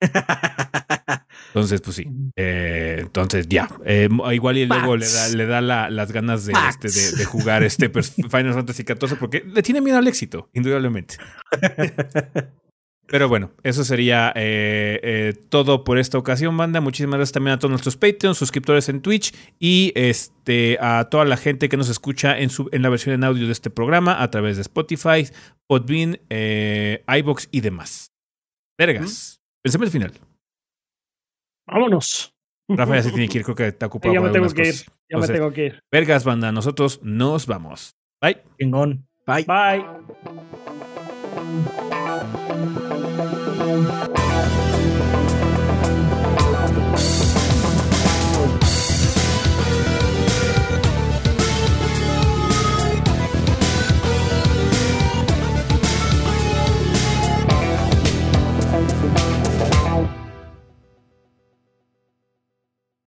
Entonces, pues sí. Eh, entonces, ya. Eh, igual y luego le da, le da las ganas de, este, de, de, jugar este Final Fantasy XIV porque le tiene miedo al éxito, indudablemente. Pero bueno, eso sería eh, eh, todo por esta ocasión, banda. Muchísimas gracias también a todos nuestros Patreons, suscriptores en Twitch y este, a toda la gente que nos escucha en, su, en la versión en audio de este programa a través de Spotify, Podbean, eh, iBox y demás. Vergas. Pensemos final. Vámonos. Rafa ya se tiene que ir, creo que está ocupado. ya me tengo que ir. Ya me tengo que ir. Vergas, banda. Nosotros nos vamos. Bye. Bye. Bye. Thank you.